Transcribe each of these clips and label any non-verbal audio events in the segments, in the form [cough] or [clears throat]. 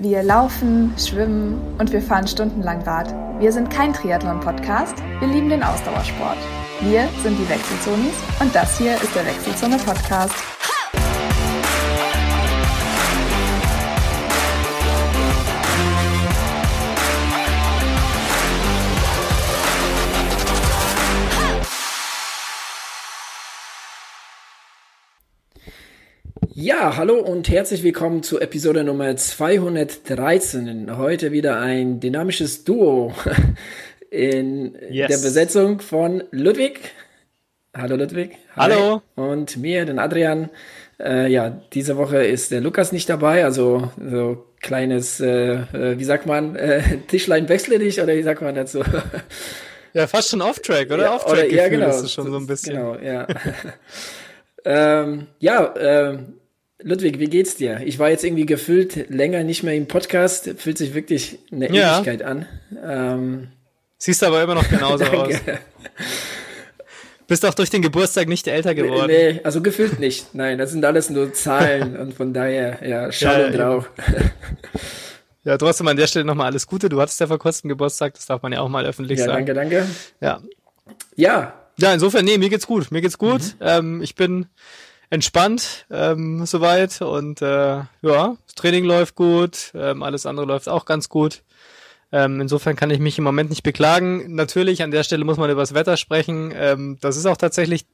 Wir laufen, schwimmen und wir fahren stundenlang Rad. Wir sind kein Triathlon-Podcast, wir lieben den Ausdauersport. Wir sind die Wechselzonis und das hier ist der Wechselzone-Podcast. Ja, hallo und herzlich willkommen zu Episode Nummer 213. Heute wieder ein dynamisches Duo [laughs] in yes. der Besetzung von Ludwig. Hallo Ludwig. Hi. Hallo. Und mir, den Adrian. Äh, ja, diese Woche ist der Lukas nicht dabei, also so kleines, äh, äh wie sagt man, äh, [laughs] Tischlein wechsle dich oder wie sagt man dazu? [laughs] Ja, fast schon Off-Track, oder? Ja, Off-Track ja, genau. ist schon so ein bisschen. Genau, ja. ähm, ja, ähm, Ludwig, wie geht's dir? Ich war jetzt irgendwie gefühlt länger nicht mehr im Podcast. Fühlt sich wirklich eine ja. Ewigkeit an. Ähm, Siehst aber immer noch genauso [laughs] aus. Bist auch durch den Geburtstag nicht älter geworden. Nee, also gefühlt nicht. Nein, das sind alles nur Zahlen und von daher, ja, schade ja, drauf. Ja, trotzdem an der Stelle nochmal alles Gute. Du hattest ja vor kurzem Geburtstag, das darf man ja auch mal öffentlich ja, sagen. Danke, danke. Ja. Ja. Ja, insofern, nee, mir geht's gut. Mir geht's gut. Mhm. Ähm, ich bin entspannt ähm, soweit und äh, ja, das Training läuft gut, ähm, alles andere läuft auch ganz gut. Ähm, insofern kann ich mich im Moment nicht beklagen. Natürlich, an der Stelle muss man über das Wetter sprechen. Ähm, das ist auch tatsächlich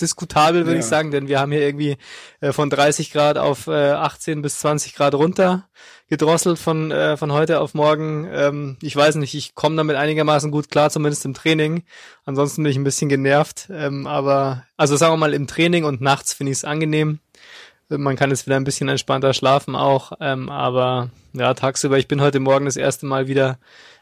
diskutabel, würde ja. ich sagen, denn wir haben hier irgendwie äh, von 30 Grad auf äh, 18 bis 20 Grad runter gedrosselt von, äh, von heute auf morgen. Ähm, ich weiß nicht, ich komme damit einigermaßen gut klar, zumindest im Training. Ansonsten bin ich ein bisschen genervt. Ähm, aber, also sagen wir mal, im Training und nachts finde ich es angenehm. Man kann jetzt wieder ein bisschen entspannter schlafen auch. Ähm, aber ja, tagsüber, ich bin heute Morgen das erste Mal wieder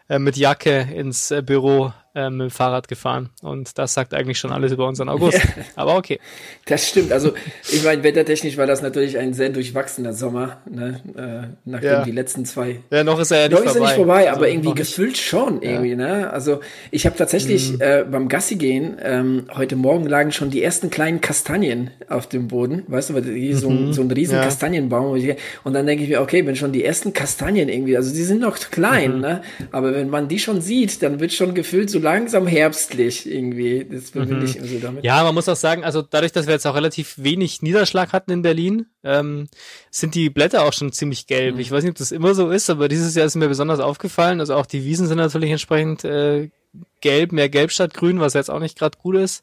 äh, mit Jacke ins äh, Büro äh, mit dem Fahrrad gefahren. Und das sagt eigentlich schon alles über unseren August. Aber okay. Das stimmt. Also ich meine, wettertechnisch war das natürlich ein sehr durchwachsener Sommer, ne? äh, nachdem ja. die letzten zwei. Ja, noch ist er ja nicht noch vorbei. Ist er nicht vorbei, aber also, irgendwie gefüllt schon irgendwie. Ja. Ne? Also ich habe tatsächlich mhm. äh, beim Gassi gehen ähm, heute Morgen lagen schon die ersten kleinen Kastanien auf dem Boden, weißt du, hier so, mhm. so ein riesen ja. Kastanienbaum. Und dann denke ich mir, okay, wenn schon die ersten Kastanien irgendwie, also die sind noch klein, mhm. ne? aber wenn man die schon sieht, dann wird schon gefühlt so langsam herbstlich irgendwie. Das verbinde mhm. ich so damit. Ja, man muss auch sagen, also dadurch, dass wir jetzt auch relativ wenig Niederschlag hatten in Berlin, ähm, sind die Blätter auch schon ziemlich gelb. Mhm. Ich weiß nicht, ob das immer so ist, aber dieses Jahr ist mir besonders aufgefallen. Also auch die Wiesen sind natürlich entsprechend äh, gelb, mehr gelb statt grün, was jetzt auch nicht gerade gut ist.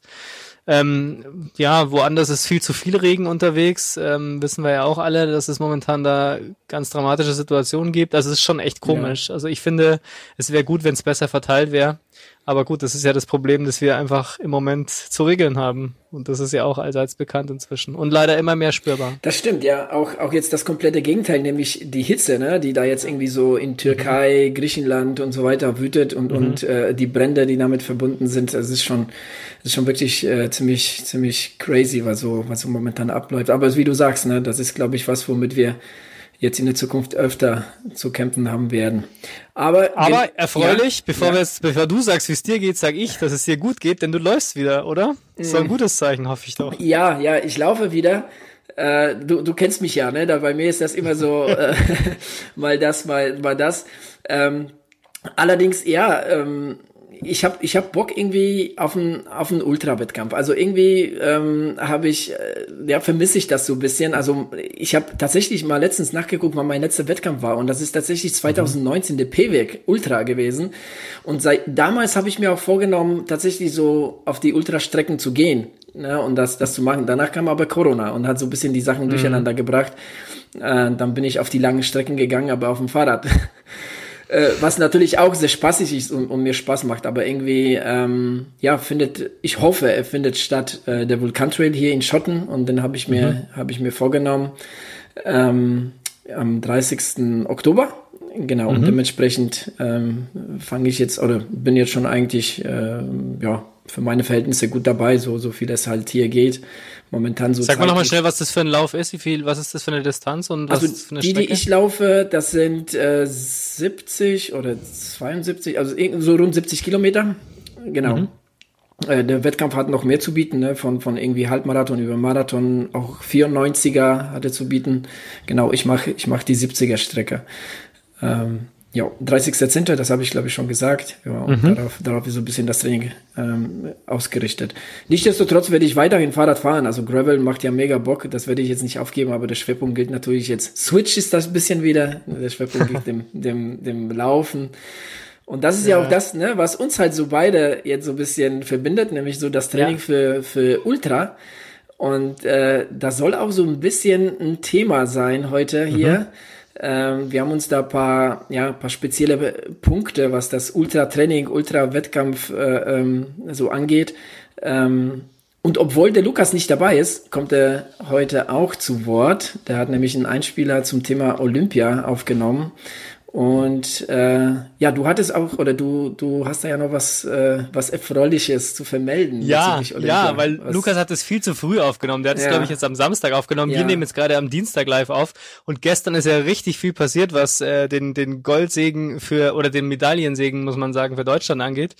Ähm, ja, woanders ist viel zu viel Regen unterwegs. Ähm, wissen wir ja auch alle, dass es momentan da ganz dramatische Situationen gibt. Also es ist schon echt komisch. Ja. Also ich finde, es wäre gut, wenn es besser verteilt wäre. Aber gut, das ist ja das Problem, dass wir einfach im Moment zu regeln haben. Und das ist ja auch allseits bekannt inzwischen. Und leider immer mehr spürbar. Das stimmt, ja. Auch, auch jetzt das komplette Gegenteil, nämlich die Hitze, ne, die da jetzt irgendwie so in Türkei, mhm. Griechenland und so weiter wütet und, mhm. und äh, die Brände, die damit verbunden sind. Das ist schon, das ist schon wirklich äh, ziemlich, ziemlich crazy, was so, was so momentan abläuft. Aber wie du sagst, ne, das ist, glaube ich, was, womit wir jetzt in der Zukunft öfter zu kämpfen haben werden. Aber, Aber erfreulich, ja, bevor, ja. Bevor du sagst, wie es dir geht, sag ich, dass es dir gut geht, denn du läufst wieder, oder? Das ist doch ein gutes Zeichen, hoffe ich doch. Ja, ja, ich laufe wieder. Äh, du, du kennst mich ja, ne? Da bei mir ist das immer so [laughs] äh, [laughs] mal das, mal, mal das. Ähm, allerdings, ja, ähm, ich habe ich hab Bock irgendwie auf einen auf einen Ultra-Wettkampf. Also irgendwie ähm, habe ich, äh, ja, vermisse ich das so ein bisschen. Also ich habe tatsächlich mal letztens nachgeguckt, wann mein letzter Wettkampf war. Und das ist tatsächlich 2019 der PWEG Ultra gewesen. Und seit damals habe ich mir auch vorgenommen, tatsächlich so auf die Ultrastrecken zu gehen. Ne, und das, das zu machen. Danach kam aber Corona und hat so ein bisschen die Sachen mhm. durcheinander gebracht. Äh, dann bin ich auf die langen Strecken gegangen, aber auf dem Fahrrad. [laughs] Äh, was natürlich auch sehr spaßig ist und, und mir Spaß macht, aber irgendwie, ähm, ja, findet, ich hoffe, er findet statt äh, der Vulkantrail hier in Schotten und den habe ich mir, mhm. habe ich mir vorgenommen ähm, am 30. Oktober. Genau, mhm. und dementsprechend ähm, fange ich jetzt oder bin jetzt schon eigentlich äh, ja für meine Verhältnisse gut dabei, so so viel es halt hier geht momentan so. Sag mal nochmal schnell, was das für ein Lauf ist, wie viel, was ist das für eine Distanz und was also ist das für eine die, Strecke? Die ich laufe, das sind äh, 70 oder 72, also so rund 70 Kilometer. Genau. Mhm. Äh, der Wettkampf hat noch mehr zu bieten, ne? von, von irgendwie Halbmarathon über Marathon, auch 94er hatte zu bieten. Genau, ich mache ich mach die 70er Strecke. Ähm, ja, 30.10., das habe ich glaube ich schon gesagt. Ja, und mhm. darauf, darauf ist so ein bisschen das Training ähm, ausgerichtet. Nichtsdestotrotz werde ich weiterhin Fahrrad fahren. Also Gravel macht ja mega Bock, das werde ich jetzt nicht aufgeben, aber der Schwerpunkt gilt natürlich jetzt. Switch ist das ein bisschen wieder, der Schwerpunkt gilt dem, [laughs] dem, dem Laufen. Und das ist ja. ja, auch das, ne, was uns halt so beide jetzt so ein bisschen verbindet, nämlich so das Training ja. für, für Ultra. Und äh, das soll auch so ein bisschen ein Thema sein heute hier. Mhm wir haben uns da paar, ja, paar spezielle Punkte, was das Ultra-Training, Ultra-Wettkampf äh, ähm, so angeht. Ähm, und obwohl der Lukas nicht dabei ist, kommt er heute auch zu Wort. Der hat nämlich einen Einspieler zum Thema Olympia aufgenommen. Und äh, ja, du hattest auch oder du du hast da ja noch was äh, was erfreuliches zu vermelden. Ja, ja, weil was? Lukas hat es viel zu früh aufgenommen. Der hat es ja. glaube ich jetzt am Samstag aufgenommen. Ja. Wir nehmen jetzt gerade am Dienstag live auf und gestern ist ja richtig viel passiert, was äh, den den Goldsegen für oder den Medaillensegen muss man sagen für Deutschland angeht.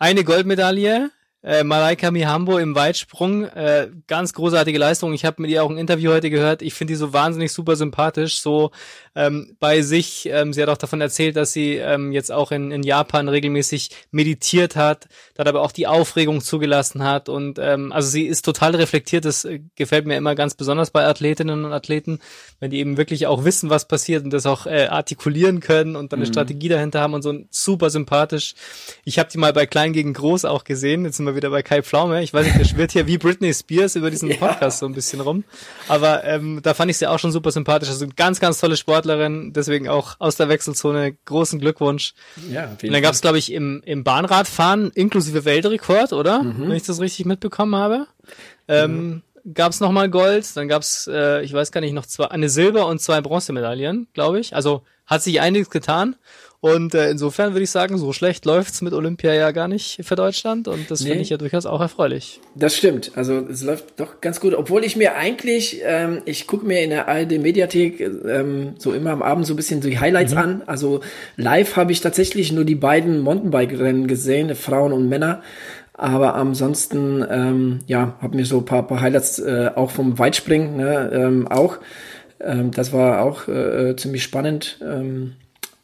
Eine Goldmedaille, äh, Malaika Mihambo im Weitsprung, äh, ganz großartige Leistung. Ich habe mit ihr auch ein Interview heute gehört. Ich finde die so wahnsinnig super sympathisch, so ähm, bei sich. Ähm, sie hat auch davon erzählt, dass sie ähm, jetzt auch in, in Japan regelmäßig meditiert hat, dann aber auch die Aufregung zugelassen hat. Und ähm, also sie ist total reflektiert. Das äh, gefällt mir immer ganz besonders bei Athletinnen und Athleten, wenn die eben wirklich auch wissen, was passiert und das auch äh, artikulieren können und dann eine mhm. Strategie dahinter haben und so super sympathisch. Ich habe die mal bei Klein gegen Groß auch gesehen. Jetzt sind wir wieder bei Kai Pflaume. Ich weiß nicht, der schwirrt hier wie Britney Spears über diesen [laughs] Podcast ja. so ein bisschen rum. Aber ähm, da fand ich sie auch schon super sympathisch. Also ganz, ganz tolle Sport Sportlerin, deswegen auch aus der Wechselzone großen Glückwunsch. Ja, Und dann gab es, glaube ich, im, im Bahnradfahren inklusive Weltrekord, oder? Mhm. Wenn ich das richtig mitbekommen habe. Ähm, mhm. Gab es nochmal Gold, dann gab es, äh, ich weiß gar nicht, noch zwei, eine Silber- und zwei Bronzemedaillen, glaube ich. Also hat sich einiges getan. Und äh, insofern würde ich sagen, so schlecht läuft's mit Olympia ja gar nicht für Deutschland und das nee. finde ich ja durchaus auch erfreulich. Das stimmt. Also es läuft doch ganz gut, obwohl ich mir eigentlich, ähm, ich gucke mir in der ARD Mediathek ähm, so immer am Abend so ein bisschen die Highlights mhm. an. Also live habe ich tatsächlich nur die beiden Mountainbike-Rennen gesehen, Frauen und Männer. Aber ansonsten, ähm, ja, habe mir so ein paar, paar Highlights äh, auch vom Weitspringen ne, ähm, auch. Ähm, das war auch äh, äh ziemlich spannend. Ähm,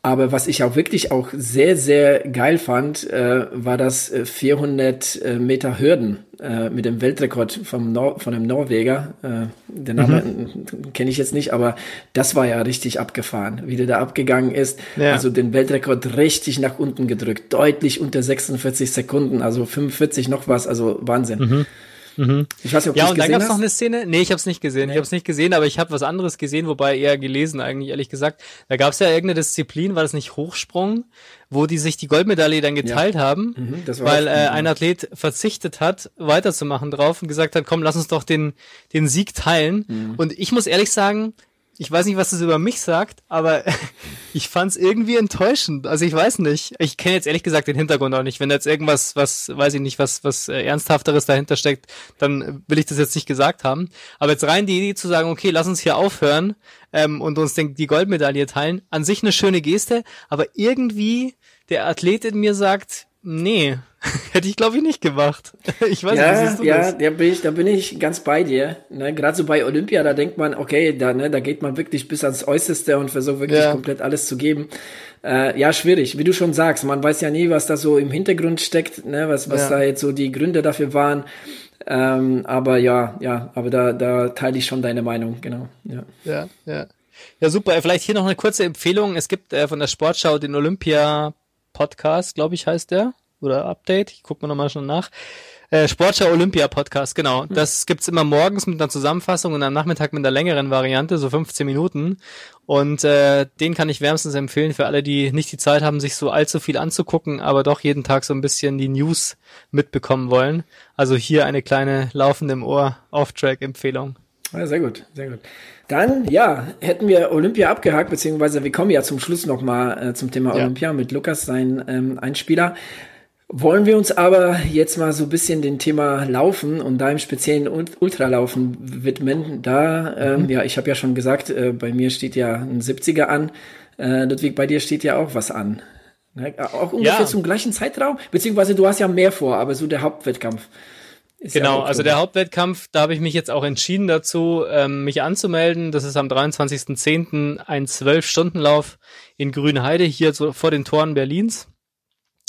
aber was ich auch wirklich auch sehr, sehr geil fand, äh, war das 400 äh, äh, Meter Hürden äh, mit dem Weltrekord vom Nor von einem Norweger. Äh, den Namen mhm. kenne ich jetzt nicht, aber das war ja richtig abgefahren, wie der da abgegangen ist. Ja. Also den Weltrekord richtig nach unten gedrückt, deutlich unter 46 Sekunden, also 45 noch was, also Wahnsinn. Mhm. Mhm. Ich weiß nicht, ob ja, und dann gab es noch eine Szene. Nee, ich habe es nicht gesehen. Nee. Ich habe es nicht gesehen, aber ich habe was anderes gesehen, wobei eher gelesen eigentlich, ehrlich gesagt. Da gab es ja irgendeine Disziplin, war das nicht Hochsprung, wo die sich die Goldmedaille dann geteilt ja. haben, mhm, weil äh, ein Athlet verzichtet hat, weiterzumachen drauf und gesagt hat, komm, lass uns doch den, den Sieg teilen. Mhm. Und ich muss ehrlich sagen, ich weiß nicht, was das über mich sagt, aber [laughs] ich fand es irgendwie enttäuschend. Also ich weiß nicht. Ich kenne jetzt ehrlich gesagt den Hintergrund auch nicht. Wenn jetzt irgendwas, was, weiß ich nicht, was, was äh, Ernsthafteres dahinter steckt, dann will ich das jetzt nicht gesagt haben. Aber jetzt rein die Idee zu sagen, okay, lass uns hier aufhören ähm, und uns den, die Goldmedaille teilen, an sich eine schöne Geste, aber irgendwie der Athlet in mir sagt, nee, [laughs] hätte ich glaube ich nicht gemacht. [laughs] Ich weiß ja, nicht, ja, das? Ja, bin ich, da bin ich ganz bei dir. Ne? Gerade so bei Olympia, da denkt man, okay, da, ne, da geht man wirklich bis ans Äußerste und versucht wirklich ja. komplett alles zu geben. Äh, ja, schwierig, wie du schon sagst. Man weiß ja nie, was da so im Hintergrund steckt, ne? was, was ja. da jetzt so die Gründe dafür waren. Ähm, aber ja, ja, aber da, da teile ich schon deine Meinung, genau. Ja, ja. ja. Ja, super. Vielleicht hier noch eine kurze Empfehlung. Es gibt äh, von der Sportschau den Olympia Podcast, glaube ich, heißt der. Oder Update. Ich gucke mal nochmal schon nach. Äh, Sportschau Olympia Podcast, genau. Mhm. Das gibt's immer morgens mit einer Zusammenfassung und am Nachmittag mit einer längeren Variante, so 15 Minuten. Und äh, den kann ich wärmstens empfehlen für alle, die nicht die Zeit haben, sich so allzu viel anzugucken, aber doch jeden Tag so ein bisschen die News mitbekommen wollen. Also hier eine kleine laufende im Ohr Off-Track-Empfehlung. Ja, sehr gut, sehr gut. Dann, ja, hätten wir Olympia abgehakt, beziehungsweise wir kommen ja zum Schluss nochmal äh, zum Thema ja. Olympia mit Lukas, sein ähm, Einspieler. Wollen wir uns aber jetzt mal so ein bisschen dem Thema Laufen und da im speziellen Ultralaufen widmen. Da, ähm, mhm. ja, ich habe ja schon gesagt, äh, bei mir steht ja ein 70er an. Äh, Ludwig, bei dir steht ja auch was an. Ne? Auch ungefähr ja. zum gleichen Zeitraum, beziehungsweise du hast ja mehr vor, aber so der Hauptwettkampf. Ist genau, ja also der Hauptwettkampf, da habe ich mich jetzt auch entschieden dazu, ähm, mich anzumelden. Das ist am 23.10. ein 12-Stunden-Lauf in Grünheide, hier so vor den Toren Berlins.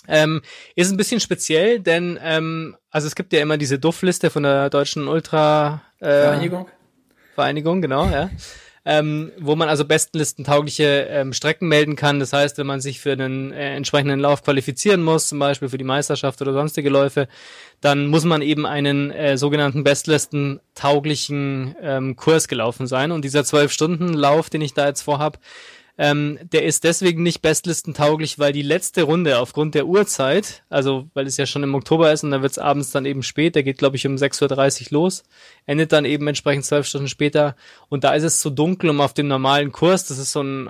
Ähm, ist ein bisschen speziell, denn ähm, also es gibt ja immer diese Duffliste von der deutschen Ultra äh, Vereinigung. Vereinigung, genau, ja ähm, wo man also bestenlistentaugliche ähm, Strecken melden kann. Das heißt, wenn man sich für einen äh, entsprechenden Lauf qualifizieren muss, zum Beispiel für die Meisterschaft oder sonstige Läufe, dann muss man eben einen äh, sogenannten bestlistentauglichen ähm, Kurs gelaufen sein. Und dieser zwölf Stunden Lauf, den ich da jetzt vorhab, ähm, der ist deswegen nicht bestlistentauglich, weil die letzte Runde aufgrund der Uhrzeit, also weil es ja schon im Oktober ist und dann wird es abends dann eben spät, der geht glaube ich um 6.30 Uhr los, endet dann eben entsprechend zwölf Stunden später und da ist es zu dunkel, um auf dem normalen Kurs, das ist so ein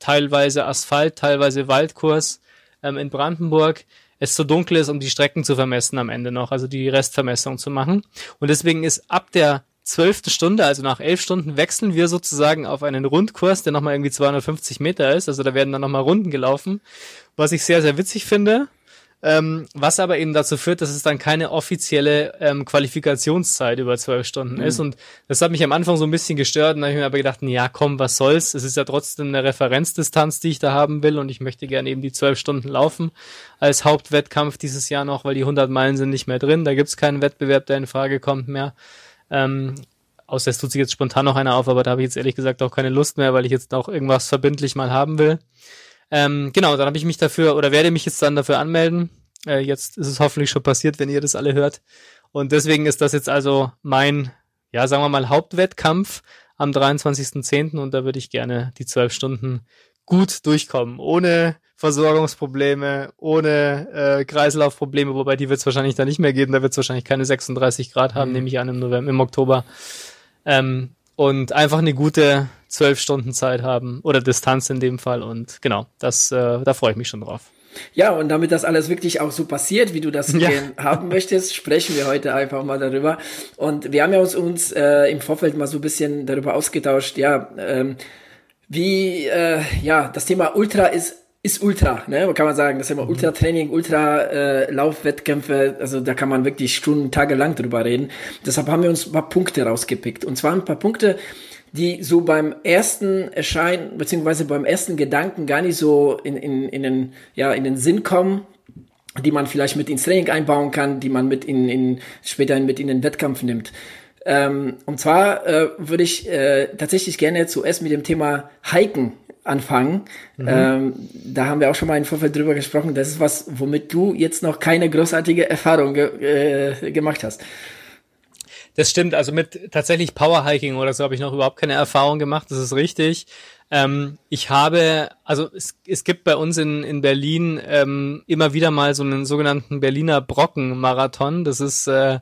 teilweise Asphalt, teilweise Waldkurs ähm, in Brandenburg, es so dunkel ist, um die Strecken zu vermessen am Ende noch, also die Restvermessung zu machen. Und deswegen ist ab der zwölfte Stunde, also nach elf Stunden, wechseln wir sozusagen auf einen Rundkurs, der nochmal irgendwie 250 Meter ist. Also da werden dann nochmal Runden gelaufen, was ich sehr, sehr witzig finde. Ähm, was aber eben dazu führt, dass es dann keine offizielle ähm, Qualifikationszeit über zwölf Stunden mhm. ist. Und das hat mich am Anfang so ein bisschen gestört. Und da habe ich mir aber gedacht, ja komm, was soll's? Es ist ja trotzdem eine Referenzdistanz, die ich da haben will. Und ich möchte gerne eben die zwölf Stunden laufen als Hauptwettkampf dieses Jahr noch, weil die 100 Meilen sind nicht mehr drin. Da gibt's keinen Wettbewerb, der in Frage kommt mehr. Ähm, außer es tut sich jetzt spontan noch einer auf, aber da habe ich jetzt ehrlich gesagt auch keine Lust mehr, weil ich jetzt auch irgendwas verbindlich mal haben will. Ähm, genau, dann habe ich mich dafür oder werde mich jetzt dann dafür anmelden. Äh, jetzt ist es hoffentlich schon passiert, wenn ihr das alle hört. Und deswegen ist das jetzt also mein, ja, sagen wir mal, Hauptwettkampf am 23.10. und da würde ich gerne die zwölf Stunden gut durchkommen, ohne Versorgungsprobleme, ohne äh, Kreislaufprobleme, wobei die wird es wahrscheinlich da nicht mehr geben. Da wird es wahrscheinlich keine 36 Grad haben, mhm. nehme ich an, im November, im Oktober. Ähm, und einfach eine gute zwölf Stunden Zeit haben oder Distanz in dem Fall. Und genau, das, äh, da freue ich mich schon drauf. Ja, und damit das alles wirklich auch so passiert, wie du das ja. haben möchtest, sprechen wir heute einfach mal darüber. Und wir haben ja uns, uns äh, im Vorfeld mal so ein bisschen darüber ausgetauscht, ja, ähm, wie, äh, ja, das Thema Ultra ist ist Ultra, ne? Kann man sagen. Das ist immer mhm. Ultra-Training, Ultra-Laufwettkämpfe. Äh, also da kann man wirklich Stunden, Tage lang drüber reden. Deshalb haben wir uns ein paar Punkte rausgepickt. Und zwar ein paar Punkte, die so beim ersten Erscheinen, beziehungsweise beim ersten Gedanken gar nicht so in, in, in, den, ja, in den Sinn kommen, die man vielleicht mit ins Training einbauen kann, die man mit in, in später mit in den Wettkampf nimmt. Ähm, und zwar äh, würde ich äh, tatsächlich gerne zuerst mit dem Thema Hiken anfangen. Mhm. Ähm, da haben wir auch schon mal im Vorfeld drüber gesprochen. Das ist was, womit du jetzt noch keine großartige Erfahrung ge äh, gemacht hast. Das stimmt. Also mit tatsächlich Powerhiking oder so habe ich noch überhaupt keine Erfahrung gemacht. Das ist richtig. Ähm, ich habe, also es, es gibt bei uns in, in Berlin ähm, immer wieder mal so einen sogenannten Berliner Brocken-Marathon. Das ist äh,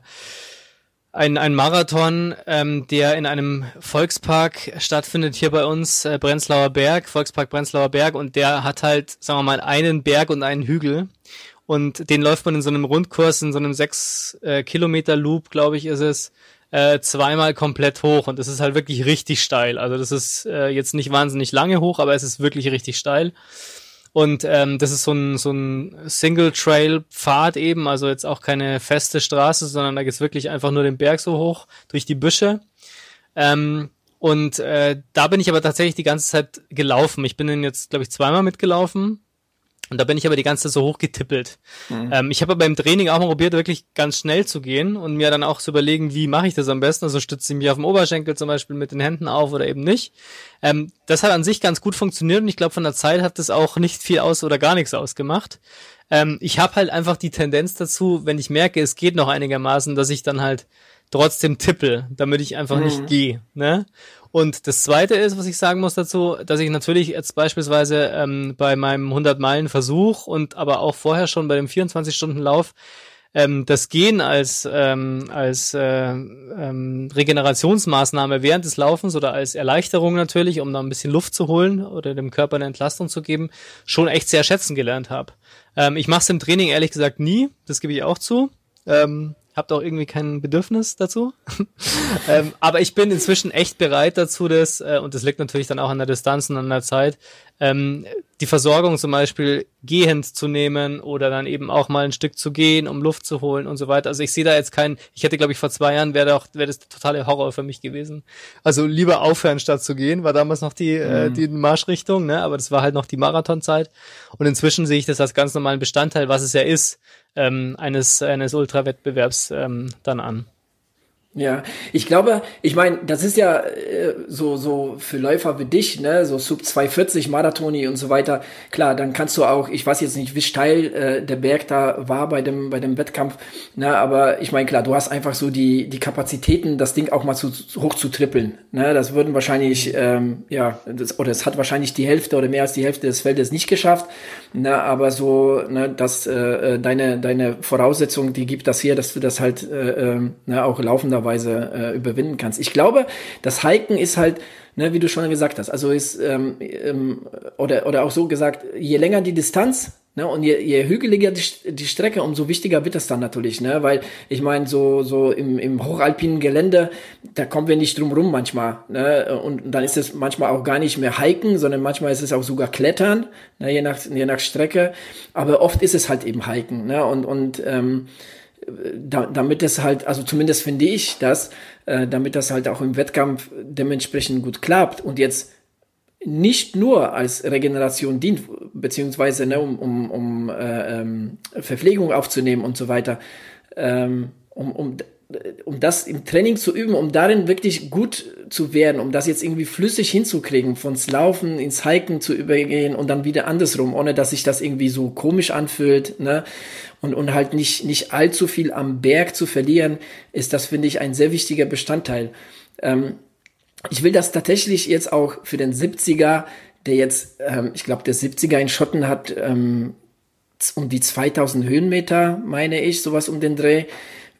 ein, ein Marathon, ähm, der in einem Volkspark stattfindet hier bei uns, äh, Brenzlauer Berg, Volkspark Brenzlauer Berg und der hat halt, sagen wir mal, einen Berg und einen Hügel und den läuft man in so einem Rundkurs, in so einem sechs äh, Kilometer Loop, glaube ich, ist es, äh, zweimal komplett hoch und das ist halt wirklich richtig steil. Also das ist äh, jetzt nicht wahnsinnig lange hoch, aber es ist wirklich richtig steil. Und ähm, das ist so ein, so ein Single-Trail-Pfad eben, also jetzt auch keine feste Straße, sondern da geht's wirklich einfach nur den Berg so hoch durch die Büsche. Ähm, und äh, da bin ich aber tatsächlich die ganze Zeit gelaufen. Ich bin den jetzt, glaube ich, zweimal mitgelaufen. Und da bin ich aber die ganze Zeit so hochgetippelt. Mhm. Ähm, ich habe beim Training auch mal probiert, wirklich ganz schnell zu gehen und mir dann auch zu überlegen, wie mache ich das am besten. Also stütze ich mich auf dem Oberschenkel zum Beispiel mit den Händen auf oder eben nicht. Ähm, das hat an sich ganz gut funktioniert und ich glaube, von der Zeit hat das auch nicht viel aus oder gar nichts ausgemacht. Ähm, ich habe halt einfach die Tendenz dazu, wenn ich merke, es geht noch einigermaßen, dass ich dann halt trotzdem tippel, damit ich einfach mhm. nicht gehe. Ne? Und das Zweite ist, was ich sagen muss dazu, dass ich natürlich jetzt beispielsweise ähm, bei meinem 100-Meilen-Versuch und aber auch vorher schon bei dem 24-Stunden-Lauf ähm, das Gehen als, ähm, als äh, ähm, Regenerationsmaßnahme während des Laufens oder als Erleichterung natürlich, um da ein bisschen Luft zu holen oder dem Körper eine Entlastung zu geben, schon echt sehr schätzen gelernt habe. Ähm, ich mache es im Training ehrlich gesagt nie, das gebe ich auch zu. Ähm, habt auch irgendwie kein Bedürfnis dazu. [laughs] ähm, aber ich bin inzwischen echt bereit dazu, das, äh, und das liegt natürlich dann auch an der Distanz und an der Zeit, ähm, die Versorgung zum Beispiel gehend zu nehmen oder dann eben auch mal ein Stück zu gehen, um Luft zu holen und so weiter. Also ich sehe da jetzt keinen, ich hätte glaube ich vor zwei Jahren wäre doch wäre das totale Horror für mich gewesen. Also lieber aufhören statt zu gehen, war damals noch die äh, mhm. äh, die Marschrichtung, ne, aber das war halt noch die Marathonzeit und inzwischen sehe ich das als ganz normalen Bestandteil, was es ja ist, ähm, eines eines Ultrawettbewerbs ähm, dann an. Ja, ich glaube, ich meine, das ist ja äh, so so für Läufer wie dich, ne, so Sub 240 Marathoni und so weiter. Klar, dann kannst du auch, ich weiß jetzt nicht, wie steil äh, der Berg da war bei dem bei dem Wettkampf, ne, aber ich meine, klar, du hast einfach so die die Kapazitäten, das Ding auch mal zu hoch zu trippeln, ne? Das würden wahrscheinlich ähm, ja, das, oder es hat wahrscheinlich die Hälfte oder mehr als die Hälfte des Feldes nicht geschafft, ne, aber so, ne, dass äh, äh deine deine Voraussetzung, die gibt das hier, dass du das halt äh, äh, ne, auch laufender Weise äh, überwinden kannst. Ich glaube, das Hiken ist halt, ne, wie du schon gesagt hast, also ist ähm, ähm, oder oder auch so gesagt, je länger die Distanz, Ne, und je, je hügeliger die, die Strecke, umso wichtiger wird das dann natürlich, ne? Weil ich meine, so, so im, im hochalpinen Gelände, da kommen wir nicht drum rum manchmal. Ne? Und dann ist es manchmal auch gar nicht mehr Hiken, sondern manchmal ist es auch sogar Klettern, ne? je, nach, je nach Strecke. Aber oft ist es halt eben Hiken. Ne? Und, und ähm, da, damit es halt, also zumindest finde ich das, äh, damit das halt auch im Wettkampf dementsprechend gut klappt und jetzt nicht nur als Regeneration dient, beziehungsweise ne, um, um, um äh, ähm, Verpflegung aufzunehmen und so weiter, ähm, um, um, um das im Training zu üben, um darin wirklich gut zu werden, um das jetzt irgendwie flüssig hinzukriegen, von's Laufen ins Hiken zu übergehen und dann wieder andersrum, ohne dass sich das irgendwie so komisch anfühlt, ne? Und, und halt nicht, nicht allzu viel am Berg zu verlieren, ist das, finde ich, ein sehr wichtiger Bestandteil. Ähm, ich will das tatsächlich jetzt auch für den 70er, der jetzt, ähm, ich glaube, der 70er in Schotten hat ähm, um die 2000 Höhenmeter, meine ich, sowas um den Dreh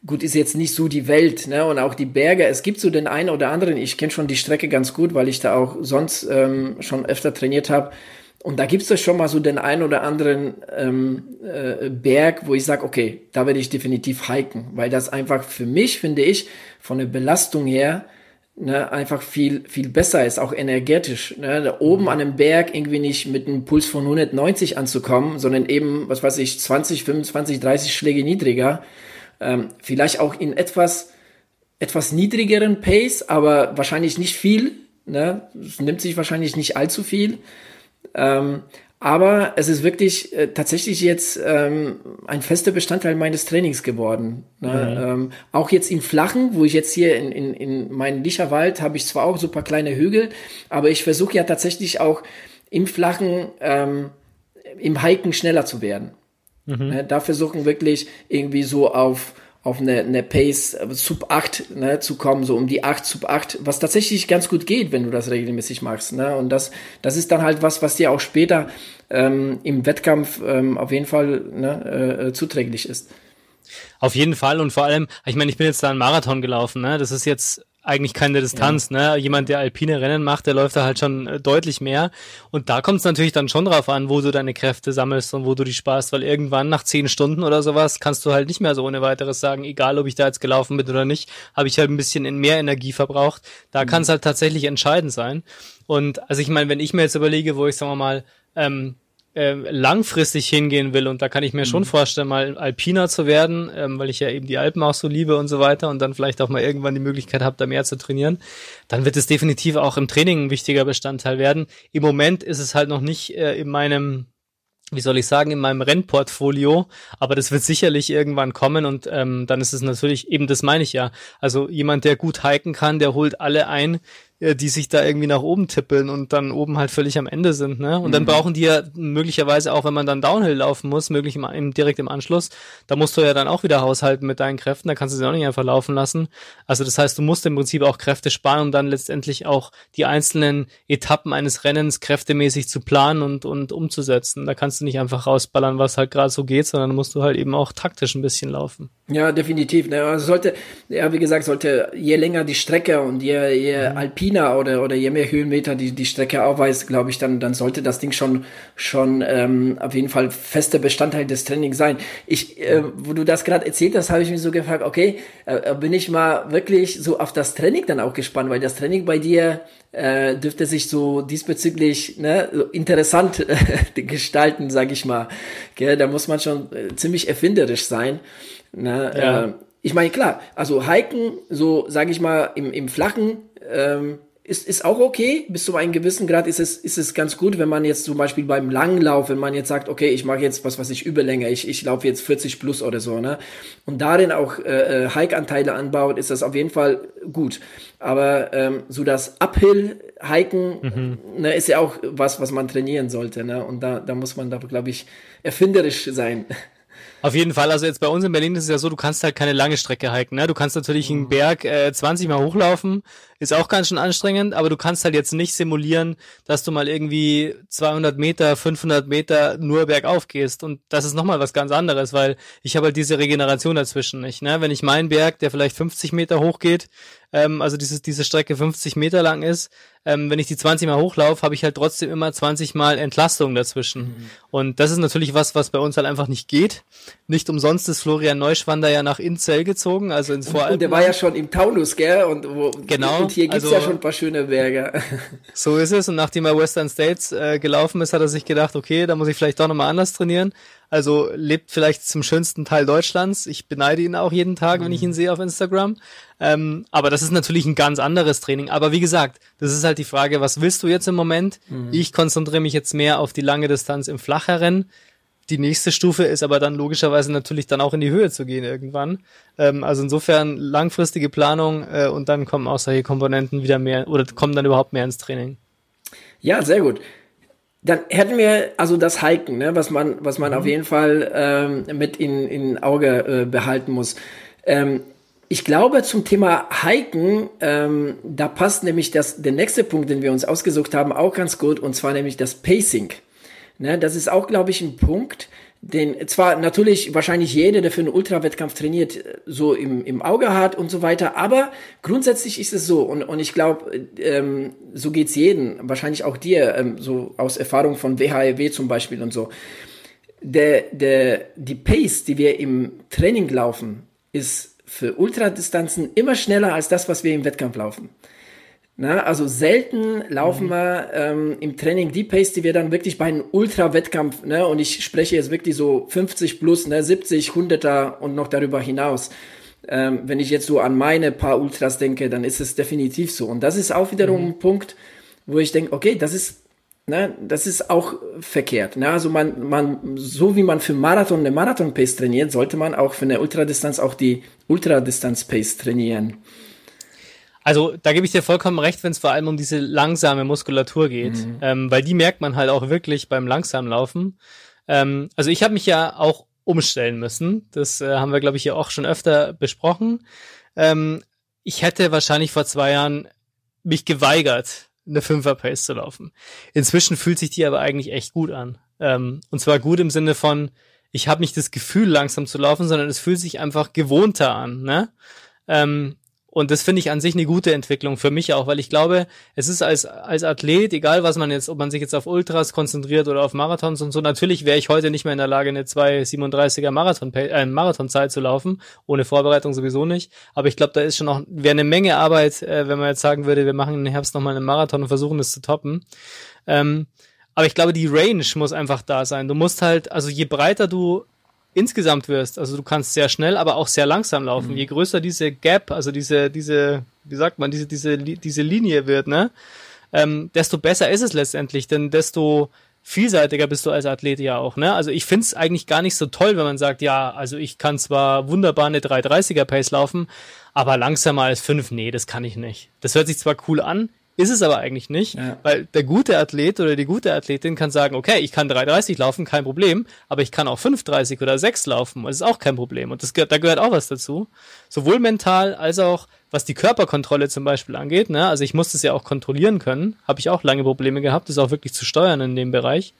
gut, ist jetzt nicht so die Welt, ne? Und auch die Berge, es gibt so den einen oder anderen, ich kenne schon die Strecke ganz gut, weil ich da auch sonst ähm, schon öfter trainiert habe. Und da gibt es schon mal so den einen oder anderen ähm, äh, Berg, wo ich sage, okay, da werde ich definitiv hiken, weil das einfach für mich, finde ich, von der Belastung her ne, einfach viel, viel besser ist, auch energetisch. Ne? Da oben mhm. an einem Berg irgendwie nicht mit einem Puls von 190 anzukommen, sondern eben, was weiß ich, 20, 25, 30 Schläge niedriger ähm, vielleicht auch in etwas, etwas niedrigeren Pace, aber wahrscheinlich nicht viel. Ne? Es nimmt sich wahrscheinlich nicht allzu viel. Ähm, aber es ist wirklich äh, tatsächlich jetzt ähm, ein fester Bestandteil meines Trainings geworden. Ne? Mhm. Ähm, auch jetzt im Flachen, wo ich jetzt hier in, in, in meinem Licherwald habe ich zwar auch super kleine Hügel, aber ich versuche ja tatsächlich auch im Flachen, ähm, im Hiken schneller zu werden. Mhm. Ne, da versuchen wirklich irgendwie so auf auf eine, eine Pace äh, Sub 8 ne, zu kommen, so um die 8 Sub 8, was tatsächlich ganz gut geht, wenn du das regelmäßig machst. Ne? Und das, das ist dann halt was, was dir auch später ähm, im Wettkampf ähm, auf jeden Fall ne, äh, zuträglich ist. Auf jeden Fall und vor allem, ich meine, ich bin jetzt da einen Marathon gelaufen, ne? Das ist jetzt eigentlich keine Distanz, ja. ne? Jemand, der alpine Rennen macht, der läuft da halt schon äh, deutlich mehr. Und da kommt es natürlich dann schon drauf an, wo du deine Kräfte sammelst und wo du die sparst, weil irgendwann nach zehn Stunden oder sowas kannst du halt nicht mehr so ohne weiteres sagen, egal ob ich da jetzt gelaufen bin oder nicht, habe ich halt ein bisschen in mehr Energie verbraucht. Da mhm. kann es halt tatsächlich entscheidend sein. Und also ich meine, wenn ich mir jetzt überlege, wo ich, sagen wir mal, ähm, äh, langfristig hingehen will und da kann ich mir mhm. schon vorstellen, mal Alpiner zu werden, ähm, weil ich ja eben die Alpen auch so liebe und so weiter und dann vielleicht auch mal irgendwann die Möglichkeit habe, da mehr zu trainieren, dann wird es definitiv auch im Training ein wichtiger Bestandteil werden. Im Moment ist es halt noch nicht äh, in meinem wie soll ich sagen, in meinem Rennportfolio, aber das wird sicherlich irgendwann kommen und ähm, dann ist es natürlich, eben das meine ich ja, also jemand, der gut hiken kann, der holt alle ein, die sich da irgendwie nach oben tippeln und dann oben halt völlig am Ende sind, ne? Und mhm. dann brauchen die ja möglicherweise auch, wenn man dann Downhill laufen muss, möglich im, im, direkt im Anschluss, da musst du ja dann auch wieder haushalten mit deinen Kräften, da kannst du sie auch nicht einfach laufen lassen. Also das heißt, du musst im Prinzip auch Kräfte sparen, um dann letztendlich auch die einzelnen Etappen eines Rennens kräftemäßig zu planen und, und umzusetzen. Da kannst du nicht einfach rausballern, was halt gerade so geht, sondern musst du halt eben auch taktisch ein bisschen laufen. Ja, definitiv. Ne? Also sollte, ja, wie gesagt, sollte je länger die Strecke und je, je mhm. alpin alpiner oder oder je mehr Höhenmeter die die Strecke aufweist, glaube ich, dann dann sollte das Ding schon schon ähm, auf jeden Fall fester Bestandteil des Trainings sein. Ich, äh, wo du das gerade erzählt hast, habe ich mich so gefragt, okay, äh, bin ich mal wirklich so auf das Training dann auch gespannt, weil das Training bei dir äh, dürfte sich so diesbezüglich ne, so interessant äh, [laughs] gestalten, sag ich mal. Gell? Da muss man schon äh, ziemlich erfinderisch sein. Ne? Ja. Äh, ich meine, klar, also Hiken, so sage ich mal, im, im Flachen, ähm, ist, ist auch okay. Bis zu einem gewissen Grad ist es, ist es ganz gut, wenn man jetzt zum Beispiel beim Langlauf, wenn man jetzt sagt, okay, ich mache jetzt was, was ich Überlänge, ich, ich laufe jetzt 40 plus oder so, ne? Und darin auch äh, äh, Hike-Anteile anbaut, ist das auf jeden Fall gut. Aber ähm, so das Uphill-Hiken mhm. ne, ist ja auch was, was man trainieren sollte, ne? Und da, da muss man da, glaube ich, erfinderisch sein. Auf jeden Fall, also jetzt bei uns in Berlin ist es ja so, du kannst halt keine lange Strecke hiken. Ne? Du kannst natürlich einen. Berg äh, 20 Mal hochlaufen, ist auch ganz schön anstrengend, aber du kannst halt jetzt nicht simulieren, dass du mal irgendwie 200 Meter, 500 Meter nur bergauf gehst. Und das ist nochmal was ganz anderes, weil ich habe halt diese Regeneration dazwischen nicht. Ne? Wenn ich meinen Berg, der vielleicht 50 Meter hoch geht, ähm, also diese, diese Strecke 50 Meter lang ist, ähm, wenn ich die 20 Mal hochlaufe, habe ich halt trotzdem immer 20 Mal Entlastung dazwischen. Mhm. Und das ist natürlich was, was bei uns halt einfach nicht geht. Nicht umsonst ist Florian Neuschwander ja nach Inzell gezogen, also ins Voralpen. Und der war ja schon im Taunus, gell? Und, wo, genau. Und hier gibt's also, ja schon ein paar schöne Berge. [laughs] So ist es. Und nachdem er Western States äh, gelaufen ist, hat er sich gedacht, okay, da muss ich vielleicht doch nochmal anders trainieren. Also lebt vielleicht zum schönsten Teil Deutschlands. Ich beneide ihn auch jeden Tag, mhm. wenn ich ihn mhm. sehe auf Instagram. Ähm, aber das ist natürlich ein ganz anderes Training. Aber wie gesagt, das ist halt die Frage, was willst du jetzt im Moment? Mhm. Ich konzentriere mich jetzt mehr auf die lange Distanz im Flachherrennen. Die nächste Stufe ist aber dann logischerweise natürlich dann auch in die Höhe zu gehen irgendwann. Ähm, also insofern langfristige Planung äh, und dann kommen auch solche Komponenten wieder mehr oder kommen dann überhaupt mehr ins Training. Ja, sehr gut. Dann hätten wir also das Hiken, ne, was man, was man mhm. auf jeden Fall ähm, mit in, in Auge äh, behalten muss. Ähm, ich glaube, zum Thema Hiken, ähm, da passt nämlich das, der nächste Punkt, den wir uns ausgesucht haben, auch ganz gut, und zwar nämlich das Pacing. Ne, das ist auch, glaube ich, ein Punkt, den zwar natürlich wahrscheinlich jeder, der für einen Ultrawettkampf trainiert, so im, im Auge hat und so weiter, aber grundsätzlich ist es so und, und ich glaube, ähm, so geht's jedem, wahrscheinlich auch dir, ähm, so aus Erfahrung von WHRW zum Beispiel und so. Der, der, die Pace, die wir im Training laufen, ist für Ultradistanzen immer schneller als das, was wir im Wettkampf laufen. Na, also selten laufen mhm. wir ähm, im Training die Pace, die wir dann wirklich bei einem Ultra-Wettkampf, ne, und ich spreche jetzt wirklich so 50 plus, ne, 70, 100er und noch darüber hinaus. Ähm, wenn ich jetzt so an meine paar Ultras denke, dann ist es definitiv so. Und das ist auch wiederum mhm. ein Punkt, wo ich denke, okay, das ist, ne, das ist auch verkehrt. Ne? Also man, man, so wie man für Marathon eine Marathon-Pace trainiert, sollte man auch für eine Ultradistanz auch die Ultradistanz-Pace trainieren. Also da gebe ich dir vollkommen recht, wenn es vor allem um diese langsame Muskulatur geht, mhm. ähm, weil die merkt man halt auch wirklich beim langsamen Laufen. Ähm, also ich habe mich ja auch umstellen müssen. Das äh, haben wir, glaube ich, hier auch schon öfter besprochen. Ähm, ich hätte wahrscheinlich vor zwei Jahren mich geweigert, eine Fünfer-Pace zu laufen. Inzwischen fühlt sich die aber eigentlich echt gut an. Ähm, und zwar gut im Sinne von, ich habe nicht das Gefühl, langsam zu laufen, sondern es fühlt sich einfach gewohnter an. Ne? Ähm, und das finde ich an sich eine gute Entwicklung für mich auch, weil ich glaube, es ist als, als Athlet, egal was man jetzt, ob man sich jetzt auf Ultras konzentriert oder auf Marathons und so, natürlich wäre ich heute nicht mehr in der Lage, eine 2,37er Marathon, äh, Marathonzeit zu laufen, ohne Vorbereitung sowieso nicht. Aber ich glaube, da ist schon noch, wäre eine Menge Arbeit, äh, wenn man jetzt sagen würde, wir machen im Herbst nochmal einen Marathon und versuchen das zu toppen. Ähm, aber ich glaube, die Range muss einfach da sein. Du musst halt, also je breiter du insgesamt wirst. Also du kannst sehr schnell, aber auch sehr langsam laufen. Mhm. Je größer diese Gap, also diese, diese, wie sagt man, diese, diese, diese Linie wird, ne? Ähm, desto besser ist es letztendlich, denn desto vielseitiger bist du als Athlet ja auch, ne? Also ich find's eigentlich gar nicht so toll, wenn man sagt, ja, also ich kann zwar wunderbar eine 330er Pace laufen, aber langsamer als 5, nee, das kann ich nicht. Das hört sich zwar cool an, ist es aber eigentlich nicht, ja. weil der gute Athlet oder die gute Athletin kann sagen, okay, ich kann 3,30 laufen, kein Problem, aber ich kann auch 5,30 oder 6 laufen, das ist auch kein Problem. Und das gehört, da gehört auch was dazu. Sowohl mental als auch was die Körperkontrolle zum Beispiel angeht. Ne? Also ich muss das ja auch kontrollieren können, habe ich auch lange Probleme gehabt, das auch wirklich zu steuern in dem Bereich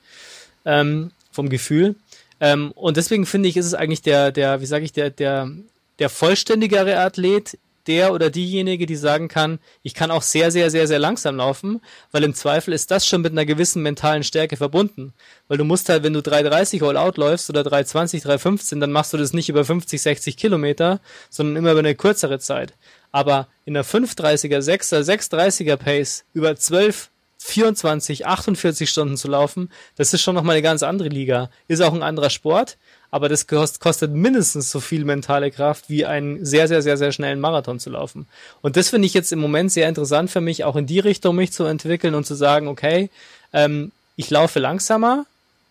ähm, vom Gefühl. Ähm, und deswegen finde ich, ist es eigentlich der, der, wie sage ich, der, der, der vollständigere Athlet der oder diejenige, die sagen kann, ich kann auch sehr, sehr, sehr, sehr langsam laufen, weil im Zweifel ist das schon mit einer gewissen mentalen Stärke verbunden. Weil du musst halt, wenn du 3,30 All Out läufst oder 3,20, 3,15, dann machst du das nicht über 50, 60 Kilometer, sondern immer über eine kürzere Zeit. Aber in der 5,30er, 6er, 6,30er Pace über 12, 24, 48 Stunden zu laufen, das ist schon nochmal eine ganz andere Liga. Ist auch ein anderer Sport, aber das kostet mindestens so viel mentale Kraft, wie einen sehr, sehr, sehr, sehr schnellen Marathon zu laufen. Und das finde ich jetzt im Moment sehr interessant für mich, auch in die Richtung mich zu entwickeln und zu sagen, okay, ähm, ich laufe langsamer,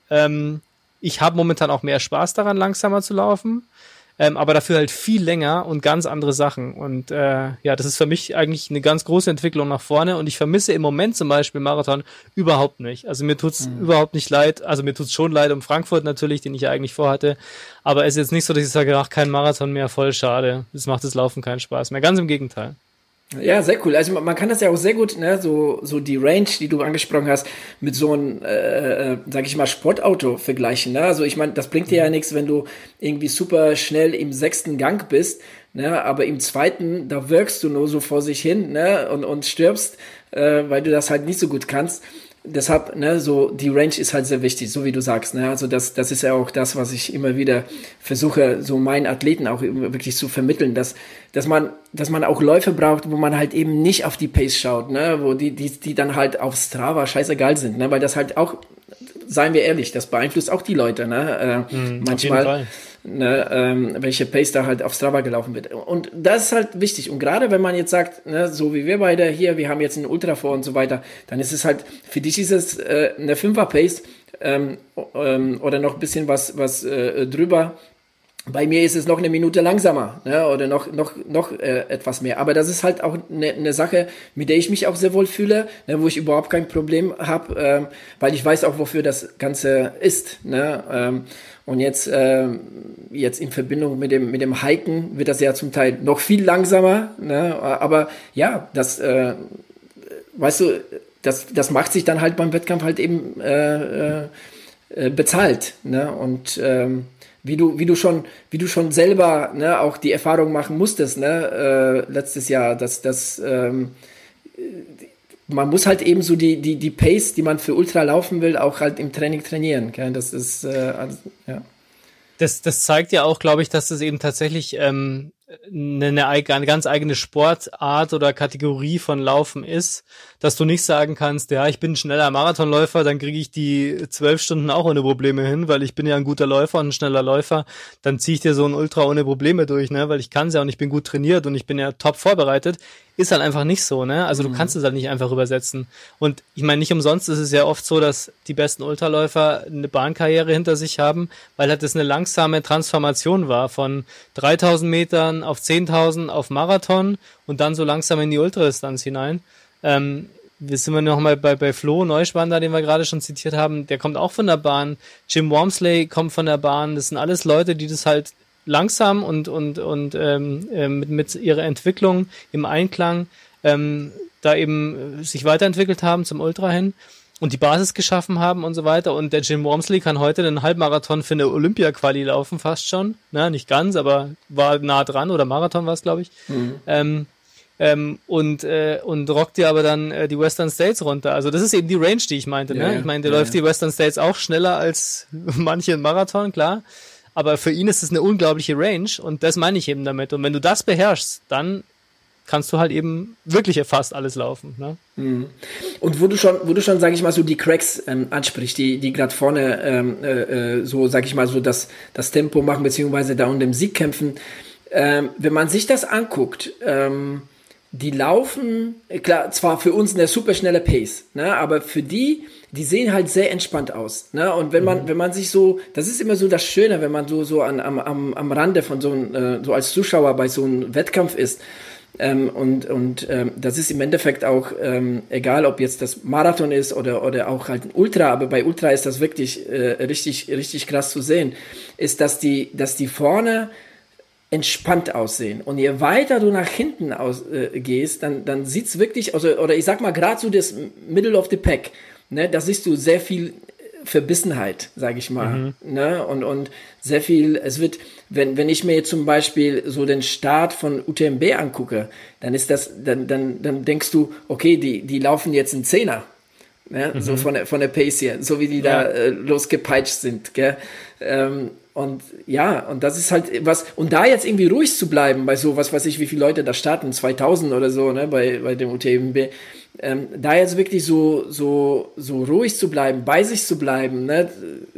ähm, ich habe momentan auch mehr Spaß daran, langsamer zu laufen ähm, aber dafür halt viel länger und ganz andere Sachen. Und äh, ja, das ist für mich eigentlich eine ganz große Entwicklung nach vorne und ich vermisse im Moment zum Beispiel Marathon überhaupt nicht. Also mir tut's mhm. überhaupt nicht leid, also mir tut's schon leid um Frankfurt natürlich, den ich ja eigentlich vorhatte, aber es ist jetzt nicht so, dass ich sage, ach, kein Marathon mehr, voll schade, es macht das Laufen keinen Spaß mehr. Ganz im Gegenteil. Ja, sehr cool. Also man kann das ja auch sehr gut, ne, so, so die Range, die du angesprochen hast, mit so einem, äh, äh, sag ich mal, Sportauto vergleichen. Ne? Also ich meine, das bringt dir ja nichts, wenn du irgendwie super schnell im sechsten Gang bist, ne? aber im zweiten, da wirkst du nur so vor sich hin ne? und, und stirbst, äh, weil du das halt nicht so gut kannst deshalb, ne, so die Range ist halt sehr wichtig, so wie du sagst. Ne? Also das, das ist ja auch das, was ich immer wieder versuche, so meinen Athleten auch wirklich zu vermitteln, dass, dass man, dass man auch Läufe braucht, wo man halt eben nicht auf die Pace schaut, ne, wo die, die, die dann halt auf Strava scheißegal sind, ne, weil das halt auch, seien wir ehrlich, das beeinflusst auch die Leute, ne, äh, mhm, manchmal ne, ähm, welche Pace da halt auf Strava gelaufen wird. Und das ist halt wichtig. Und gerade wenn man jetzt sagt, ne, so wie wir beide hier, wir haben jetzt einen Ultra vor und so weiter, dann ist es halt, für dich ist es äh, eine 5er Pace ähm, ähm, oder noch ein bisschen was, was äh, drüber. Bei mir ist es noch eine Minute langsamer ne, oder noch, noch, noch äh, etwas mehr. Aber das ist halt auch eine, eine Sache, mit der ich mich auch sehr wohl fühle, ne, wo ich überhaupt kein Problem habe, ähm, weil ich weiß auch, wofür das Ganze ist. Ne, ähm, und jetzt, äh, jetzt in Verbindung mit dem, mit dem Hiken wird das ja zum Teil noch viel langsamer. Ne? Aber ja, das, äh, weißt du, das, das macht sich dann halt beim Wettkampf halt eben äh, äh, bezahlt. Ne? Und ähm, wie du, wie du schon, wie du schon selber ne, auch die Erfahrung machen musstest, ne, äh, letztes Jahr, dass das ähm, man muss halt eben so die, die, die Pace, die man für Ultra laufen will, auch halt im Training trainieren. Gell? Das ist, äh, also, ja. Das, das zeigt ja auch, glaube ich, dass das eben tatsächlich ähm, eine, eine ganz eigene Sportart oder Kategorie von Laufen ist, dass du nicht sagen kannst, ja, ich bin ein schneller Marathonläufer, dann kriege ich die zwölf Stunden auch ohne Probleme hin, weil ich bin ja ein guter Läufer und ein schneller Läufer, dann ziehe ich dir so ein Ultra ohne Probleme durch, ne, weil ich kann ja und ich bin gut trainiert und ich bin ja top vorbereitet ist halt einfach nicht so, ne? Also du mhm. kannst es halt nicht einfach übersetzen. Und ich meine, nicht umsonst ist es ja oft so, dass die besten Ultraläufer eine Bahnkarriere hinter sich haben, weil halt das eine langsame Transformation war von 3000 Metern auf 10.000 auf Marathon und dann so langsam in die Ultradistanz hinein. Ähm, wir sind wir noch mal bei, bei Flo Neuspanner, den wir gerade schon zitiert haben, der kommt auch von der Bahn. Jim Wormsley kommt von der Bahn. Das sind alles Leute, die das halt langsam und, und, und ähm, äh, mit, mit ihrer Entwicklung im Einklang ähm, da eben sich weiterentwickelt haben zum Ultra hin und die Basis geschaffen haben und so weiter. Und der Jim Wormsley kann heute einen Halbmarathon für eine Olympia-Quali laufen, fast schon. Na, nicht ganz, aber war nah dran oder Marathon war es, glaube ich. Mhm. Ähm, ähm, und, äh, und rockt dir aber dann äh, die Western States runter. Also das ist eben die Range, die ich meinte. Ja, ne? Ich meine, der ja, läuft ja. die Western States auch schneller als [laughs] manche Marathon, klar aber für ihn ist es eine unglaubliche Range und das meine ich eben damit. Und wenn du das beherrschst, dann kannst du halt eben wirklich fast alles laufen. Ne? Mhm. Und wo du schon, wo du schon, sag ich mal, so die Cracks ähm, ansprichst, die, die gerade vorne ähm, äh, äh, so, sag ich mal, so das, das Tempo machen, beziehungsweise da um den Sieg kämpfen. Ähm, wenn man sich das anguckt, ähm, die laufen, klar, zwar für uns eine super schnelle Pace, ne, aber für die, die sehen halt sehr entspannt aus. Ne? Und wenn man, mhm. wenn man sich so, das ist immer so das Schöne, wenn man so, so an, am, am, am Rande von so einem, äh, so als Zuschauer bei so einem Wettkampf ist. Ähm, und und ähm, das ist im Endeffekt auch ähm, egal, ob jetzt das Marathon ist oder, oder auch halt ein Ultra, aber bei Ultra ist das wirklich äh, richtig, richtig krass zu sehen, ist, dass die, dass die vorne entspannt aussehen. Und je weiter du nach hinten aus, äh, gehst, dann, dann sieht's wirklich, also, oder ich sag mal, gerade so das Middle of the Pack, ne, da siehst du sehr viel Verbissenheit, sage ich mal. Mhm. Ne? Und, und sehr viel, es wird, wenn, wenn ich mir jetzt zum Beispiel so den Start von UTMB angucke, dann ist das, dann, dann, dann denkst du, okay, die, die laufen jetzt einen Zehner. Ne? Mhm. So von der, von der Pace hier, so wie die ja. da äh, losgepeitscht sind. Gell? Ähm, und ja, und das ist halt was, und da jetzt irgendwie ruhig zu bleiben bei so, was weiß ich, wie viele Leute da starten, 2000 oder so, ne, bei, bei dem UTMB, ähm, da jetzt wirklich so, so, so ruhig zu bleiben, bei sich zu bleiben, ne,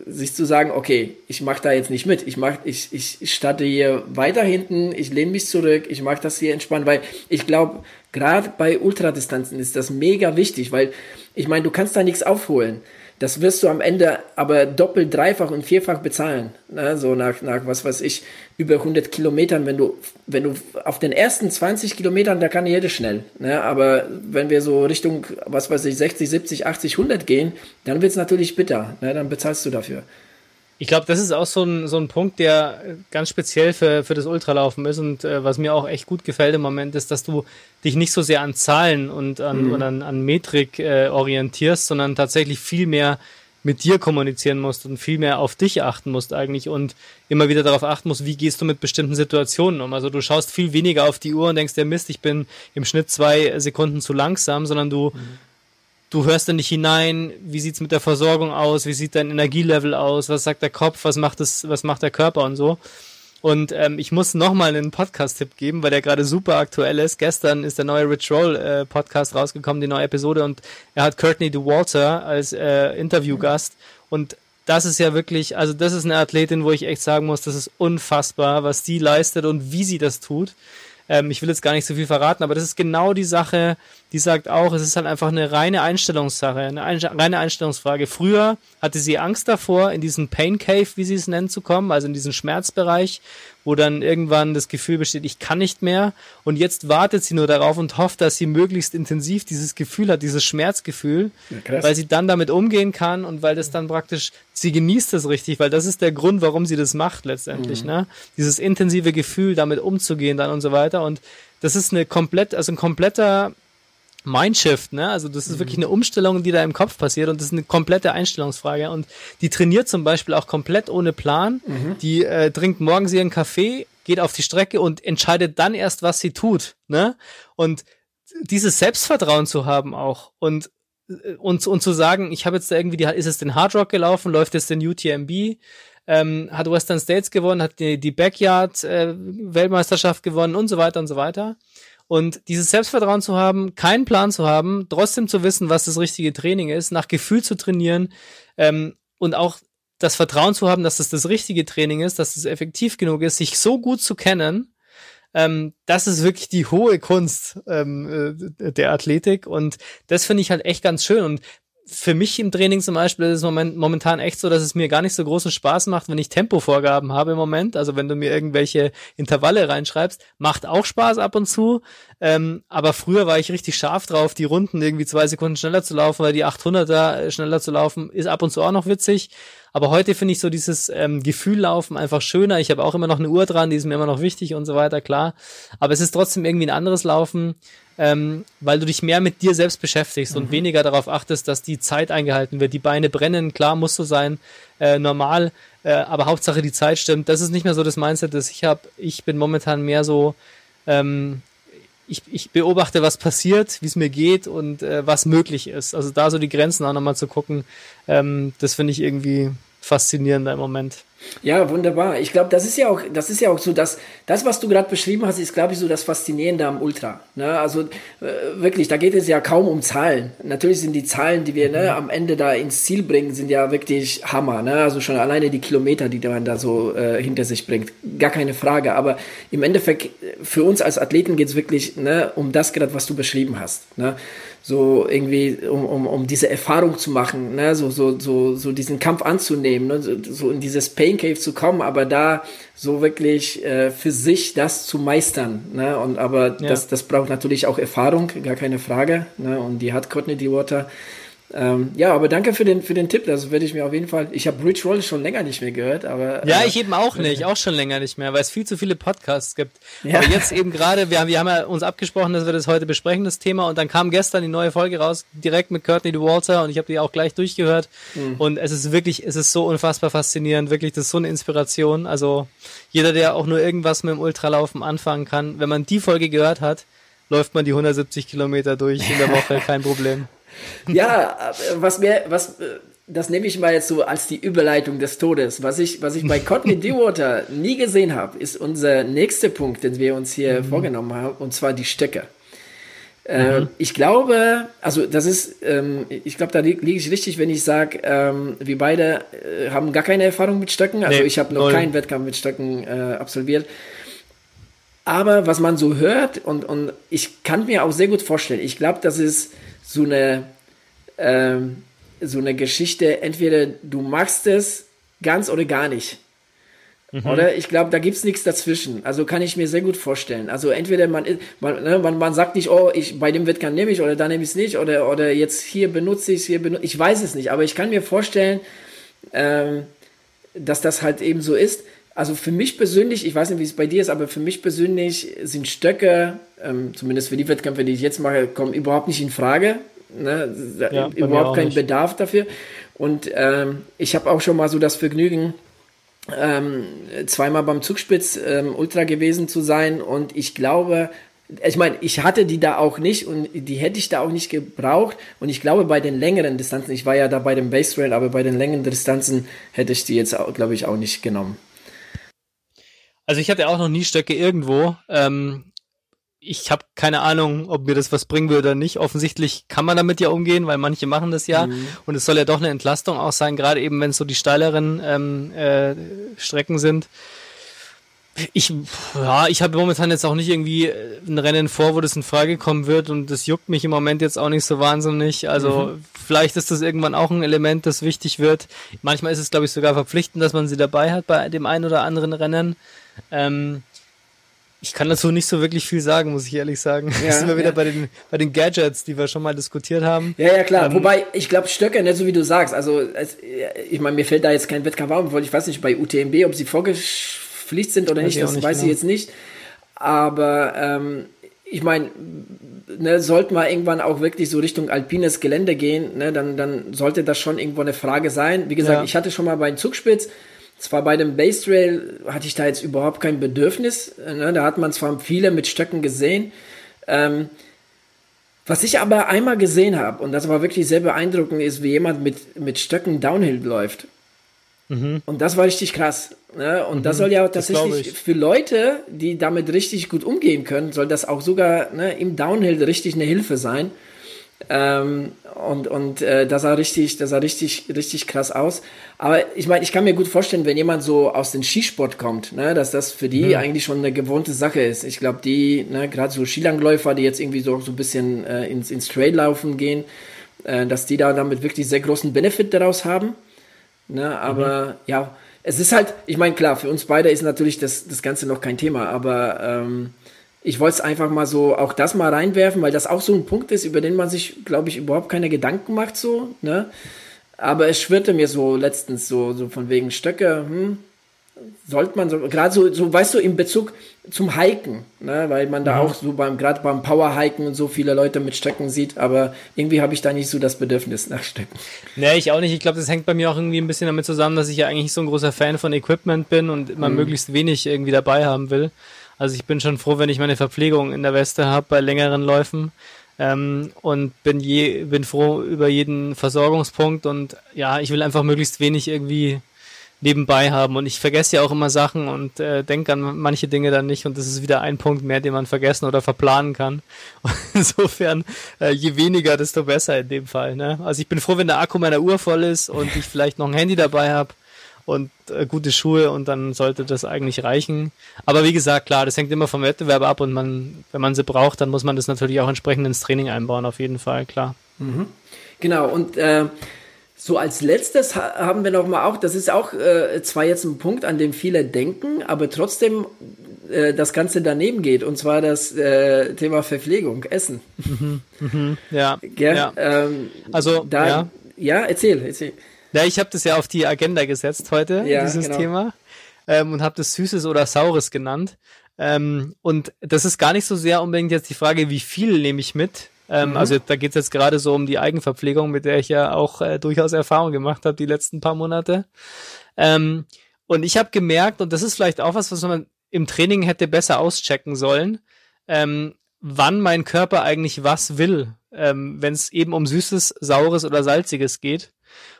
sich zu sagen, okay, ich mache da jetzt nicht mit, ich mach, ich, ich, ich starte hier weiter hinten, ich lehne mich zurück, ich mache das hier entspannt, weil ich glaube, gerade bei Ultradistanzen ist das mega wichtig, weil ich meine, du kannst da nichts aufholen. Das wirst du am Ende aber doppelt, dreifach und vierfach bezahlen. Ne? So nach, nach, was weiß ich, über 100 Kilometern. Wenn du, wenn du auf den ersten 20 Kilometern, da kann jeder schnell. Ne? Aber wenn wir so Richtung, was weiß ich, 60, 70, 80, 100 gehen, dann wird's natürlich bitter. Ne? Dann bezahlst du dafür. Ich glaube, das ist auch so ein, so ein Punkt, der ganz speziell für, für das Ultralaufen ist und äh, was mir auch echt gut gefällt im Moment ist, dass du dich nicht so sehr an Zahlen und an, mhm. und an, an Metrik äh, orientierst, sondern tatsächlich viel mehr mit dir kommunizieren musst und viel mehr auf dich achten musst eigentlich und immer wieder darauf achten musst, wie gehst du mit bestimmten Situationen um. Also du schaust viel weniger auf die Uhr und denkst, der Mist, ich bin im Schnitt zwei Sekunden zu langsam, sondern du mhm du hörst da nicht hinein, wie sieht's mit der Versorgung aus, wie sieht dein Energielevel aus, was sagt der Kopf, was macht es, was macht der Körper und so. Und ähm, ich muss nochmal einen Podcast-Tipp geben, weil der gerade super aktuell ist. Gestern ist der neue Rich Roll äh, Podcast rausgekommen, die neue Episode, und er hat Courtney DeWalter als äh, Interviewgast. Und das ist ja wirklich, also das ist eine Athletin, wo ich echt sagen muss, das ist unfassbar, was die leistet und wie sie das tut. Ähm, ich will jetzt gar nicht so viel verraten, aber das ist genau die Sache, die sagt auch, es ist halt einfach eine reine Einstellungssache, eine ein reine Einstellungsfrage. Früher hatte sie Angst davor, in diesen Pain Cave, wie sie es nennen, zu kommen, also in diesen Schmerzbereich, wo dann irgendwann das Gefühl besteht, ich kann nicht mehr. Und jetzt wartet sie nur darauf und hofft, dass sie möglichst intensiv dieses Gefühl hat, dieses Schmerzgefühl, ja, weil sie dann damit umgehen kann und weil das dann praktisch, sie genießt das richtig, weil das ist der Grund, warum sie das macht letztendlich, mhm. ne? Dieses intensive Gefühl, damit umzugehen dann und so weiter. Und das ist eine komplett, also ein kompletter Mindshift, ne? Also das ist mhm. wirklich eine Umstellung, die da im Kopf passiert und das ist eine komplette Einstellungsfrage. Und die trainiert zum Beispiel auch komplett ohne Plan. Mhm. Die äh, trinkt morgens ihren Kaffee, geht auf die Strecke und entscheidet dann erst, was sie tut, ne? Und dieses Selbstvertrauen zu haben auch und äh, und, und zu sagen, ich habe jetzt da irgendwie die, ist es den Hard Rock gelaufen, läuft es den UTMB, ähm, hat Western States gewonnen, hat die, die Backyard äh, Weltmeisterschaft gewonnen und so weiter und so weiter. Und dieses Selbstvertrauen zu haben, keinen Plan zu haben, trotzdem zu wissen, was das richtige Training ist, nach Gefühl zu trainieren ähm, und auch das Vertrauen zu haben, dass das das richtige Training ist, dass es effektiv genug ist, sich so gut zu kennen, ähm, das ist wirklich die hohe Kunst ähm, äh, der Athletik. Und das finde ich halt echt ganz schön. Und für mich im Training zum Beispiel ist es moment, momentan echt so, dass es mir gar nicht so großen Spaß macht, wenn ich Tempovorgaben habe im Moment. Also wenn du mir irgendwelche Intervalle reinschreibst, macht auch Spaß ab und zu. Ähm, aber früher war ich richtig scharf drauf, die Runden irgendwie zwei Sekunden schneller zu laufen, weil die 800er schneller zu laufen ist ab und zu auch noch witzig. Aber heute finde ich so dieses ähm, Gefühllaufen einfach schöner. Ich habe auch immer noch eine Uhr dran, die ist mir immer noch wichtig und so weiter, klar. Aber es ist trotzdem irgendwie ein anderes Laufen, ähm, weil du dich mehr mit dir selbst beschäftigst mhm. und weniger darauf achtest, dass die Zeit eingehalten wird. Die Beine brennen, klar, muss so sein, äh, normal, äh, aber Hauptsache die Zeit stimmt. Das ist nicht mehr so das Mindset, das ich habe. Ich bin momentan mehr so, ähm, ich, ich beobachte, was passiert, wie es mir geht und äh, was möglich ist. Also da so die Grenzen auch nochmal zu gucken, ähm, das finde ich irgendwie faszinierender im Moment. Ja, wunderbar. Ich glaube, das ist ja auch, das ist ja auch so, dass das, was du gerade beschrieben hast, ist, glaube ich, so das Faszinierende am Ultra. Ne? Also äh, wirklich, da geht es ja kaum um Zahlen. Natürlich sind die Zahlen, die wir ne, mhm. am Ende da ins Ziel bringen, sind ja wirklich Hammer. Ne? Also schon alleine die Kilometer, die man da so äh, hinter sich bringt, gar keine Frage. Aber im Endeffekt für uns als Athleten geht es wirklich ne, um das gerade, was du beschrieben hast. Ne? So irgendwie, um, um, um diese Erfahrung zu machen, ne? so, so, so, so diesen Kampf anzunehmen, ne? so, so in dieses Pain Cave zu kommen, aber da so wirklich äh, für sich das zu meistern. Ne? Und aber ja. das, das braucht natürlich auch Erfahrung, gar keine Frage. Ne? Und die hat Courtney Dewater. Ähm, ja, aber danke für den, für den Tipp. Das werde ich mir auf jeden Fall. Ich habe Rich Roll schon länger nicht mehr gehört, aber. Ja, äh, ich eben auch nicht, auch schon länger nicht mehr, weil es viel zu viele Podcasts gibt. Ja. Aber jetzt eben gerade, wir haben, wir haben ja uns abgesprochen, dass wir das heute besprechen, das Thema, und dann kam gestern die neue Folge raus, direkt mit Courtney DeWalter, und ich habe die auch gleich durchgehört. Mhm. Und es ist wirklich, es ist so unfassbar faszinierend, wirklich, das ist so eine Inspiration. Also jeder, der auch nur irgendwas mit dem Ultralaufen anfangen kann, wenn man die Folge gehört hat, läuft man die 170 Kilometer durch in der Woche, [laughs] kein Problem ja, was mir, was, das nehme ich mal jetzt so als die Überleitung des Todes. Was ich, was ich bei [laughs] Courtney Dewater nie gesehen habe, ist unser nächster Punkt, den wir uns hier mhm. vorgenommen haben, und zwar die Stöcke. Äh, mhm. Ich glaube, also das ist, ähm, ich glaube, da liege lieg ich richtig, wenn ich sage, ähm, wir beide äh, haben gar keine Erfahrung mit Stöcken. Also nee, ich habe noch null. keinen Wettkampf mit Stöcken äh, absolviert. Aber was man so hört und, und ich kann mir auch sehr gut vorstellen, ich glaube, das ist so eine, ähm, so eine Geschichte, entweder du machst es ganz oder gar nicht. Mhm. Oder ich glaube, da gibt es nichts dazwischen. Also kann ich mir sehr gut vorstellen. Also entweder man, man, ne, man, man sagt nicht, oh, ich bei dem Wettkampf nehme ich oder da nehme ich es nicht oder, oder jetzt hier benutze ich es, hier benutze ich weiß es nicht, aber ich kann mir vorstellen, ähm, dass das halt eben so ist. Also für mich persönlich, ich weiß nicht, wie es bei dir ist, aber für mich persönlich sind Stöcke ähm, zumindest für die Wettkämpfe, die ich jetzt mache, kommen überhaupt nicht in Frage. Ne? Ja, überhaupt kein nicht. Bedarf dafür. Und ähm, ich habe auch schon mal so das Vergnügen, ähm, zweimal beim Zugspitz ähm, Ultra gewesen zu sein. Und ich glaube, ich meine, ich hatte die da auch nicht und die hätte ich da auch nicht gebraucht. Und ich glaube, bei den längeren Distanzen, ich war ja da bei dem Base Trail, aber bei den längeren Distanzen hätte ich die jetzt, glaube ich, auch nicht genommen. Also ich hatte auch noch nie Stöcke irgendwo. Ähm, ich habe keine Ahnung, ob mir das was bringen würde oder nicht. Offensichtlich kann man damit ja umgehen, weil manche machen das ja. Mhm. Und es soll ja doch eine Entlastung auch sein, gerade eben, wenn es so die steileren ähm, äh, Strecken sind. Ich, ja, ich habe momentan jetzt auch nicht irgendwie ein Rennen vor, wo das in Frage kommen wird und das juckt mich im Moment jetzt auch nicht so wahnsinnig. Also mhm. vielleicht ist das irgendwann auch ein Element, das wichtig wird. Manchmal ist es, glaube ich, sogar verpflichtend, dass man sie dabei hat bei dem einen oder anderen Rennen. Ähm, ich kann dazu nicht so wirklich viel sagen, muss ich ehrlich sagen. Ja, [laughs] sind wir wieder ja. bei den, bei den Gadgets, die wir schon mal diskutiert haben. Ja, ja, klar. Ähm, Wobei, ich glaube, Stöcke, nicht so wie du sagst. Also, es, ich meine, mir fällt da jetzt kein Wettkampf auf, weil ich weiß nicht, bei UTMB, ob sie vorgepflichtet sind oder nicht, das nicht weiß genau. ich jetzt nicht. Aber, ähm, ich meine, ne, sollten wir irgendwann auch wirklich so Richtung alpines Gelände gehen, ne, dann, dann sollte das schon irgendwo eine Frage sein. Wie gesagt, ja. ich hatte schon mal bei Zugspitz, zwar bei dem Base Trail hatte ich da jetzt überhaupt kein Bedürfnis. Ne? Da hat man zwar viele mit Stöcken gesehen. Ähm, was ich aber einmal gesehen habe, und das war wirklich sehr beeindruckend, ist, wie jemand mit, mit Stöcken Downhill läuft. Mhm. Und das war richtig krass. Ne? Und mhm, das soll ja tatsächlich für Leute, die damit richtig gut umgehen können, soll das auch sogar ne, im Downhill richtig eine Hilfe sein. Ähm, und und äh, das sah richtig, das sah richtig, richtig krass aus. Aber ich meine, ich kann mir gut vorstellen, wenn jemand so aus dem Skisport kommt, ne, dass das für die mhm. eigentlich schon eine gewohnte Sache ist. Ich glaube, die, ne, gerade so Skilangläufer, die jetzt irgendwie so, so ein bisschen äh, ins, ins Traillaufen gehen, äh, dass die da damit wirklich sehr großen Benefit daraus haben. Ne, aber mhm. ja, es ist halt, ich meine, klar, für uns beide ist natürlich das, das Ganze noch kein Thema, aber ähm, ich wollte es einfach mal so auch das mal reinwerfen, weil das auch so ein Punkt ist, über den man sich, glaube ich, überhaupt keine Gedanken macht, so, ne? Aber es schwirrte mir so letztens so, so von wegen Stöcke, hm, sollte man so, gerade so, so, weißt du, in Bezug zum Hiken, ne, weil man da ja. auch so beim, gerade beim Powerhiken und so viele Leute mit Stöcken sieht, aber irgendwie habe ich da nicht so das Bedürfnis nach Stöcken. Nee, ich auch nicht. Ich glaube, das hängt bei mir auch irgendwie ein bisschen damit zusammen, dass ich ja eigentlich so ein großer Fan von Equipment bin und immer mhm. möglichst wenig irgendwie dabei haben will. Also ich bin schon froh, wenn ich meine Verpflegung in der Weste habe bei längeren Läufen. Ähm, und bin je, bin froh über jeden Versorgungspunkt und ja, ich will einfach möglichst wenig irgendwie nebenbei haben und ich vergesse ja auch immer Sachen und äh, denke an manche Dinge dann nicht und das ist wieder ein Punkt mehr, den man vergessen oder verplanen kann. Und [laughs] insofern, äh, je weniger, desto besser in dem Fall. Ne? Also ich bin froh, wenn der Akku meiner Uhr voll ist und ich vielleicht noch ein Handy dabei habe und äh, gute Schuhe und dann sollte das eigentlich reichen. Aber wie gesagt, klar, das hängt immer vom Wettbewerb ab und man, wenn man sie braucht, dann muss man das natürlich auch entsprechend ins Training einbauen, auf jeden Fall, klar. Mhm. Genau, und äh, so als letztes haben wir noch mal auch, das ist auch äh, zwar jetzt ein Punkt, an dem viele denken, aber trotzdem äh, das Ganze daneben geht, und zwar das äh, Thema Verpflegung, Essen. Mhm, mhm, ja. Gell? ja. Ähm, Also, da, ja. ja. erzähl, erzähl. Ja, ich habe das ja auf die Agenda gesetzt heute, Ja, dieses genau. Thema, ähm, und habe das Süßes oder Saures genannt. Ähm, und das ist gar nicht so sehr unbedingt jetzt die Frage, wie viel nehme ich mit. Ähm, Mhm. Also da geht es jetzt gerade so um die Eigenverpflegung, mit der ich ja auch äh, durchaus Erfahrung gemacht habe die letzten paar Monate. Ähm, und ich habe gemerkt, und das ist vielleicht auch was, was man im Training hätte besser auschecken sollen, ähm, wann mein Körper eigentlich was will, ähm, wenn es eben um Süßes, Saures oder Salziges geht.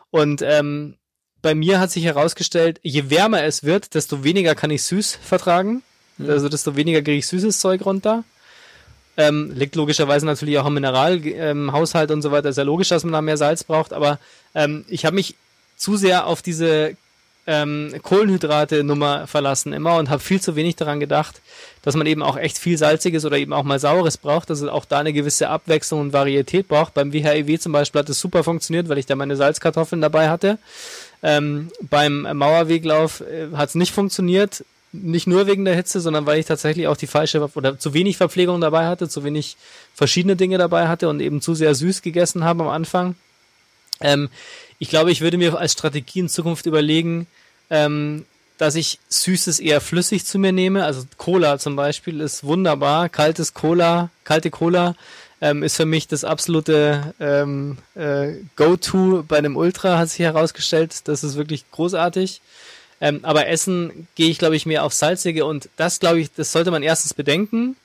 Und ähm, bei mir hat sich herausgestellt, je wärmer es wird, desto weniger kann ich süß vertragen. Also desto weniger kriege ich süßes Zeug runter. Ähm, liegt logischerweise natürlich auch am Mineralhaushalt ähm, und so weiter. Ist ja logisch, dass man da mehr Salz braucht, aber ähm, ich habe mich zu sehr auf diese ähm, Kohlenhydrate-Nummer verlassen immer und habe viel zu wenig daran gedacht, dass man eben auch echt viel Salziges oder eben auch mal Saures braucht, dass es auch da eine gewisse Abwechslung und Varietät braucht. Beim WHEW zum Beispiel hat es super funktioniert, weil ich da meine Salzkartoffeln dabei hatte. Ähm, beim Mauerweglauf äh, hat es nicht funktioniert, nicht nur wegen der Hitze, sondern weil ich tatsächlich auch die falsche oder zu wenig Verpflegung dabei hatte, zu wenig verschiedene Dinge dabei hatte und eben zu sehr süß gegessen habe am Anfang. Ähm, ich glaube, ich würde mir als Strategie in Zukunft überlegen, ähm, dass ich Süßes eher flüssig zu mir nehme. Also Cola zum Beispiel ist wunderbar. Kaltes Cola, kalte Cola ähm, ist für mich das absolute ähm, äh, Go-To bei einem Ultra, hat sich herausgestellt. Das ist wirklich großartig. Ähm, aber Essen gehe ich, glaube ich, mehr auf salzige und das, glaube ich, das sollte man erstens bedenken.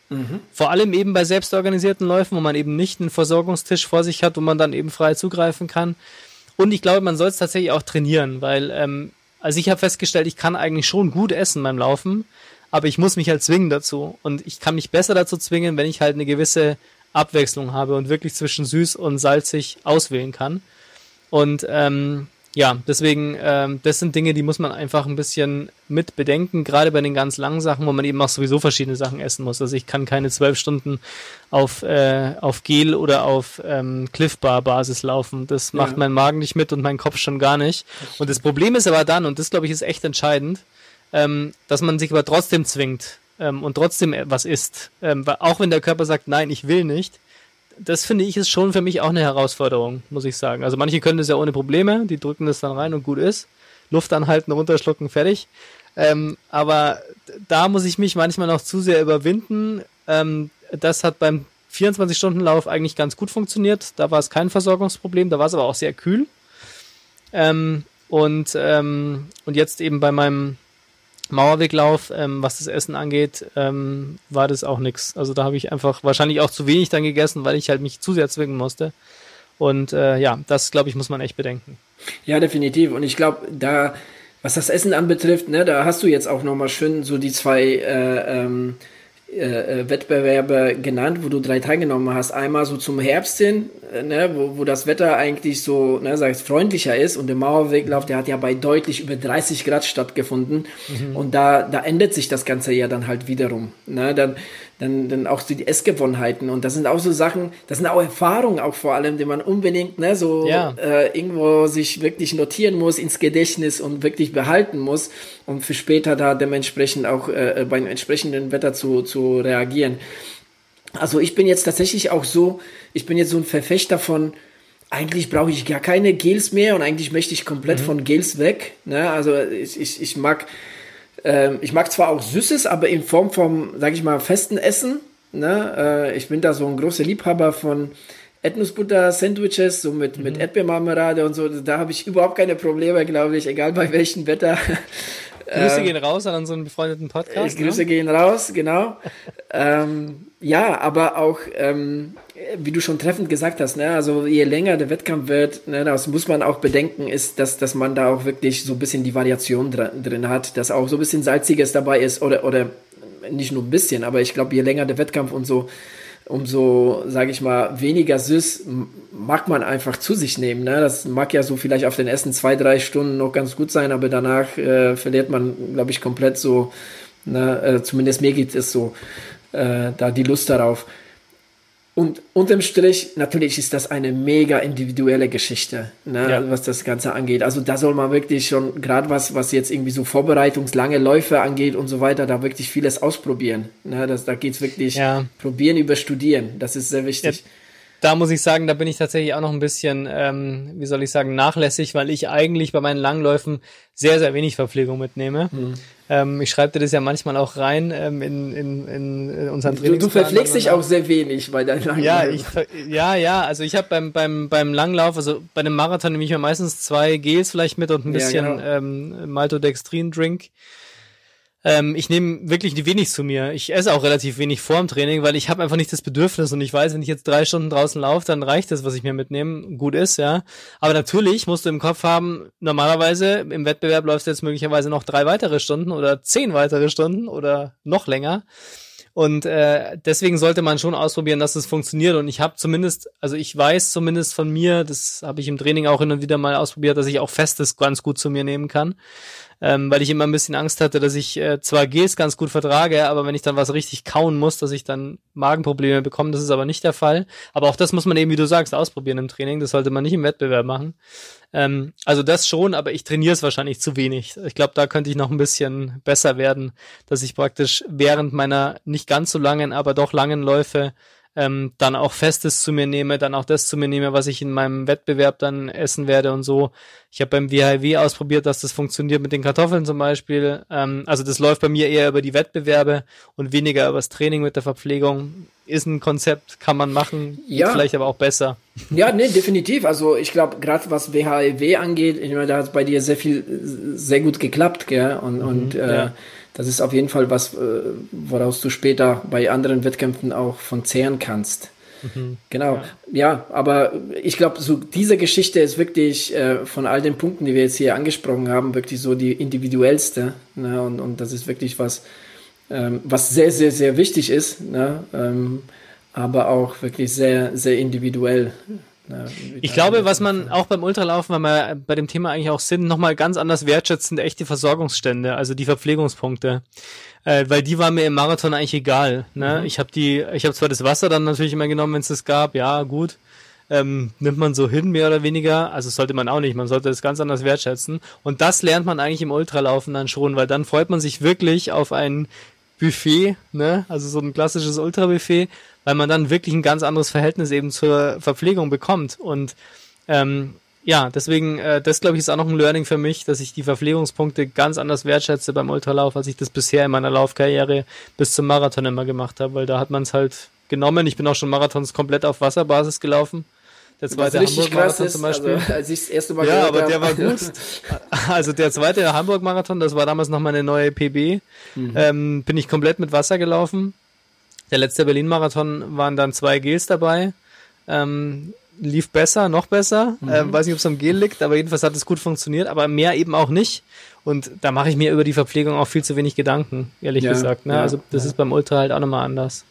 Vor allem eben bei selbstorganisierten Läufen, wo man eben nicht einen Versorgungstisch vor sich hat, wo man dann eben frei zugreifen kann. Und ich glaube, man soll es tatsächlich auch trainieren, weil ähm, also ich habe festgestellt, ich kann eigentlich schon gut essen beim Laufen, aber ich muss mich halt zwingen dazu. Und ich kann mich besser dazu zwingen, wenn ich halt eine gewisse Abwechslung habe und wirklich zwischen süß und salzig auswählen kann. Und ähm, ja, deswegen, ähm, das sind Dinge, die muss man einfach ein bisschen mit bedenken, gerade bei den ganz langen Sachen, wo man eben auch sowieso verschiedene Sachen essen muss. Also ich kann keine zwölf Stunden auf, äh, auf Gel oder auf ähm, Cliff Bar Basis laufen. Das macht mein Magen nicht mit und mein Kopf schon gar nicht. Und das Problem ist aber dann, und das glaube ich ist echt entscheidend, ähm, dass man sich aber trotzdem zwingt ähm, und trotzdem was isst. Ähm, auch wenn der Körper sagt, nein, ich will nicht, das finde ich ist schon für mich auch eine Herausforderung, muss ich sagen. Also manche können das ja ohne Probleme, die drücken das dann rein und gut ist. Luft anhalten, runterschlucken, fertig. Ähm, aber da muss ich mich manchmal noch zu sehr überwinden. Ähm, das hat beim 24-Stunden-Lauf eigentlich ganz gut funktioniert. Da war es kein Versorgungsproblem, da war es aber auch sehr kühl. Ähm, und, ähm, und jetzt eben bei meinem Mauerweglauf, ähm, was das Essen angeht, ähm, war das auch nix. Also da habe ich einfach wahrscheinlich auch zu wenig dann gegessen, weil ich halt mich zu sehr zwingen musste. Und äh, ja, das glaube ich muss man echt bedenken. Ja, definitiv. Und ich glaube, da, was das Essen anbetrifft, ne, da hast du jetzt auch nochmal schön so die zwei äh, ähm, äh, Wettbewerbe genannt, wo du drei teilgenommen hast. Einmal so zum Herbst hin, äh, ne, wo, wo das Wetter eigentlich so, ne, sag ich, freundlicher ist und der Mauerweglauf, der hat ja bei deutlich über 30 Grad stattgefunden und da, da ändert sich das Ganze ja dann halt wiederum. Ne, dann, dann, dann auch so die Essgewohnheiten und das sind auch so Sachen, das sind auch Erfahrungen auch vor allem, die man unbedingt, ne, so Ja. äh, irgendwo sich wirklich notieren muss, ins Gedächtnis und wirklich behalten muss, um für später da dementsprechend auch äh, beim entsprechenden Wetter zu, zu reagieren. Also ich bin jetzt tatsächlich auch so, ich bin jetzt so ein Verfechter von, eigentlich brauche ich gar keine Gels mehr und eigentlich möchte ich komplett von Gels weg. Ne? Also ich, ich, ich mag ähm, ich mag zwar auch Süßes, aber in Form vom, sag ich mal, festen Essen. Ne? Äh, ich bin da so ein großer Liebhaber von Erdnussbutter-Sandwiches, so mit, mit Erdbeermarmelade und so. Da habe ich überhaupt keine Probleme, glaube ich, egal bei welchem Wetter. Grüße gehen raus an unseren befreundeten Podcast. Äh, Grüße ne? gehen raus, genau. ähm, ja, aber auch, ähm, wie du schon treffend gesagt hast, ne, also je länger der Wettkampf wird, ne, das muss man auch bedenken, ist, dass, dass man da auch wirklich so ein bisschen die Variation drin, drin hat, dass auch so ein bisschen Salziges dabei ist oder, oder nicht nur ein bisschen, aber ich glaube, je länger der Wettkampf und so, umso, sage ich mal, weniger süß mag man einfach zu sich nehmen. Ne? Das mag ja so vielleicht auf den ersten zwei, drei Stunden noch ganz gut sein, aber danach äh, verliert man, glaube ich, komplett so, ne? äh, zumindest mir geht es so, äh, da die Lust darauf. Und unterm Strich, natürlich ist das eine mega individuelle Geschichte, ne, Ja. was das Ganze angeht. Also da soll man wirklich schon, gerade was, was jetzt irgendwie so Vorbereitungslange Läufe angeht und so weiter, da wirklich vieles ausprobieren. Ne, das, da geht's wirklich Ja. probieren über studieren. Das ist sehr wichtig. Da muss ich sagen, da bin ich tatsächlich auch noch ein bisschen, ähm, wie soll ich sagen, nachlässig, weil ich eigentlich bei meinen Langläufen sehr, sehr wenig Verpflegung mitnehme. Mhm. Ähm, ich schreibe dir das ja manchmal auch rein ähm, in, in, in, unseren Du, du Trainingsplan. verpflegst dich auch sehr wenig bei deinen langen Ja, ich, ja, ja, also ich habe beim, beim, beim Langlauf, also bei einem Marathon nehme ich mir meistens zwei Gels vielleicht mit und ein Ja, bisschen genau. ähm, Maltodextrin-Drink. Ähm, ich nehme wirklich wenig zu mir. Ich esse auch relativ wenig vorm Training, weil ich habe einfach nicht das Bedürfnis und ich weiß, wenn ich jetzt drei Stunden draußen laufe, dann reicht das, was ich mir mitnehme. Gut ist, ja. Aber natürlich musst du im Kopf haben, normalerweise im Wettbewerb läufst du jetzt möglicherweise noch drei weitere Stunden oder zehn weitere Stunden oder noch länger. Und äh, deswegen sollte man schon ausprobieren, dass es funktioniert. Und ich habe zumindest, also ich weiß zumindest von mir, das habe ich im Training auch hin und wieder mal ausprobiert, dass ich auch Festes ganz gut zu mir nehmen kann. Ähm, weil ich immer ein bisschen Angst hatte, dass ich äh, zwar Gels ganz gut vertrage, aber wenn ich dann was richtig kauen muss, dass ich dann Magenprobleme bekomme. Das ist aber nicht der Fall. Aber auch das muss man eben, wie du sagst, ausprobieren im Training. Das sollte man nicht im Wettbewerb machen. Ähm, also das schon, aber ich trainiere es wahrscheinlich zu wenig. Ich glaube, da könnte ich noch ein bisschen besser werden, dass ich praktisch während meiner nicht ganz so langen, aber doch langen Läufe ähm, dann auch Festes zu mir nehme, dann auch das zu mir nehme, was ich in meinem Wettbewerb dann essen werde und so. Ich habe beim WHW ausprobiert, dass das funktioniert mit den Kartoffeln zum Beispiel. Ähm, also das läuft bei mir eher über die Wettbewerbe und weniger über das Training mit der Verpflegung. Ist ein Konzept, kann man machen, Ja. vielleicht aber auch besser. Ja, nee, definitiv. Also ich glaube, gerade was WHIW angeht, ich meine, da hat bei dir sehr viel, sehr gut geklappt, gell? Und, und äh, ja. Das ist auf jeden Fall was, äh, woraus du später bei anderen Wettkämpfen auch von zehren kannst. Genau, ja. aber ich glaube, so diese Geschichte ist wirklich äh, von all den Punkten, die wir jetzt hier angesprochen haben, wirklich so die individuellste. Ne? Und, und das ist wirklich was, ähm, was sehr, sehr, sehr wichtig ist, ne? ähm, aber auch wirklich sehr, sehr individuell. Ne? Ich glaube, was man auch beim Ultralaufen, weil wir bei dem Thema eigentlich auch sind, nochmal ganz anders wertschätzt, sind echte Versorgungsstände, also die Verpflegungspunkte. Äh, weil die waren mir im Marathon eigentlich egal. Ne? Ich habe die, ich habe zwar das Wasser dann natürlich immer genommen, wenn es das gab, ja, gut. Ähm, nimmt man so hin, mehr oder weniger. Also sollte man auch nicht. Man sollte das ganz anders wertschätzen. Und das lernt man eigentlich im Ultralaufen dann schon, weil dann freut man sich wirklich auf ein Buffet, ne? Also so ein klassisches Ultrabuffet, weil man dann wirklich ein ganz anderes Verhältnis eben zur Verpflegung bekommt. Und ähm, ja, deswegen, äh, das glaube ich ist auch noch ein Learning für mich, dass ich die Verpflegungspunkte ganz anders wertschätze beim Ultralauf, als ich das bisher in meiner Laufkarriere bis zum Marathon immer gemacht habe, weil da hat man es halt genommen. Ich bin auch schon Marathons komplett auf Wasserbasis gelaufen. Der zweite richtig krass Hamburg-Marathon ist, zum Beispiel. also, [laughs] als ich das erste Mal Ja, aber der war gut. [laughs] Also der zweite Hamburg-Marathon, das war damals noch meine neue PB, ähm, bin ich komplett mit Wasser gelaufen. Der letzte Berlin-Marathon waren dann zwei Gels dabei. Ähm, lief besser, noch besser. Ähm, weiß nicht, ob es am Gel liegt, aber jedenfalls hat es gut funktioniert, aber mehr eben auch nicht. Und da mache ich mir über die Verpflegung auch viel zu wenig Gedanken, ehrlich Ja, gesagt. Ne? ja, also das ist beim Ultra halt auch nochmal anders.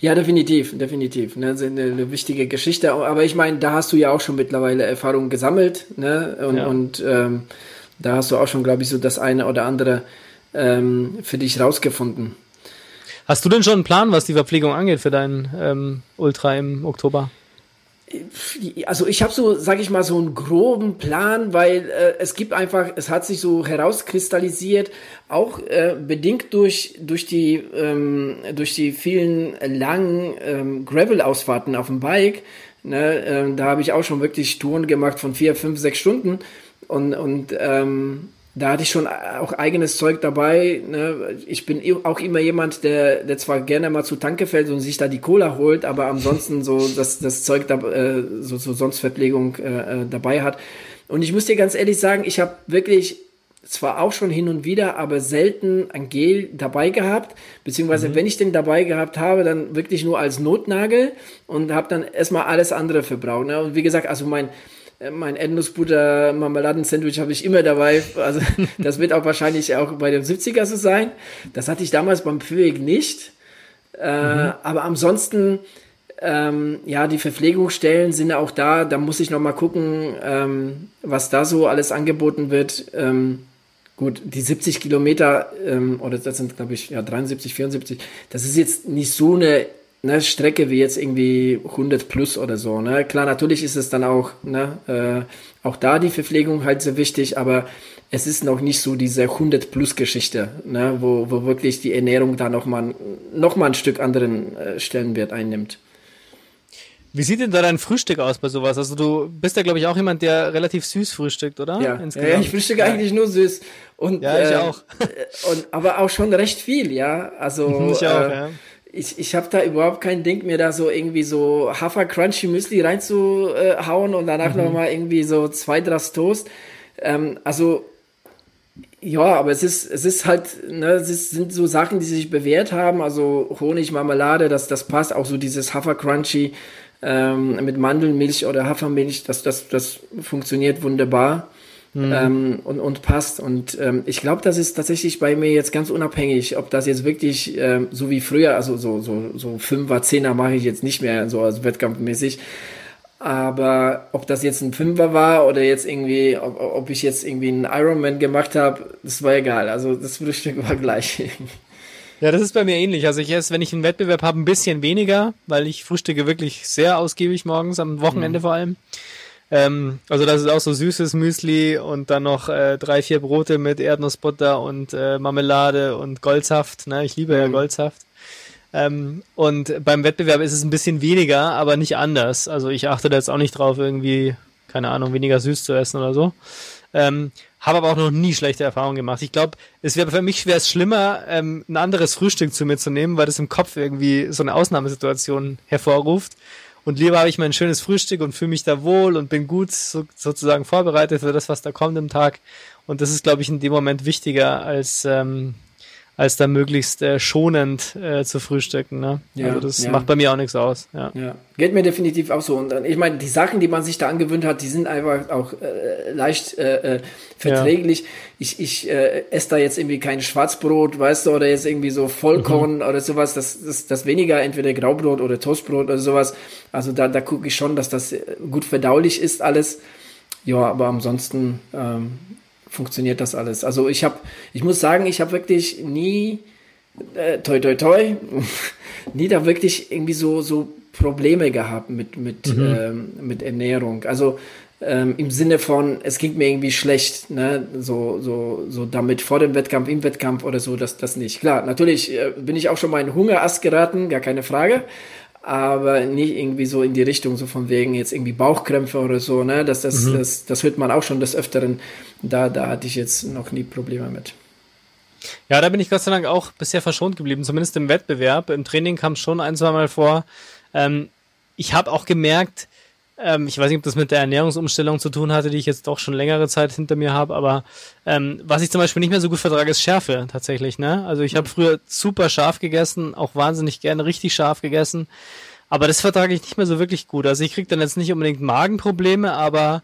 Ja, definitiv, definitiv. Ne, das ist eine, eine wichtige Geschichte. Aber ich meine, da hast du ja auch schon mittlerweile Erfahrungen gesammelt, ne? Und, Ja. und ähm, da hast du auch schon, glaube ich, so das eine oder andere ähm, für dich rausgefunden. Hast du denn schon einen Plan, was die Verpflegung angeht für deinen ähm, Ultra im Oktober? Also ich habe so, sage ich mal, so einen groben Plan, weil äh, es gibt einfach, es hat sich so herauskristallisiert, auch äh, bedingt durch durch die ähm, durch die vielen langen ähm, Gravel-Ausfahrten auf dem Bike. Ne, ähm, da habe ich auch schon wirklich Touren gemacht von vier, fünf, sechs Stunden und und ähm, da hatte ich schon auch eigenes Zeug dabei. Ne? Ich bin auch immer jemand, der, der zwar gerne mal zu Tanke fällt und sich da die Cola holt, aber ansonsten so das, das Zeug da, äh, so, so sonst Verpflegung äh, äh, dabei hat. Und ich muss dir ganz ehrlich sagen, ich habe wirklich zwar auch schon hin und wieder, aber selten ein Gel dabei gehabt, beziehungsweise wenn ich den dabei gehabt habe, dann wirklich nur als Notnagel und habe dann erstmal alles andere verbraucht. Ne? Und wie gesagt, also mein äh, mein Erdnussbutter Marmeladen-Sandwich habe ich immer dabei. Also [laughs] das wird auch wahrscheinlich auch bei dem 70er so sein. Das hatte ich damals beim Pfweg nicht. Äh, Aber ansonsten, ähm, ja, die Verpflegungsstellen sind auch da. Da muss ich noch mal gucken, ähm, was da so alles angeboten wird. Ähm, gut, die 70 Kilometer, ähm, oder das sind, glaube ich, ja, 73, 74, das ist jetzt nicht so eine eine Strecke wie jetzt irgendwie 100 plus oder so. Ne? Klar, natürlich ist es dann auch, ne, äh, auch da die Verpflegung halt sehr wichtig, aber es ist noch nicht so diese 100 plus Geschichte, ne, wo, wo wirklich die Ernährung da nochmal noch mal ein Stück anderen äh, Stellenwert einnimmt. Wie sieht denn da dein Frühstück aus bei sowas? Also du bist ja, glaube ich, auch jemand, der relativ süß frühstückt, oder? Ja, ja ich frühstücke ja. eigentlich nur süß. Und, ja, ich äh, auch. Und, aber auch schon recht viel, ja. Also [laughs] ich auch, äh, ja ich, ich habe da überhaupt kein Ding, mir da so irgendwie so Hafer Crunchy Müsli reinzuhauen und danach mhm. nochmal irgendwie so zwei, drei Toast. Ähm, also, ja, aber es ist, es ist halt, ne, es ist, sind so Sachen, die sich bewährt haben. Also Honig, Marmelade, das, das passt. Auch so dieses Hafer Crunchy ähm, mit Mandelmilch oder Hafermilch, das, das, das funktioniert wunderbar mhm. ähm, und, und passt. Und ähm, ich glaube, das ist tatsächlich bei mir jetzt ganz unabhängig, ob das jetzt wirklich ähm, so wie früher, also so, so, so Fünfer, Zehner mache ich jetzt nicht mehr so als wettkampfmäßig. Aber ob das jetzt ein Fünfer war oder jetzt irgendwie, ob, ob ich jetzt irgendwie einen Ironman gemacht habe, das war egal. Also das Frühstück war gleich. Ja, das ist bei mir ähnlich. Also ich esse, wenn ich einen Wettbewerb habe, ein bisschen weniger, weil ich frühstücke wirklich sehr ausgiebig morgens, am Wochenende mhm. vor allem. Ähm, also das ist auch so süßes Müsli und dann noch äh, drei, vier Brote mit Erdnussbutter und äh, Marmelade und Goldsaft. Ne? Ich liebe mhm. ja Goldsaft. Ähm, und beim Wettbewerb ist es ein bisschen weniger, aber nicht anders. Also ich achte da jetzt auch nicht drauf, irgendwie, keine Ahnung, weniger süß zu essen oder so. Ähm, habe aber auch noch nie schlechte Erfahrungen gemacht. Ich glaube, es wäre für mich wäre es schlimmer, ähm, ein anderes Frühstück zu mir zu nehmen, weil das im Kopf irgendwie so eine Ausnahmesituation hervorruft. Und lieber habe ich mein schönes Frühstück und fühle mich da wohl und bin gut so, sozusagen vorbereitet für das, was da kommt im Tag. Und das ist, glaube ich, in dem Moment wichtiger als ähm, als da möglichst äh, schonend äh, zu frühstücken. Ne? Ja, also das ja. macht bei mir auch nichts aus. Ja. ja, geht mir definitiv auch so. Und ich meine, die Sachen, die man sich da angewöhnt hat, die sind einfach auch äh, leicht äh, äh verträglich. Ich, ich äh, esse da jetzt irgendwie kein Schwarzbrot, weißt du, oder jetzt irgendwie so Vollkorn mhm. oder sowas. Das, das, das weniger entweder Graubrot oder Toastbrot oder sowas. Also da, da gucke ich schon, dass das gut verdaulich ist alles. Ja, aber ansonsten ähm, funktioniert das alles. Also ich habe, ich muss sagen, ich habe wirklich nie, äh, toi toi toi, [laughs] nie da wirklich irgendwie so, so Probleme gehabt mit, mit, mhm. ähm, mit Ernährung. Also ähm, im Sinne von, es ging mir irgendwie schlecht, ne, so, so, so damit vor dem Wettkampf, im Wettkampf oder so, das, das nicht. Klar, natürlich äh, bin ich auch schon mal in Hungerast geraten, gar keine Frage aber nicht irgendwie so in die Richtung, so von wegen jetzt irgendwie Bauchkrämpfe oder so, ne? Das, das, mhm. das, das hört man auch schon des Öfteren. Da, da hatte ich jetzt noch nie Probleme mit. Ja, da bin ich Gott sei Dank auch bisher verschont geblieben, zumindest im Wettbewerb. Im Training kam es schon ein, zwei Mal vor. Ähm, ich habe auch gemerkt, ähm, ich weiß nicht, ob das mit der Ernährungsumstellung zu tun hatte, die ich jetzt doch schon längere Zeit hinter mir habe, aber ähm, was ich zum Beispiel nicht mehr so gut vertrage, ist Schärfe tatsächlich. Ne? Also ich habe früher super scharf gegessen, auch wahnsinnig gerne richtig scharf gegessen, aber das vertrage ich nicht mehr so wirklich gut. Also ich kriege dann jetzt nicht unbedingt Magenprobleme, aber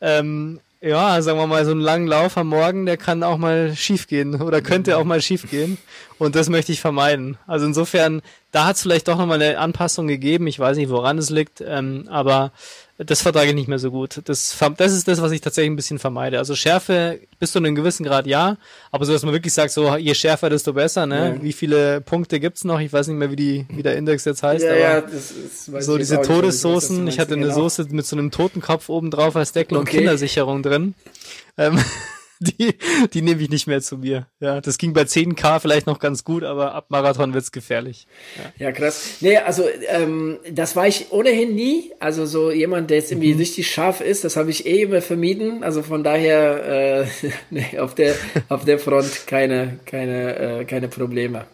ähm, ja, sagen wir mal, so einen langen Lauf am Morgen, der kann auch mal schief gehen oder könnte auch mal schief gehen. Und das möchte ich vermeiden. Also insofern, da hat es vielleicht doch nochmal eine Anpassung gegeben. Ich weiß nicht, woran es liegt, ähm, aber das vertrage ich nicht mehr so gut. Das, das ist das, was ich tatsächlich ein bisschen vermeide. Also Schärfe bis zu einem gewissen Grad ja, aber so, dass man wirklich sagt, so je schärfer, desto besser. Ne? Ja. Wie viele Punkte gibt's noch? Ich weiß nicht mehr, wie, die, wie der Index jetzt heißt. Ja, aber ja, das ist, so diese Todessoßen. Ich hatte eine genau. Soße mit so einem Totenkopf oben drauf als Deckel okay. und Kindersicherung drin. Ähm, [laughs] [laughs] die, die nehme ich nicht mehr zu mir. Ja, das ging bei 10k vielleicht noch ganz gut, aber ab Marathon wird's gefährlich. Ja, ja krass. Nee, also ähm, das war ich ohnehin nie. Also so jemand, der jetzt irgendwie mhm. richtig scharf ist, das habe ich eh immer vermieden. Also von daher äh, [laughs] nee, auf der auf der Front keine keine äh, keine Probleme.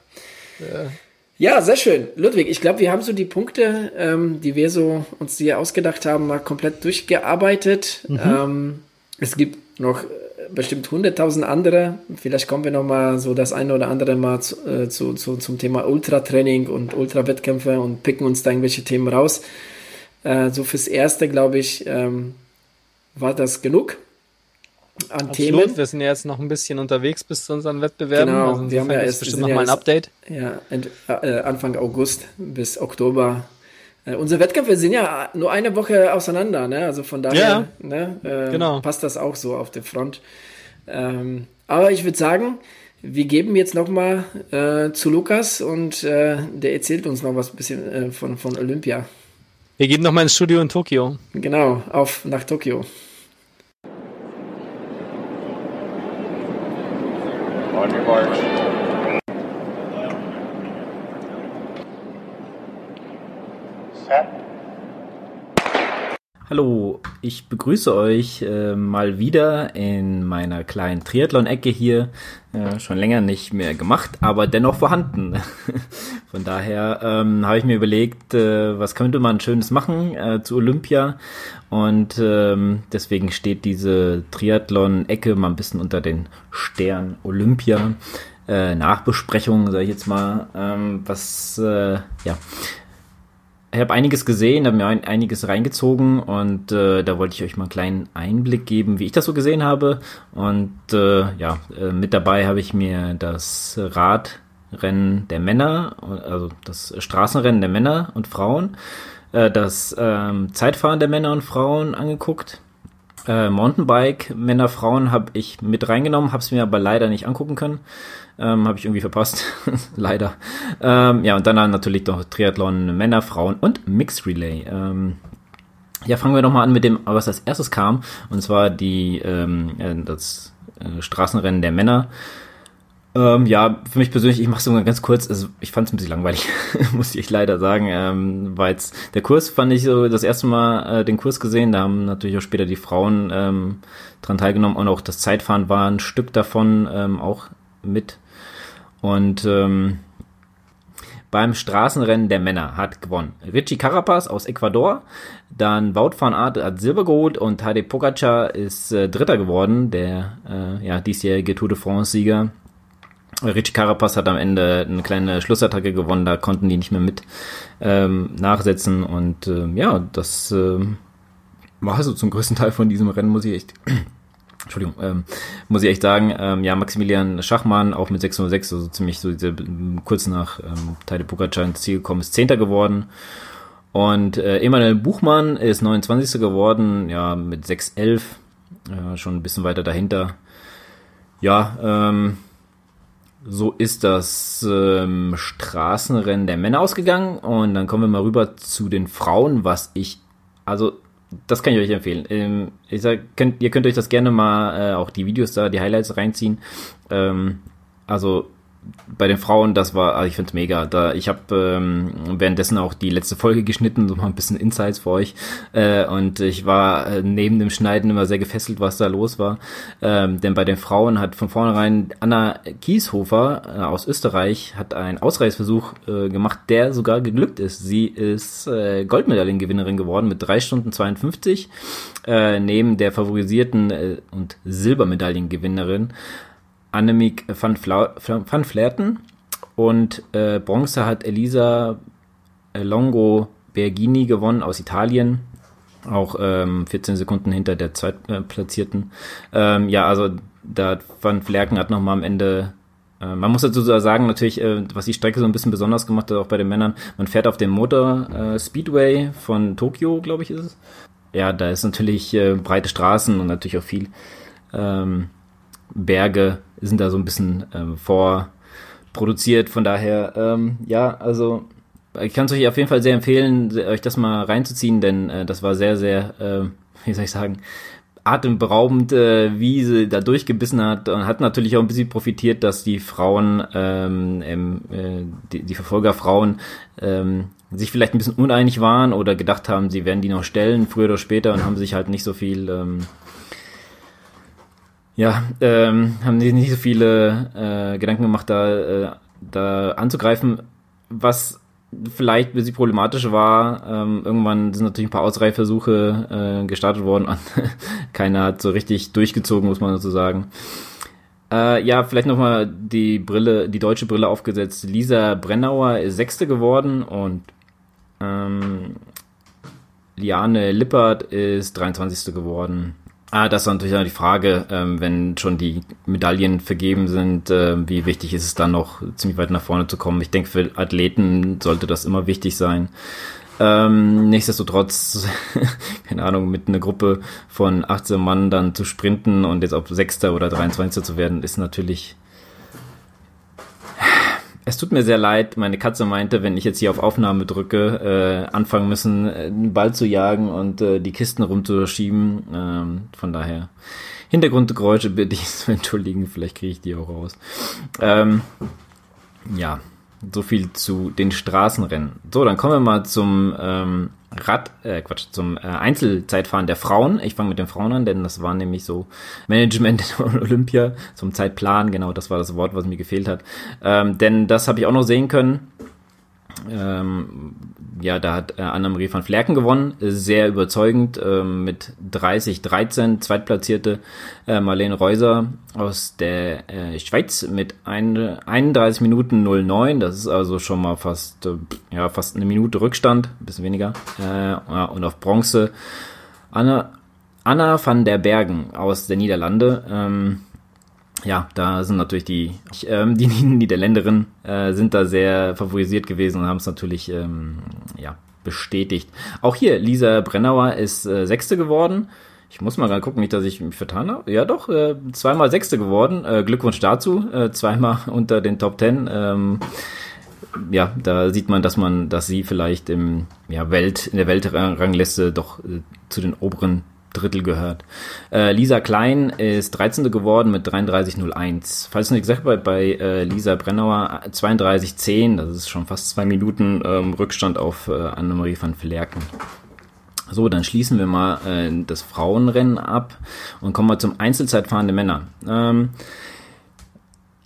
Ja. Ja, sehr schön. Ludwig, ich glaube, wir haben so die Punkte, ähm, die wir so uns hier ausgedacht haben, mal komplett durchgearbeitet. Mhm. Ähm, es gibt noch bestimmt hunderttausend andere. Vielleicht kommen wir noch mal so das eine oder andere mal zu, äh, zu, zu zum Thema Ultratraining und Ultrawettkämpfe und picken uns da irgendwelche Themen raus. Äh, so fürs Erste, glaube ich, ähm, war das genug an Absolut. Themen. Wir sind ja jetzt noch ein bisschen unterwegs bis zu unseren Wettbewerben. Genau, also wir haben ja erst bestimmt noch mal ein Update. Ja, äh, Anfang August bis Oktober äh, unsere Wettkämpfe sind ja nur eine Woche auseinander, ne? Also von daher ja, ne, äh, genau. passt das auch so auf der Front. Ähm, aber ich würde sagen, wir geben jetzt nochmal äh, zu Lukas und äh, der erzählt uns noch was ein bisschen äh, von, von Olympia. Wir gehen nochmal ins Studio in Tokio. Genau, auf nach Tokio. On your march. Hallo, ich begrüße euch äh, mal wieder in meiner kleinen Triathlon-Ecke hier. Äh, schon länger nicht mehr gemacht, aber dennoch vorhanden. [laughs] Von daher ähm, habe ich mir überlegt, äh, was könnte man Schönes machen äh, zu Olympia. Und ähm, deswegen steht diese Triathlon-Ecke mal ein bisschen unter den Stern Olympia. Äh, Nachbesprechung, sage ich jetzt mal, ähm, was äh, ja ich habe einiges gesehen, habe mir ein, einiges reingezogen und äh, da wollte ich euch mal einen kleinen Einblick geben, wie ich das so gesehen habe. Und äh, ja, äh, mit dabei habe ich mir das Radrennen der Männer, also das Straßenrennen der Männer und Frauen, äh, das ähm, Zeitfahren der Männer und Frauen angeguckt. Äh, Mountainbike, Männer, Frauen habe ich mit reingenommen, habe es mir aber leider nicht angucken können. Ähm, Habe ich irgendwie verpasst. [laughs] Leider. Ähm, ja, und dann natürlich noch Triathlon Männer, Frauen und Mixed Relay. Ähm, ja, fangen wir doch mal an mit dem, was als erstes kam. Und zwar die, ähm, äh, das äh, Straßenrennen der Männer. Ähm, ja, für mich persönlich, ich mache es ganz kurz, also ich fand es ein bisschen langweilig, [laughs] muss ich leider sagen, ähm, weil der Kurs fand ich so das erste Mal äh, den Kurs gesehen, da haben natürlich auch später die Frauen ähm, dran teilgenommen. Und auch das Zeitfahren war ein Stück davon ähm, auch mit. Und ähm, beim Straßenrennen der Männer hat gewonnen Richie Carapaz aus Ecuador, dann Wout van Aert hat Silber geholt und Tadej Pogacar ist äh, Dritter geworden, der äh, ja, diesjährige Tour de France-Sieger. Richie Carapaz hat am Ende eine kleine Schlussattacke gewonnen, da konnten die nicht mehr mit ähm, nachsetzen und äh, ja, das äh, war so zum größten Teil von diesem Rennen, muss ich echt [clears throat] Entschuldigung, ähm, muss ich echt sagen, ähm, ja, Maximilian Schachmann auch mit 606, also ziemlich so diese, kurz nach ähm, Teile Pogacar ins Ziel gekommen, ist Zehnter geworden. Und äh, Emanuel Buchmann ist 29. geworden, ja, mit 611, äh, schon ein bisschen weiter dahinter. Ja, ähm, so ist das ähm, Straßenrennen der Männer ausgegangen. Und dann kommen wir mal rüber zu den Frauen, was ich, also das kann ich euch empfehlen. Ähm, ich sag, könnt, ihr könnt euch das gerne mal äh, auch die Videos da, die Highlights reinziehen. Ähm, also bei den Frauen, das war, also ich finde es mega. Da, ich habe ähm, währenddessen auch die letzte Folge geschnitten, so mal ein bisschen Insights für euch. Äh, und ich war äh, neben dem Schneiden immer sehr gefesselt, was da los war. Ähm, denn bei den Frauen hat von vornherein Anna Kieshofer äh, aus Österreich hat einen Ausreißversuch äh, gemacht, der sogar geglückt ist. Sie ist äh, Goldmedaillengewinnerin geworden mit drei Stunden 52 äh, neben der favorisierten äh, und Silbermedaillengewinnerin Annemiek van, Fla van Flerten und äh, Bronze hat Elisa Longo Bergini gewonnen aus Italien. Auch ähm, 14 Sekunden hinter der Zweitplatzierten. Ähm, ja, also da Van Flerken hat nochmal am Ende äh, man muss dazu sagen, natürlich, äh, was die Strecke so ein bisschen besonders gemacht hat, auch bei den Männern, man fährt auf dem Motor äh, Speedway von Tokio, glaube ich, ist es. Ja, da ist natürlich äh, breite Straßen und natürlich auch viel ähm, Berge sind da so ein bisschen ähm, vorproduziert. Von daher, ähm, ja, also ich kann es euch auf jeden Fall sehr empfehlen, euch das mal reinzuziehen, denn äh, das war sehr, sehr, äh, [laughs] wie soll ich sagen, atemberaubend, äh, wie sie da durchgebissen hat und hat natürlich auch ein bisschen profitiert, dass die Frauen, ähm, ähm, äh, die, die Verfolgerfrauen, ähm, sich vielleicht ein bisschen uneinig waren oder gedacht haben, sie werden die noch stellen, früher oder später und haben sich halt nicht so viel ähm, ja, ähm, haben die nicht so viele äh, Gedanken gemacht, da, äh, da anzugreifen, was vielleicht ein bisschen problematisch war. Ähm, irgendwann sind natürlich ein paar Ausreihversuche äh, gestartet worden und [laughs] keiner hat so richtig durchgezogen, muss man so sagen. Äh, ja, vielleicht nochmal die Brille, die deutsche Brille aufgesetzt. Lisa Brennauer ist Sechste geworden und ähm, Liane Lippert ist 23. geworden. Ah, das ist natürlich auch die Frage, ähm, wenn schon die Medaillen vergeben sind, äh, wie wichtig ist es dann noch ziemlich weit nach vorne zu kommen? Ich denke, für Athleten sollte das immer wichtig sein. Ähm, nichtsdestotrotz, [laughs] keine Ahnung, mit einer Gruppe von 18 Mann dann zu sprinten und jetzt auf Sechster oder 23. zu werden, ist natürlich es tut mir sehr leid. Meine Katze meinte, wenn ich jetzt hier auf Aufnahme drücke, äh, anfangen müssen, äh, einen Ball zu jagen und äh, die Kisten rumzuschieben. Ähm, von daher Hintergrundgeräusche bitte ich [laughs] zu entschuldigen. Vielleicht kriege ich die auch raus. Ähm, ja, so viel zu den Straßenrennen. So, dann kommen wir mal zum ähm, Rad, äh, Quatsch, zum äh, Einzelzeitfahren der Frauen. Ich fange mit den Frauen an, denn das war nämlich so [laughs] Management in Olympia, zum Zeitplan, genau, das war das Wort, was mir gefehlt hat. Ähm, denn das habe ich auch noch sehen können. Ähm, ja, da hat äh, Annemarie van Flerken gewonnen, sehr überzeugend ähm, mit 30-13, zweitplatzierte. Äh, Marlene Reuser aus der äh, Schweiz mit ein, 31 Minuten 09, das ist also schon mal fast, äh, ja, fast eine Minute Rückstand, ein bisschen weniger, äh, und auf Bronze Anna, Anna van der Bergen aus der Niederlande, ähm, ja, da sind natürlich die, ähm, die Niederländerinnen äh, sind da sehr favorisiert gewesen und haben es natürlich ähm, ja, bestätigt. Auch hier, Lisa Brennauer ist äh, Sechste geworden. Ich muss mal gerade gucken, nicht, dass ich mich vertan habe. Ja, doch, äh, zweimal Sechste geworden. Äh, Glückwunsch dazu. Äh, zweimal [laughs] unter den Top Ten. Ähm, ja, da sieht man, dass man, dass sie vielleicht im ja, Welt, in der Weltrangliste doch äh, zu den oberen Drittel gehört. Äh, Lisa Klein ist 13. geworden mit 33,01. Falls nicht gesagt bei, bei äh, Lisa Brennauer 32,10, das ist schon fast zwei Minuten ähm, Rückstand auf äh, Annemarie van Flerken. So, dann schließen wir mal äh, das Frauenrennen ab und kommen mal zum Einzelzeitfahren der Männer. Ähm,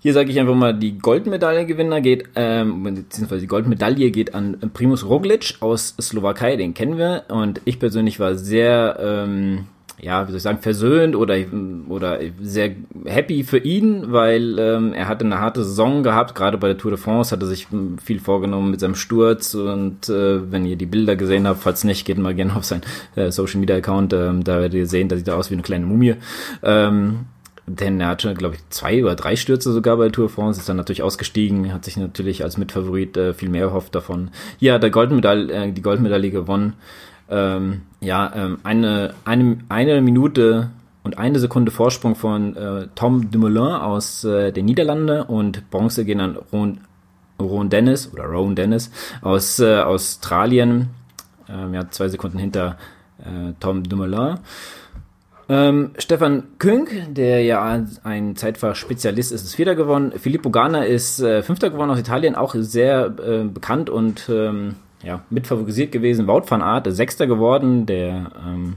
hier sage ich einfach mal, die Goldmedaillengewinner geht, ähm, beziehungsweise die Goldmedaille geht an Primus Roglic aus Slowakei, den kennen wir. Und ich persönlich war sehr, ähm, ja, wie soll ich sagen, versöhnt oder, oder sehr happy für ihn, weil ähm, er hatte eine harte Saison gehabt, gerade bei der Tour de France hatte sich viel vorgenommen mit seinem Sturz und äh, wenn ihr die Bilder gesehen habt, falls nicht, geht mal gerne auf sein äh, Social Media Account, ähm, da werdet ihr sehen, da sieht er aus wie eine kleine Mumie. Ähm, denn er hatte, glaube ich, zwei oder drei Stürze sogar bei Tour de France, ist dann natürlich ausgestiegen, hat sich natürlich als Mitfavorit äh, viel mehr erhofft davon. Hier hat er Goldmedaille, äh, die Goldmedaille gewonnen. Ähm, ja, ähm, eine, eine, eine Minute und eine Sekunde Vorsprung von äh, Tom Dumoulin aus äh, den Niederlande und Bronze gehen an Ron, Ron Dennis oder Ron Dennis aus äh, Australien. Ähm, ja, zwei Sekunden hinter äh, Tom Dumoulin. Ähm, Stefan Künk, der ja ein Zeitfahrspezialist ist, ist Vierter geworden. Filippo Garner ist äh, Fünfter geworden aus Italien, auch sehr äh, bekannt und ähm, ja, mitfavorisiert gewesen. Wout van Aert ist Sechster geworden, der ähm,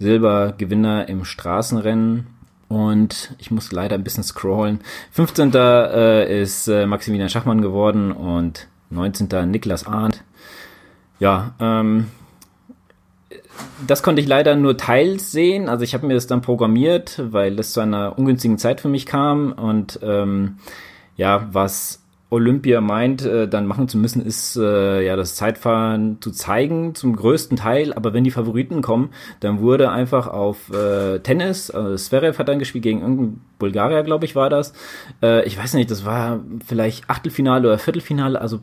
Silbergewinner im Straßenrennen. Und ich muss leider ein bisschen scrollen. 15. Äh, ist äh, Maximilian Schachmann geworden und 19. Niklas Arndt. Ja, ähm, das konnte ich leider nur teils sehen. Also ich habe mir das dann programmiert, weil das zu einer ungünstigen Zeit für mich kam. Und ähm, ja, was Olympia meint, äh, dann machen zu müssen, ist äh, ja das Zeitfahren zu zeigen, zum größten Teil. Aber wenn die Favoriten kommen, dann wurde einfach auf äh, Tennis, also Zverev hat dann gespielt gegen irgendeinen Bulgarier, glaube ich, war das. Äh, ich weiß nicht, das war vielleicht Achtelfinale oder Viertelfinale. Also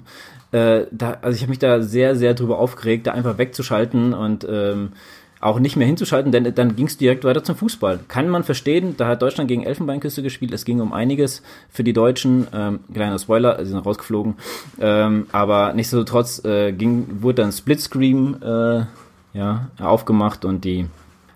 äh, da, also ich habe mich da sehr, sehr drüber aufgeregt, da einfach wegzuschalten und ähm, auch nicht mehr hinzuschalten, denn dann ging es direkt weiter zum Fußball. Kann man verstehen, da hat Deutschland gegen Elfenbeinküste gespielt, es ging um einiges für die Deutschen, ähm, kleiner Spoiler, sie sind rausgeflogen, ähm, aber nichtsdestotrotz äh, ging, wurde dann Splitscreen äh, ja, aufgemacht und die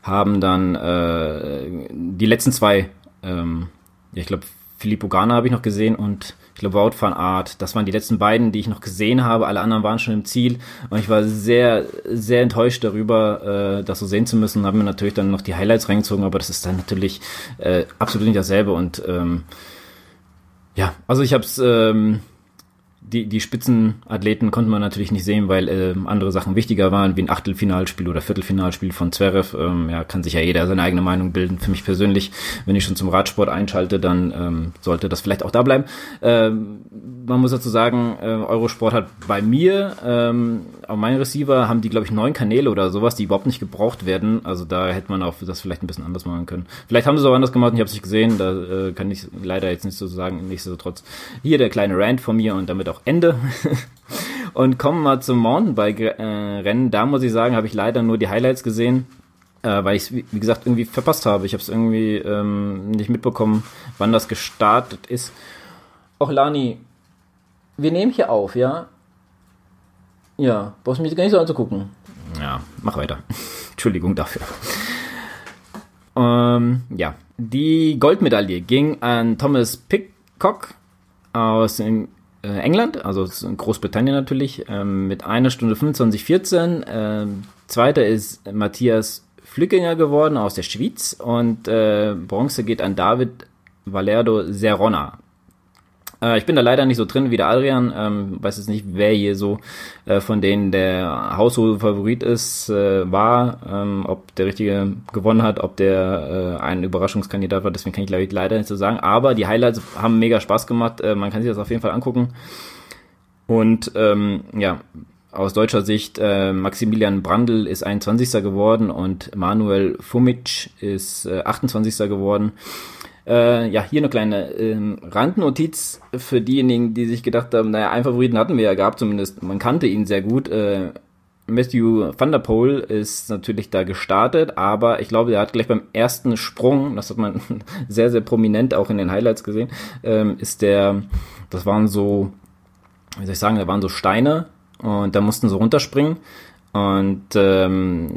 haben dann äh, die letzten zwei, ähm, ja, ich glaube, Filippo Gana habe ich noch gesehen und ich glaube Art. Das waren die letzten beiden, die ich noch gesehen habe. Alle anderen waren schon im Ziel und ich war sehr, sehr enttäuscht darüber, äh, das so sehen zu müssen. Haben mir natürlich dann noch die Highlights reingezogen, aber das ist dann natürlich äh, absolut nicht dasselbe und ähm, ja, also ich habe es ähm, die, die Spitzenathleten konnte man natürlich nicht sehen, weil äh, andere Sachen wichtiger waren, wie ein Achtelfinalspiel oder Viertelfinalspiel von Zverev. Ähm, ja, kann sich ja jeder seine eigene Meinung bilden. Für mich persönlich, wenn ich schon zum Radsport einschalte, dann ähm, sollte das vielleicht auch da bleiben. Ähm, man muss dazu sagen, äh, Eurosport hat bei mir, ähm, auf meinen Receiver haben die, glaube ich, neun Kanäle oder sowas, die überhaupt nicht gebraucht werden. Also da hätte man auch das vielleicht ein bisschen anders machen können. Vielleicht haben sie es auch anders gemacht, ich habe es nicht gesehen, da äh, kann ich leider jetzt nicht so sagen, nichtsdestotrotz. Hier der kleine Rant von mir und damit auch Ende. [laughs] und kommen mal zum Mountainbike-Rennen. Da muss ich sagen, habe ich leider nur die Highlights gesehen, äh, weil ich es, wie gesagt, irgendwie verpasst habe. Ich habe es irgendwie ähm, nicht mitbekommen, wann das gestartet ist. Auch Lani, wir nehmen hier auf, ja? Ja, brauchst du mich gar nicht so anzugucken. Ja, mach weiter. [laughs] Entschuldigung dafür. Ähm, ja, die Goldmedaille ging an Thomas Pickcock aus äh, England, also Großbritannien natürlich, ähm, mit einer Stunde 25,14. Ähm, zweiter ist Matthias Flückinger geworden aus der Schweiz und äh, Bronze geht an David Valerdo Serrona ich bin da leider nicht so drin wie der Adrian. Ähm, weiß jetzt nicht, wer hier so äh, von denen der Haushohe-Favorit ist, äh, war, ähm, ob der Richtige gewonnen hat, ob der äh, ein Überraschungskandidat war. Deswegen kann ich, glaube ich, leider nicht so sagen. Aber die Highlights haben mega Spaß gemacht. Äh, man kann sich das auf jeden Fall angucken. Und ähm, ja, aus deutscher Sicht, äh, Maximilian Brandl ist 21. geworden und Manuel Fumic ist äh, 28. geworden. Äh, ja, hier eine kleine ähm, Randnotiz für diejenigen, die sich gedacht haben, naja, einen Favoriten hatten wir ja gehabt, zumindest man kannte ihn sehr gut. Äh, Matthew Van der Poel ist natürlich da gestartet, aber ich glaube, er hat gleich beim ersten Sprung, das hat man [laughs] sehr, sehr prominent auch in den Highlights gesehen, ähm, ist der, das waren so, wie soll ich sagen, da waren so Steine und da mussten sie runterspringen und ähm,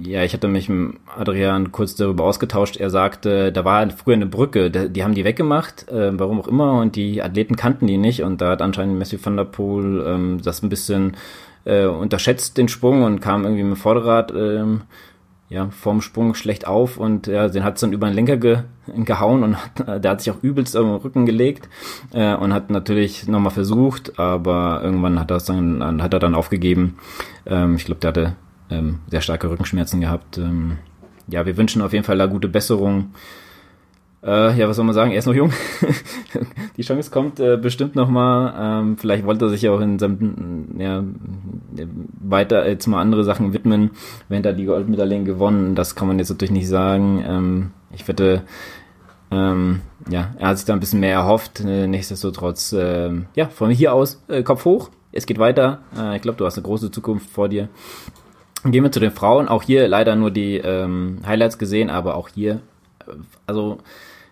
ja, ich hatte mich mit Adrian kurz darüber ausgetauscht. Er sagte, da war früher eine Brücke, die haben die weggemacht, äh, warum auch immer, und die Athleten kannten die nicht. Und da hat anscheinend Messi van der Poel ähm, das ein bisschen äh, unterschätzt, den Sprung, und kam irgendwie mit dem Vorderrad ähm, ja, vorm Sprung schlecht auf und ja, den hat es dann über den Lenker ge, gehauen und hat, der hat sich auch übelst den Rücken gelegt äh, und hat natürlich nochmal versucht, aber irgendwann hat, das dann, hat er dann aufgegeben. Ähm, ich glaube, der hatte ähm, sehr starke Rückenschmerzen gehabt. Ähm, ja, wir wünschen auf jeden Fall da gute Besserung. Äh, ja, was soll man sagen? Er ist noch jung. [laughs] die Chance kommt äh, bestimmt noch mal. Ähm, vielleicht wollte er sich auch in seinem, ja, weiter jetzt mal andere Sachen widmen. Wenn er die Goldmedaillen gewonnen, das kann man jetzt natürlich nicht sagen. Ähm, ich wette, ähm, ja, er hat sich da ein bisschen mehr erhofft. Äh, nichtsdestotrotz, äh, ja, von hier aus äh, Kopf hoch. Es geht weiter. Äh, ich glaube, du hast eine große Zukunft vor dir. Gehen wir zu den Frauen. Auch hier leider nur die ähm, Highlights gesehen, aber auch hier, äh, also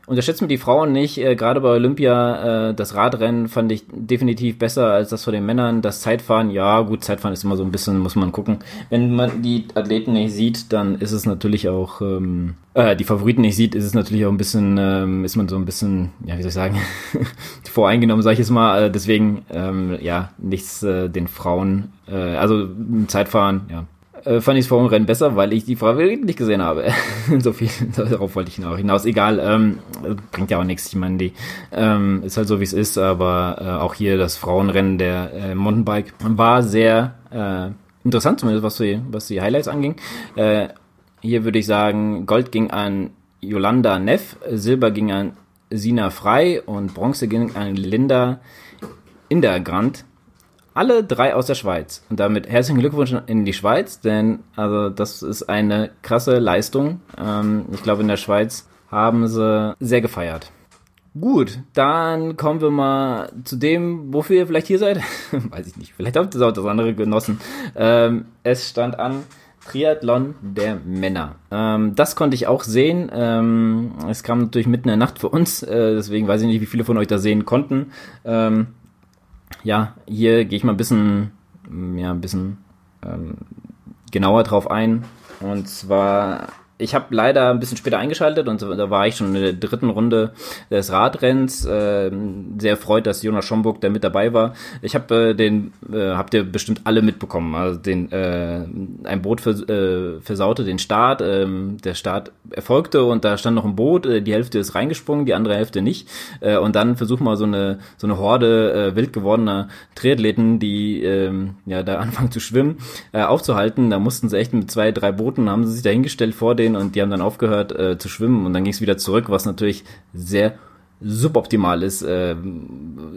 Unterschätzen wir die Frauen nicht. Äh, Gerade bei Olympia, äh, das Radrennen fand ich definitiv besser als das von den Männern. Das Zeitfahren, ja gut, Zeitfahren ist immer so ein bisschen, muss man gucken. Wenn man die Athleten nicht sieht, dann ist es natürlich auch, ähm, äh, die Favoriten nicht sieht, ist es natürlich auch ein bisschen, ähm, ist man so ein bisschen, ja, wie soll ich sagen, [laughs] voreingenommen, sag ich jetzt mal. Äh, deswegen, ähm, ja, nichts äh, den Frauen, äh, also Zeitfahren, ja, äh, fand ich das Formrennen besser, weil ich die Favoriten nicht gesehen habe. [laughs] so viel, darauf wollte ich auch hinaus. Egal, ähm, bringt ja auch nichts. Ich meine, die ähm, ist halt so, wie es ist, aber äh, auch hier das Frauenrennen der äh, Mountainbike war sehr äh, interessant, zumindest was die, was die Highlights anging. Äh, hier würde ich sagen, Gold ging an Yolanda Neff, Silber ging an Sina Frei und Bronze ging an Linda Indergrand alle drei aus der Schweiz. Und damit herzlichen Glückwunsch in die Schweiz, denn also das ist eine krasse Leistung. Ähm, ich glaube, in der Schweiz haben sie sehr gefeiert. Gut, dann kommen wir mal zu dem, wofür ihr vielleicht hier seid. [laughs] Weiß ich nicht, vielleicht habt ihr auch das andere genossen. Ähm, es stand an Triathlon der Männer. Ähm, das konnte ich auch sehen. Ähm, es kam natürlich mitten in der Nacht für uns, äh, deswegen weiß ich nicht, wie viele von euch da sehen konnten. Ja, hier gehe ich mal ein bisschen, ja, ein bisschen ähm, genauer drauf ein. Und zwar ich habe leider ein bisschen später eingeschaltet und da war ich schon in der dritten Runde des Radrenns. Äh, sehr erfreut, dass Jonas Schomburg da mit dabei war. Ich habe äh, den, äh, habt ihr bestimmt alle mitbekommen. Also den, äh, ein Boot vers äh, versaute den Start. Ähm, der Start erfolgte und da stand noch ein Boot. Äh, die Hälfte ist reingesprungen, die andere Hälfte nicht. Äh, und dann versuchen wir so eine so eine Horde äh, wild gewordener Triathleten, die äh, ja da [laughs] anfangen zu schwimmen, äh, aufzuhalten. Da mussten sie echt mit zwei, drei Booten haben sie sich dahingestellt vor den denen und die haben dann aufgehört äh, zu schwimmen und dann ging es wieder zurück, was natürlich sehr suboptimal ist, äh,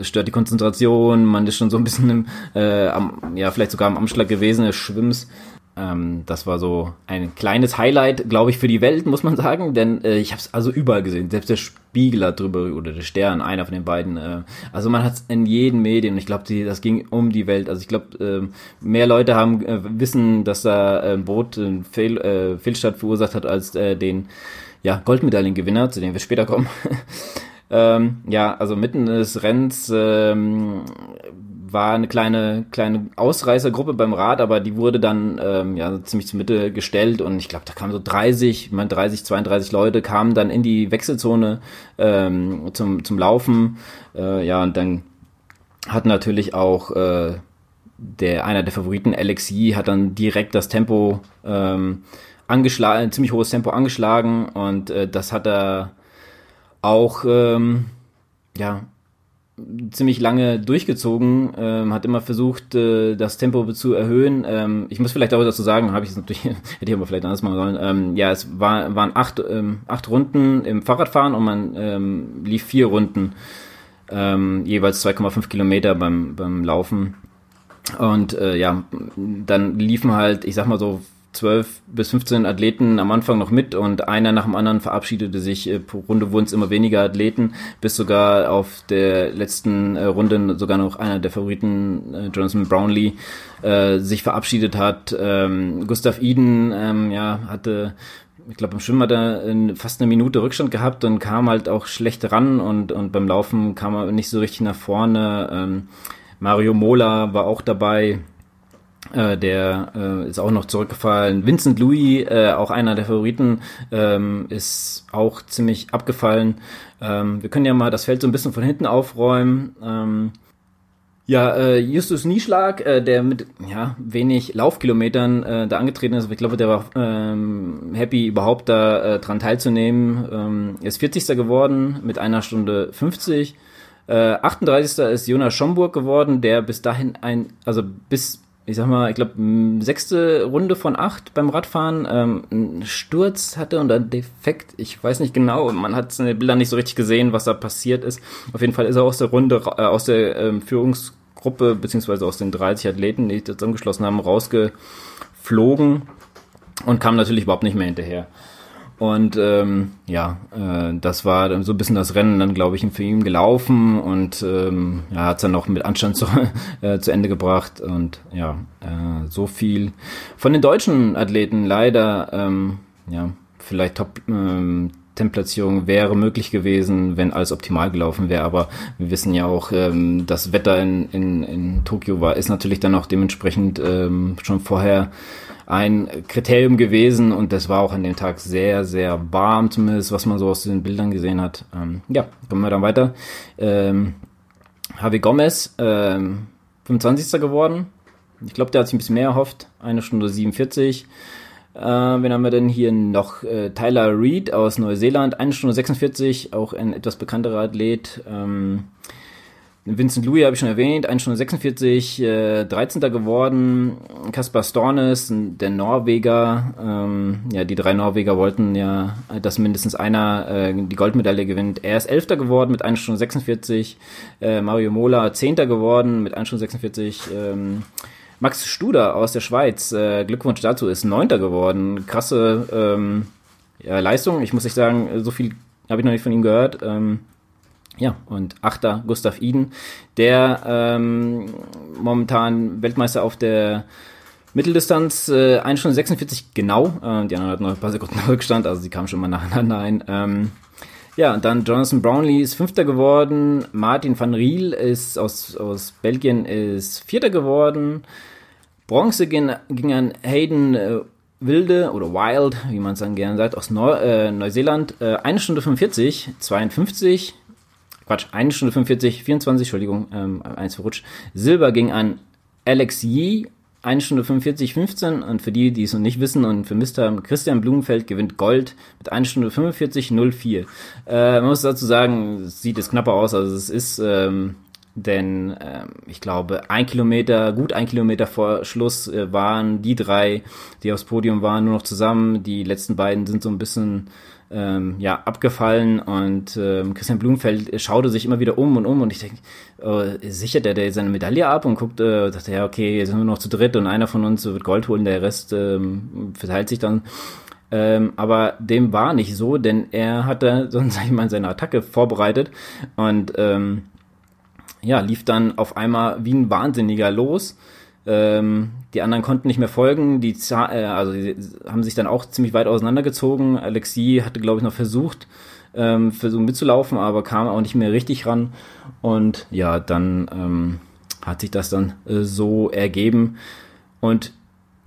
stört die Konzentration, man ist schon so ein bisschen im, äh, am, ja, vielleicht sogar am Anschlag gewesen des Schwimmens. Ähm, das war so ein kleines Highlight, glaube ich, für die Welt, muss man sagen, denn äh, ich habe es also überall gesehen. Selbst der Spiegel hat drüber, oder der Stern, einer von den beiden. Äh, also man hat es in jedem Medien. Ich glaube, das ging um die Welt. Also ich glaube, äh, mehr Leute haben äh, wissen, dass da ein Boot einen Fehl, äh, Fehlstart verursacht hat, als äh, den ja, Goldmedaillengewinner, zu dem wir später kommen. [laughs] Ähm, ja, also mitten des Rennens ähm, war eine kleine kleine Ausreißergruppe beim Rad, aber die wurde dann ähm, ja ziemlich zur Mitte gestellt und ich glaube, da kamen so 30, ich meine 30, 32 Leute kamen dann in die Wechselzone ähm, zum zum Laufen. Äh, ja und dann hat natürlich auch äh, der einer der Favoriten Alexi hat dann direkt das Tempo ähm, angeschlagen, ein ziemlich hohes Tempo angeschlagen und äh, das hat er auch ähm, ja ziemlich lange durchgezogen, ähm, hat immer versucht, äh, das Tempo zu erhöhen. Ähm, ich muss vielleicht auch dazu sagen, habe ich es natürlich, [laughs] hätte ich aber vielleicht anders machen sollen. Ähm, ja, es war, waren acht, ähm, acht Runden im Fahrradfahren und man ähm, lief vier Runden, ähm, jeweils 2,5 Kilometer beim, beim Laufen. Und äh, ja, dann liefen halt, ich sag mal so 12 bis 15 Athleten am Anfang noch mit und einer nach dem anderen verabschiedete sich. Äh, pro Runde wurden es immer weniger Athleten, bis sogar auf der letzten äh, Runde sogar noch einer der Favoriten, äh, Jonathan Brownlee, sich verabschiedet hat. Ähm, Gustav Eden ähm, ja, hatte ich glaube, im Schwimmen hat er fast eine Minute Rückstand gehabt und kam halt auch schlecht ran und, und beim Laufen kam er nicht so richtig nach vorne. Ähm, Mario Mola war auch dabei. Äh, der äh, ist auch noch zurückgefallen. Vincent Louis, äh, auch einer der Favoriten, ähm, ist auch ziemlich abgefallen. Ähm, wir können ja mal das Feld so ein bisschen von hinten aufräumen. Ähm, ja, äh, Justus Nieschlag, äh, der mit ja wenig Laufkilometern äh, da angetreten ist, ich glaube, der war ähm, happy überhaupt da äh, dran teilzunehmen. Ähm, er ist 40. geworden mit einer Stunde 50. Äh, 38. ist Jonas Schomburg geworden, der bis dahin ein, also bis ich sag mal, ich glaube, sechste Runde von acht beim Radfahren ähm, einen Sturz hatte und ein Defekt. Ich weiß nicht genau, man hat in den Bildern nicht so richtig gesehen, was da passiert ist. Auf jeden Fall ist er aus der Runde, äh, aus der ähm, Führungsgruppe, beziehungsweise aus den 30 Athleten, die zusammengeschlossen haben, rausgeflogen und kam natürlich überhaupt nicht mehr hinterher. Und ähm, ja, äh, das war so ein bisschen das Rennen dann, glaube ich, für ihn gelaufen und ähm, ja, hat es dann noch mit Anstand zu, [laughs] äh, zu Ende gebracht. Und ja, äh, so viel von den deutschen Athleten leider, ähm, ja, vielleicht Top ähm, Templatzierung wäre möglich gewesen, wenn alles optimal gelaufen wäre. Aber wir wissen ja auch, ähm, das Wetter in, in, in Tokio war, ist natürlich dann auch dementsprechend ähm, schon vorher ein Kriterium gewesen und das war auch an dem Tag sehr, sehr warm, zumindest was man so aus den Bildern gesehen hat. Ähm, ja, kommen wir dann weiter. Ähm, Javi Gomez, ähm, 25. geworden. Ich glaube, der hat sich ein bisschen mehr erhofft. Eine Stunde 47. Äh, wen haben wir denn hier noch? Äh, Tyler Reed aus Neuseeland, eine Stunde 46, auch ein etwas bekannterer Athlet. Ähm, Vincent Louis habe ich schon erwähnt, 1 Stunde 46, äh, 13. geworden. Kaspar Stornes, der Norweger. Ähm, ja, die drei Norweger wollten ja, dass mindestens einer äh, die Goldmedaille gewinnt. Er ist 11. geworden mit 1 Stunde 46. Äh, Mario Mola 10. geworden mit 1 Stunde 46. Ähm, Max Studer aus der Schweiz, äh, Glückwunsch dazu, ist 9. geworden. Krasse ähm, ja, Leistung. Ich muss nicht sagen, so viel habe ich noch nicht von ihm gehört. Ähm, ja, und Achter Gustav Iden, der ähm, momentan Weltmeister auf der Mitteldistanz, äh, 1 Stunde 46 genau, äh, die anderen hatten noch ein paar Sekunden [laughs] Rückstand, also sie kamen schon mal nacheinander ein. Ähm, ja, und dann Jonathan Brownlee ist Fünfter geworden, Martin van Riel ist aus, aus Belgien ist Vierter geworden, Bronze ging, ging an Hayden äh, Wilde oder Wild, wie man es dann gerne sagt, aus Neu äh, Neuseeland, äh, 1 Stunde 45, 52, Quatsch, 1 Stunde 45, 24, Entschuldigung, ähm, eins verrutscht. Silber ging an Alex Yee, 1 Stunde 45, 15 und für die, die es noch nicht wissen und vermisst haben, Christian Blumenfeld gewinnt Gold mit 1 Stunde 45, 04. Äh, man muss dazu sagen, sieht es knapper aus, also es ist, ähm, denn ähm, ich glaube, ein Kilometer, gut ein Kilometer vor Schluss äh, waren die drei, die aufs Podium waren, nur noch zusammen. Die letzten beiden sind so ein bisschen ähm, ja, abgefallen und ähm, Christian Blumenfeld schaute sich immer wieder um und um und ich denke, äh, sichert der, der seine Medaille ab und guckt, äh, dachte, ja, okay, jetzt sind wir noch zu dritt und einer von uns wird Gold holen, der Rest ähm, verteilt sich dann. Ähm, aber dem war nicht so, denn er hatte, sonst [laughs] sag ich mal, seine Attacke vorbereitet und ähm, ja, lief dann auf einmal wie ein Wahnsinniger los ähm, die anderen konnten nicht mehr folgen. Die, äh, also die haben sich dann auch ziemlich weit auseinandergezogen. Alexi hatte, glaube ich, noch versucht, ähm, versucht mitzulaufen, aber kam auch nicht mehr richtig ran. Und ja, dann ähm, hat sich das dann äh, so ergeben. Und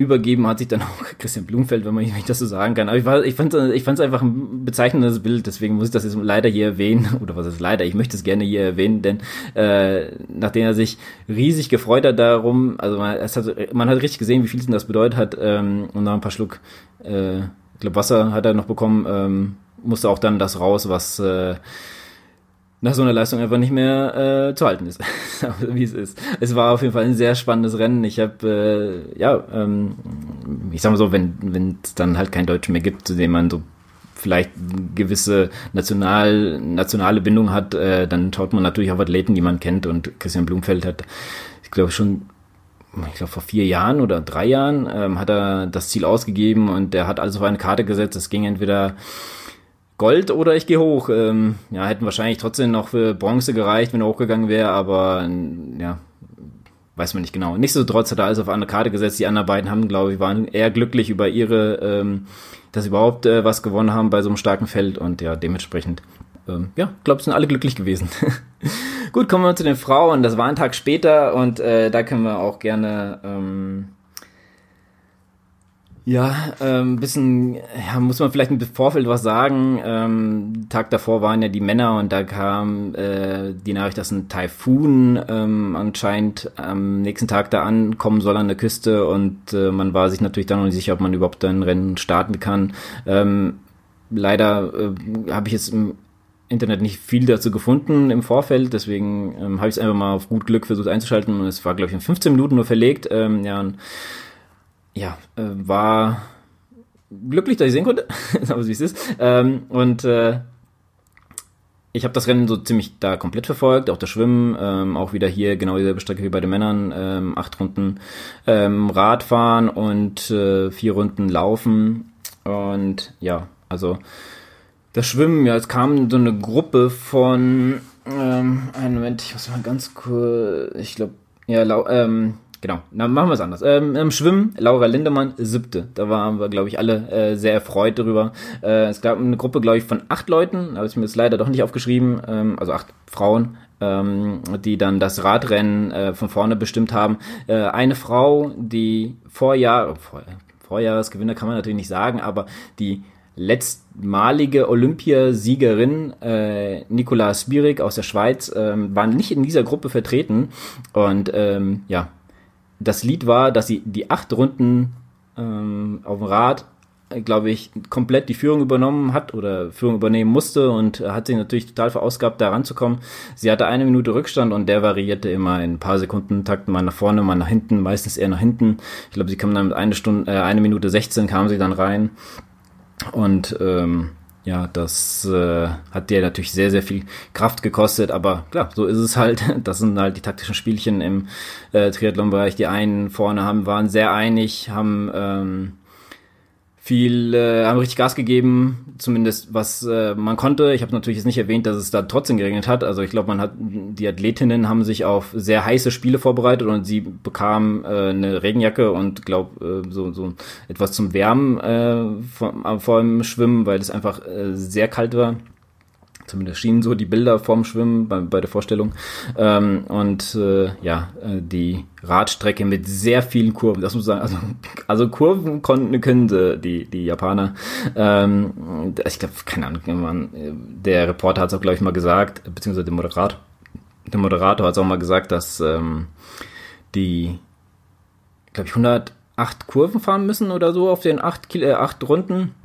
übergeben hat sich dann auch [laughs] Christian Blumfeld, wenn man wenn ich das so sagen kann. Aber ich, war, ich fand es ich fand's einfach ein bezeichnendes Bild, deswegen muss ich das jetzt leider hier erwähnen. [laughs] Oder was ist leider? Ich möchte es gerne hier erwähnen, denn äh, nachdem er sich riesig gefreut hat darum, also man, es hat, man hat richtig gesehen, wie viel das bedeutet hat, ähm, und nach ein paar Schluck, äh, ich glaube Wasser hat er noch bekommen, ähm, musste auch dann das raus, was äh, nach so einer Leistung einfach nicht mehr äh, zu halten ist, [laughs] wie es ist. Es war auf jeden Fall ein sehr spannendes Rennen. Ich habe, äh, ja, ähm, ich sag mal so, wenn es dann halt kein Deutsch mehr gibt, zu dem man so vielleicht gewisse national, nationale Bindung hat, äh, dann schaut man natürlich auf Athleten, die man kennt. Und Christian Blumfeld hat, ich glaube schon, ich glaube vor vier Jahren oder drei Jahren, ähm, hat er das Ziel ausgegeben und der hat alles auf eine Karte gesetzt. Es ging entweder Gold oder ich gehe hoch. Ähm, ja, hätten wahrscheinlich trotzdem noch für Bronze gereicht, wenn er hochgegangen wäre, aber ja, weiß man nicht genau. Nichtsdestotrotz hat er alles auf eine Karte gesetzt. Die anderen beiden haben, glaube ich, waren eher glücklich über ihre, ähm, dass sie überhaupt äh, was gewonnen haben bei so einem starken Feld und ja, dementsprechend, ähm, ja, glaube sind alle glücklich gewesen. [laughs] Gut, kommen wir zu den Frauen. Das war ein Tag später und äh, da können wir auch gerne ähm, ja, ähm, bisschen, ja, muss man vielleicht im Vorfeld was sagen. Ähm, Tag davor waren ja die Männer und da kam äh, die Nachricht, dass ein Taifun ähm, anscheinend am nächsten Tag da ankommen soll an der Küste und äh, man war sich natürlich dann noch nicht sicher, ob man überhaupt ein Rennen starten kann. Ähm, leider äh, habe ich jetzt im Internet nicht viel dazu gefunden im Vorfeld, deswegen ähm, habe ich es einfach mal auf gut Glück versucht einzuschalten und es war, glaube ich, in 15 Minuten nur verlegt. Ähm, ja, und ja, äh, war glücklich, dass ich sehen konnte, [laughs] aber wie es ist. Ähm, und äh, ich habe das Rennen so ziemlich da komplett verfolgt, auch das Schwimmen, ähm, auch wieder hier genau dieselbe Strecke wie bei den Männern, ähm, acht Runden ähm, Radfahren und äh, vier Runden Laufen. Und ja, also das Schwimmen, ja, es kam so eine Gruppe von, ähm, einen Moment, ich muss mal ganz kurz, ich glaube, ja, lau, ähm, Genau, dann machen wir es anders. Ähm, Im Schwimmen, Laura Lindemann, siebte. Da waren wir, glaube ich, alle äh, sehr erfreut darüber. Äh, es gab eine Gruppe, glaube ich, von acht Leuten, habe ich mir jetzt leider doch nicht aufgeschrieben, ähm, also acht Frauen, ähm, die dann das Radrennen äh, von vorne bestimmt haben. Äh, eine Frau, die Vorjahr, vor, Vorjahresgewinner kann man natürlich nicht sagen, aber die letztmalige Olympiasiegerin äh, Nicola Spirik aus der Schweiz ähm, waren nicht in dieser Gruppe vertreten und ähm, ja das Lied war, dass sie die acht Runden ähm, auf dem Rad, äh, glaube ich, komplett die Führung übernommen hat oder Führung übernehmen musste und hat sich natürlich total verausgabt, da ranzukommen. Sie hatte eine Minute Rückstand und der variierte immer in ein paar Sekunden Takt, mal nach vorne, mal nach hinten, meistens eher nach hinten. Ich glaube, sie kam dann mit eine Stunde, äh, eine Minute 16 kam sie dann rein und ähm, ja, das äh, hat dir natürlich sehr, sehr viel Kraft gekostet, aber klar, so ist es halt. [laughs] Das sind halt die taktischen Spielchen im äh, Triathlon-Bereich. Die einen vorne haben, waren sehr einig, haben ähm, viel, äh, haben richtig Gas gegeben, zumindest was äh, man konnte. Ich habe natürlich jetzt nicht erwähnt, dass es da trotzdem geregnet hat. Also ich glaube, man hat die Athletinnen haben sich auf sehr heiße Spiele vorbereitet und sie bekamen äh, eine Regenjacke und glaube äh, so so etwas zum Wärmen äh, vor, vor dem Schwimmen, weil es einfach äh, sehr kalt war. Zumindest schienen so die Bilder vorm Schwimmen bei, bei der Vorstellung. Ähm, und äh, ja, äh, die Radstrecke mit sehr vielen Kurven. Das muss man sagen, also, also Kurven konnten, können sie, die, die Japaner. Ähm, ich glaube, keine Ahnung, man, der Reporter hat es auch, glaube ich, mal gesagt, beziehungsweise der Moderator. Der Moderator hat es auch mal gesagt, dass ähm, die, glaube ich, 108 Kurven fahren müssen oder so auf den acht, äh, acht Runden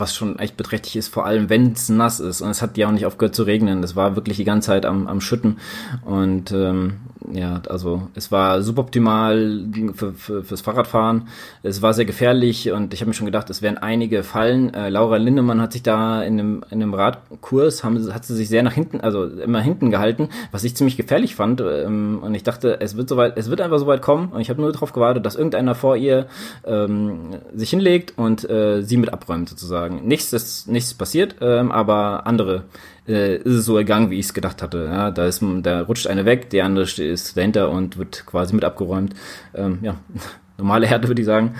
was schon echt beträchtlich ist, vor allem wenn es nass ist. Und es hat ja auch nicht aufgehört zu regnen. Es war wirklich die ganze Zeit am, am Schütten. Und ähm, ja, also es war suboptimal für, für, fürs Fahrradfahren. Es war sehr gefährlich und ich habe mir schon gedacht, es werden einige fallen. Äh, Laura Lindemann hat sich da in einem, in einem Radkurs, haben, hat sie sich sehr nach hinten, also immer hinten gehalten, was ich ziemlich gefährlich fand. Ähm, und ich dachte, es wird soweit, es wird einfach so weit kommen. Und ich habe nur darauf gewartet, dass irgendeiner vor ihr ähm, sich hinlegt und äh, sie mit abräumt sozusagen. Nichts ist nichts passiert, ähm, aber andere äh, ist es so ergangen, wie ich es gedacht hatte. Ja, da ist, da rutscht eine weg, die andere ist dahinter und wird quasi mit abgeräumt. Ähm, ja, [laughs] normale Härte würde ich sagen.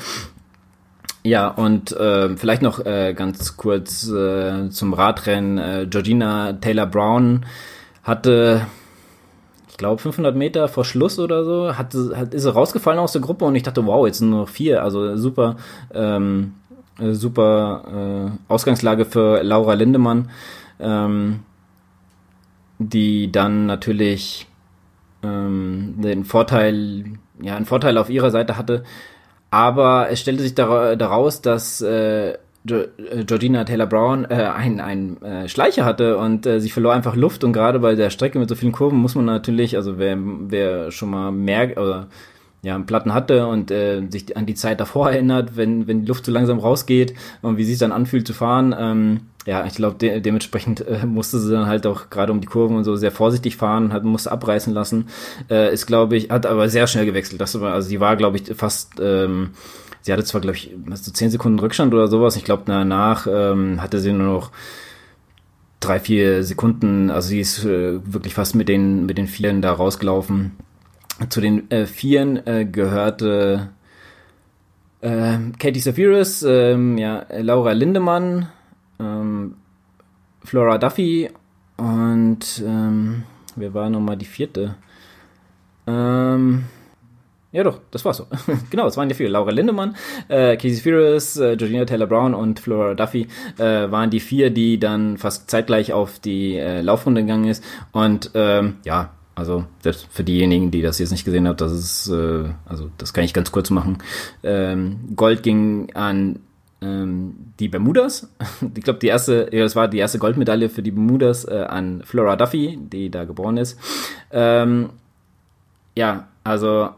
Ja, und äh, vielleicht noch äh, ganz kurz äh, zum Radrennen. Äh, Georgina Taylor Brown hatte, ich glaube, 500 Meter vor Schluss oder so, hat, hat, ist sie rausgefallen aus der Gruppe und ich dachte, wow, jetzt sind nur noch vier. Also super, ähm, super äh, Ausgangslage für Laura Lindemann, ähm, die dann natürlich ähm, den Vorteil, ja, einen Vorteil auf ihrer Seite hatte aber es stellte sich daraus, dass äh, äh, Georgina Taylor Brown äh, einen, äh, Schleicher hatte und äh, sie verlor einfach Luft und gerade bei der Strecke mit so vielen Kurven muss man natürlich, also wer, wer schon mal merkt oder ja, einen Platten hatte und äh, sich an die Zeit davor erinnert, wenn, wenn die Luft so langsam rausgeht und wie sich dann anfühlt zu fahren. Ähm, ja, ich glaube, de dementsprechend äh, musste sie dann halt auch gerade um die Kurven und so sehr vorsichtig fahren, hat musste abreißen lassen. Äh, ist, glaube ich, hat aber sehr schnell gewechselt. Das war, also sie war, glaube ich, fast ähm, sie hatte zwar, glaube ich, so zehn Sekunden Rückstand oder sowas. Ich glaube, danach ähm, hatte sie nur noch drei, vier Sekunden, also sie ist äh, wirklich fast mit den, mit den Vieren da rausgelaufen. Zu den äh, Vieren äh, gehörte äh, Katie Safiris, ähm, ja, Laura Lindemann, ähm, Flora Duffy und ähm, wer war nochmal die vierte? Ähm, ja doch, das war's so. [laughs] genau, es waren die vier. Laura Lindemann, äh, Casey Furious, äh, Georgina Taylor Brown und Flora Duffy äh, waren die vier, die dann fast zeitgleich auf die äh, Laufrunde gegangen ist. Und ähm, ja, also selbst für diejenigen, die das jetzt nicht gesehen haben, das ist, äh, also das kann ich ganz kurz machen. Ähm, Gold ging an ähm, die Bermudas. [laughs] Ich glaube, die erste, ja, das war die erste Goldmedaille für die Bermudas äh, an Flora Duffy, die da geboren ist. Ähm, ja, also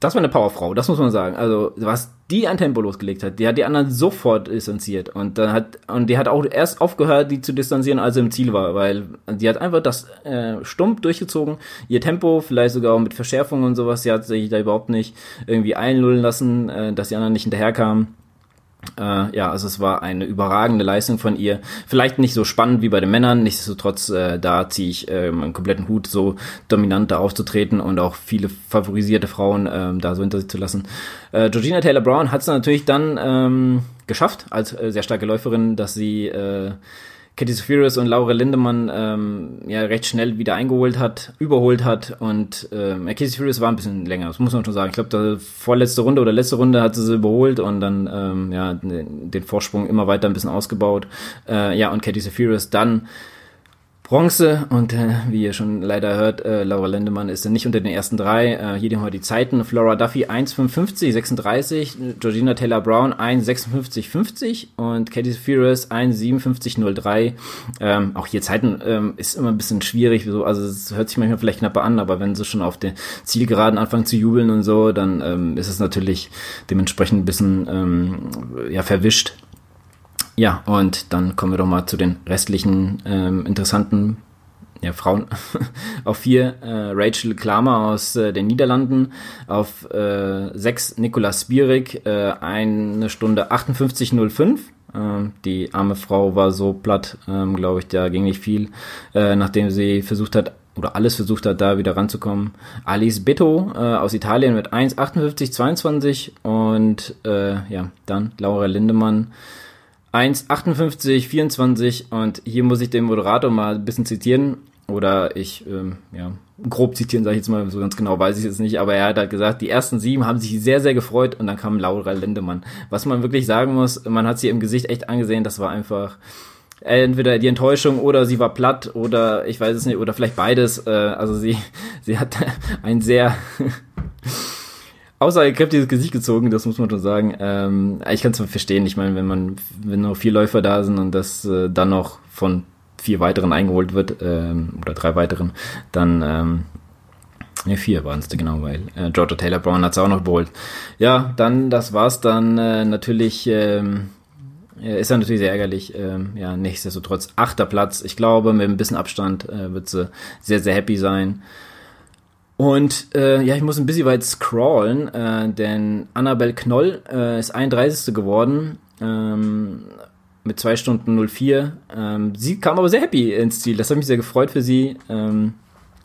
das war eine Powerfrau, das muss man sagen. Also, was die an Tempo losgelegt hat, die hat die anderen sofort distanziert und dann hat und die hat auch erst aufgehört, die zu distanzieren, als sie im Ziel war, weil die hat einfach das äh, stumpf durchgezogen, ihr Tempo, vielleicht sogar auch mit Verschärfung und sowas, sie hat sich da überhaupt nicht irgendwie einlullen lassen, äh, dass die anderen nicht hinterherkamen. Äh, ja, also es war eine überragende Leistung von ihr. Vielleicht nicht so spannend wie bei den Männern, nichtsdestotrotz, äh, da ziehe ich äh, meinen kompletten Hut, so dominant da aufzutreten und auch viele favorisierte Frauen äh, da so hinter sich zu lassen. Äh, Georgina Taylor Brown hat es natürlich dann ähm, geschafft, als äh, sehr starke Läuferin, dass sie äh, Katie Sophiris und Laura Lindemann ähm, ja recht schnell wieder eingeholt hat, überholt hat und ähm, Katie Sophiris war ein bisschen länger, das muss man schon sagen. Ich glaube, vorletzte Runde oder letzte Runde hat sie sie überholt und dann ähm, ja den Vorsprung immer weiter ein bisschen ausgebaut. Äh, ja, und Katie Sophiris dann Bronze und äh, wie ihr schon leider hört, äh, Laura Lendemann ist nicht unter den ersten drei. Äh, hier haben wir die Zeiten. Flora Duffy 1,55, 36, Georgina Taylor Brown 1,56, 50 und Katie Furious 1,57, 03. Ähm, auch hier Zeiten ähm, ist immer ein bisschen schwierig, so, also es hört sich manchmal vielleicht knapper an, aber wenn sie schon auf der Zielgeraden anfangen zu jubeln und so, dann ähm, ist es natürlich dementsprechend ein bisschen ähm, ja, verwischt. Ja, und dann kommen wir doch mal zu den restlichen ähm, interessanten ja, Frauen [laughs] auf vier äh, Rachel Klamer aus äh, den Niederlanden, auf äh, sechs Nicolas Spierig, äh, eine Stunde 58,05. Ähm, die arme Frau war so platt, ähm, glaube ich, da ging nicht viel, äh, nachdem sie versucht hat, oder alles versucht hat, da wieder ranzukommen. Alice Beto äh, aus Italien mit 1,58,22 und äh, ja, dann Laura Lindemann 1,58, 24 und hier muss ich den Moderator mal ein bisschen zitieren oder ich, ähm, ja, grob zitieren, sage ich jetzt mal, so ganz genau weiß ich es nicht, aber er hat halt gesagt, die ersten sieben haben sich sehr, sehr gefreut und dann kam Laura Lindemann. Was man wirklich sagen muss, man hat sie im Gesicht echt angesehen, das war einfach entweder die Enttäuschung oder sie war platt oder ich weiß es nicht, oder vielleicht beides. Äh, also sie, [laughs] sie hat [laughs] ein sehr aussagekräftiges Gesicht gezogen, das muss man schon sagen. Ähm, ich kann es verstehen. Ich meine, wenn man, wenn noch vier Läufer da sind und das äh, dann noch von vier weiteren eingeholt wird, ähm, oder drei weiteren, dann ähm, Ne, vier waren es genau, weil äh, Georgia Taylor Brown hat es auch noch geholt. Ja, dann, das war's dann äh, natürlich, ähm, ist dann natürlich sehr ärgerlich. Ähm, ja, nichtsdestotrotz achter Platz. Ich glaube, mit ein bisschen Abstand äh, wird sie sehr, sehr happy sein. Und äh, ja, ich muss ein bisschen weit scrollen, äh, denn Annabelle Knoll äh, ist 31. geworden ähm, mit 2 Stunden 04. Ähm, sie kam aber sehr happy ins Ziel. Das hat mich sehr gefreut für sie. Ähm,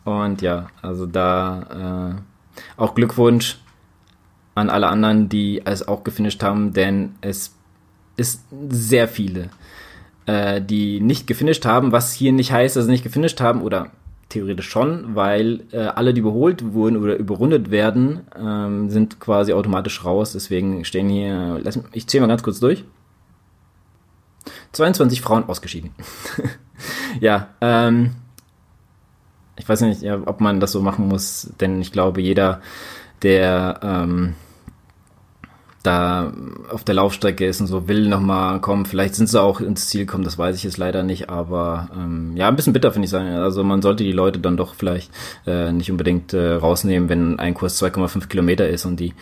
und ja, also da äh, auch Glückwunsch. an alle anderen, die es auch gefinisht haben, denn es ist sehr viele, äh, die nicht gefinisht haben, was hier nicht heißt, dass sie nicht gefinisht haben oder theoretisch schon, weil äh, alle, die überholt wurden oder überrundet werden, ähm, sind quasi automatisch raus. Deswegen stehen hier, lass, ich zähle mal ganz kurz durch. 22 Frauen ausgeschieden. [laughs] ja, ähm, ich weiß nicht, ob man das so machen muss, denn ich glaube, jeder, der ähm, da auf der Laufstrecke ist und so will nochmal kommen. Vielleicht sind sie auch ins Ziel kommen, das weiß ich jetzt leider nicht, aber ähm, ja, ein bisschen bitter finde ich sagen. Also man sollte die Leute dann doch vielleicht äh, nicht unbedingt äh, rausnehmen, wenn ein Kurs 2,5 Kilometer ist und die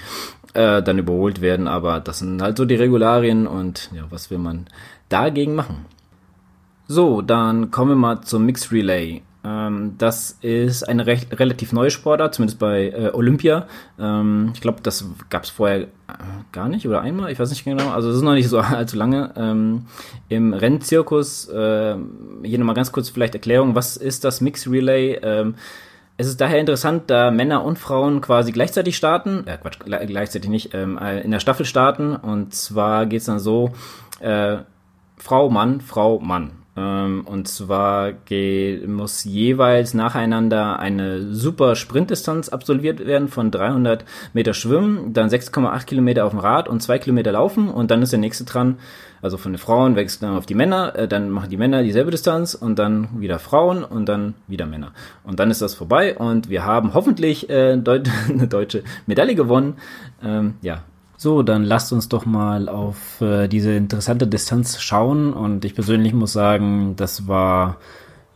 äh, dann überholt werden, aber das sind halt so die Regularien und ja, was will man dagegen machen? So, dann kommen wir mal zum Mixed Relay. Ähm, das ist eine recht, relativ neue Sportart, zumindest bei äh, Olympia. Ähm, ich glaube, das gab es vorher äh, gar nicht oder einmal, ich weiß nicht genau. Also es ist noch nicht so [laughs] allzu lange. Ähm, Im Rennzirkus, äh, hier nochmal ganz kurz vielleicht Erklärung, was ist das Mix Relay? Ähm, es ist daher interessant, da Männer und Frauen quasi gleichzeitig starten, äh, Quatsch, gleichzeitig nicht, ähm, äh, in der Staffel starten. Und zwar geht's dann so, äh, Frau, Mann, Frau, Mann. Ähm, und zwar muss jeweils nacheinander eine super Sprintdistanz absolviert werden von 300 Meter Schwimmen, dann 6,8 Kilometer auf dem Rad und 2 Kilometer Laufen und dann ist der nächste dran. Also von den Frauen wechselt dann auf die Männer, äh, dann machen die Männer dieselbe Distanz und dann wieder Frauen und dann wieder Männer. Und dann ist das vorbei und wir haben hoffentlich äh, Deut [laughs] eine deutsche Medaille gewonnen. Ähm, ja, so, dann lasst uns doch mal auf äh, diese interessante Distanz schauen. Und ich persönlich muss sagen, das war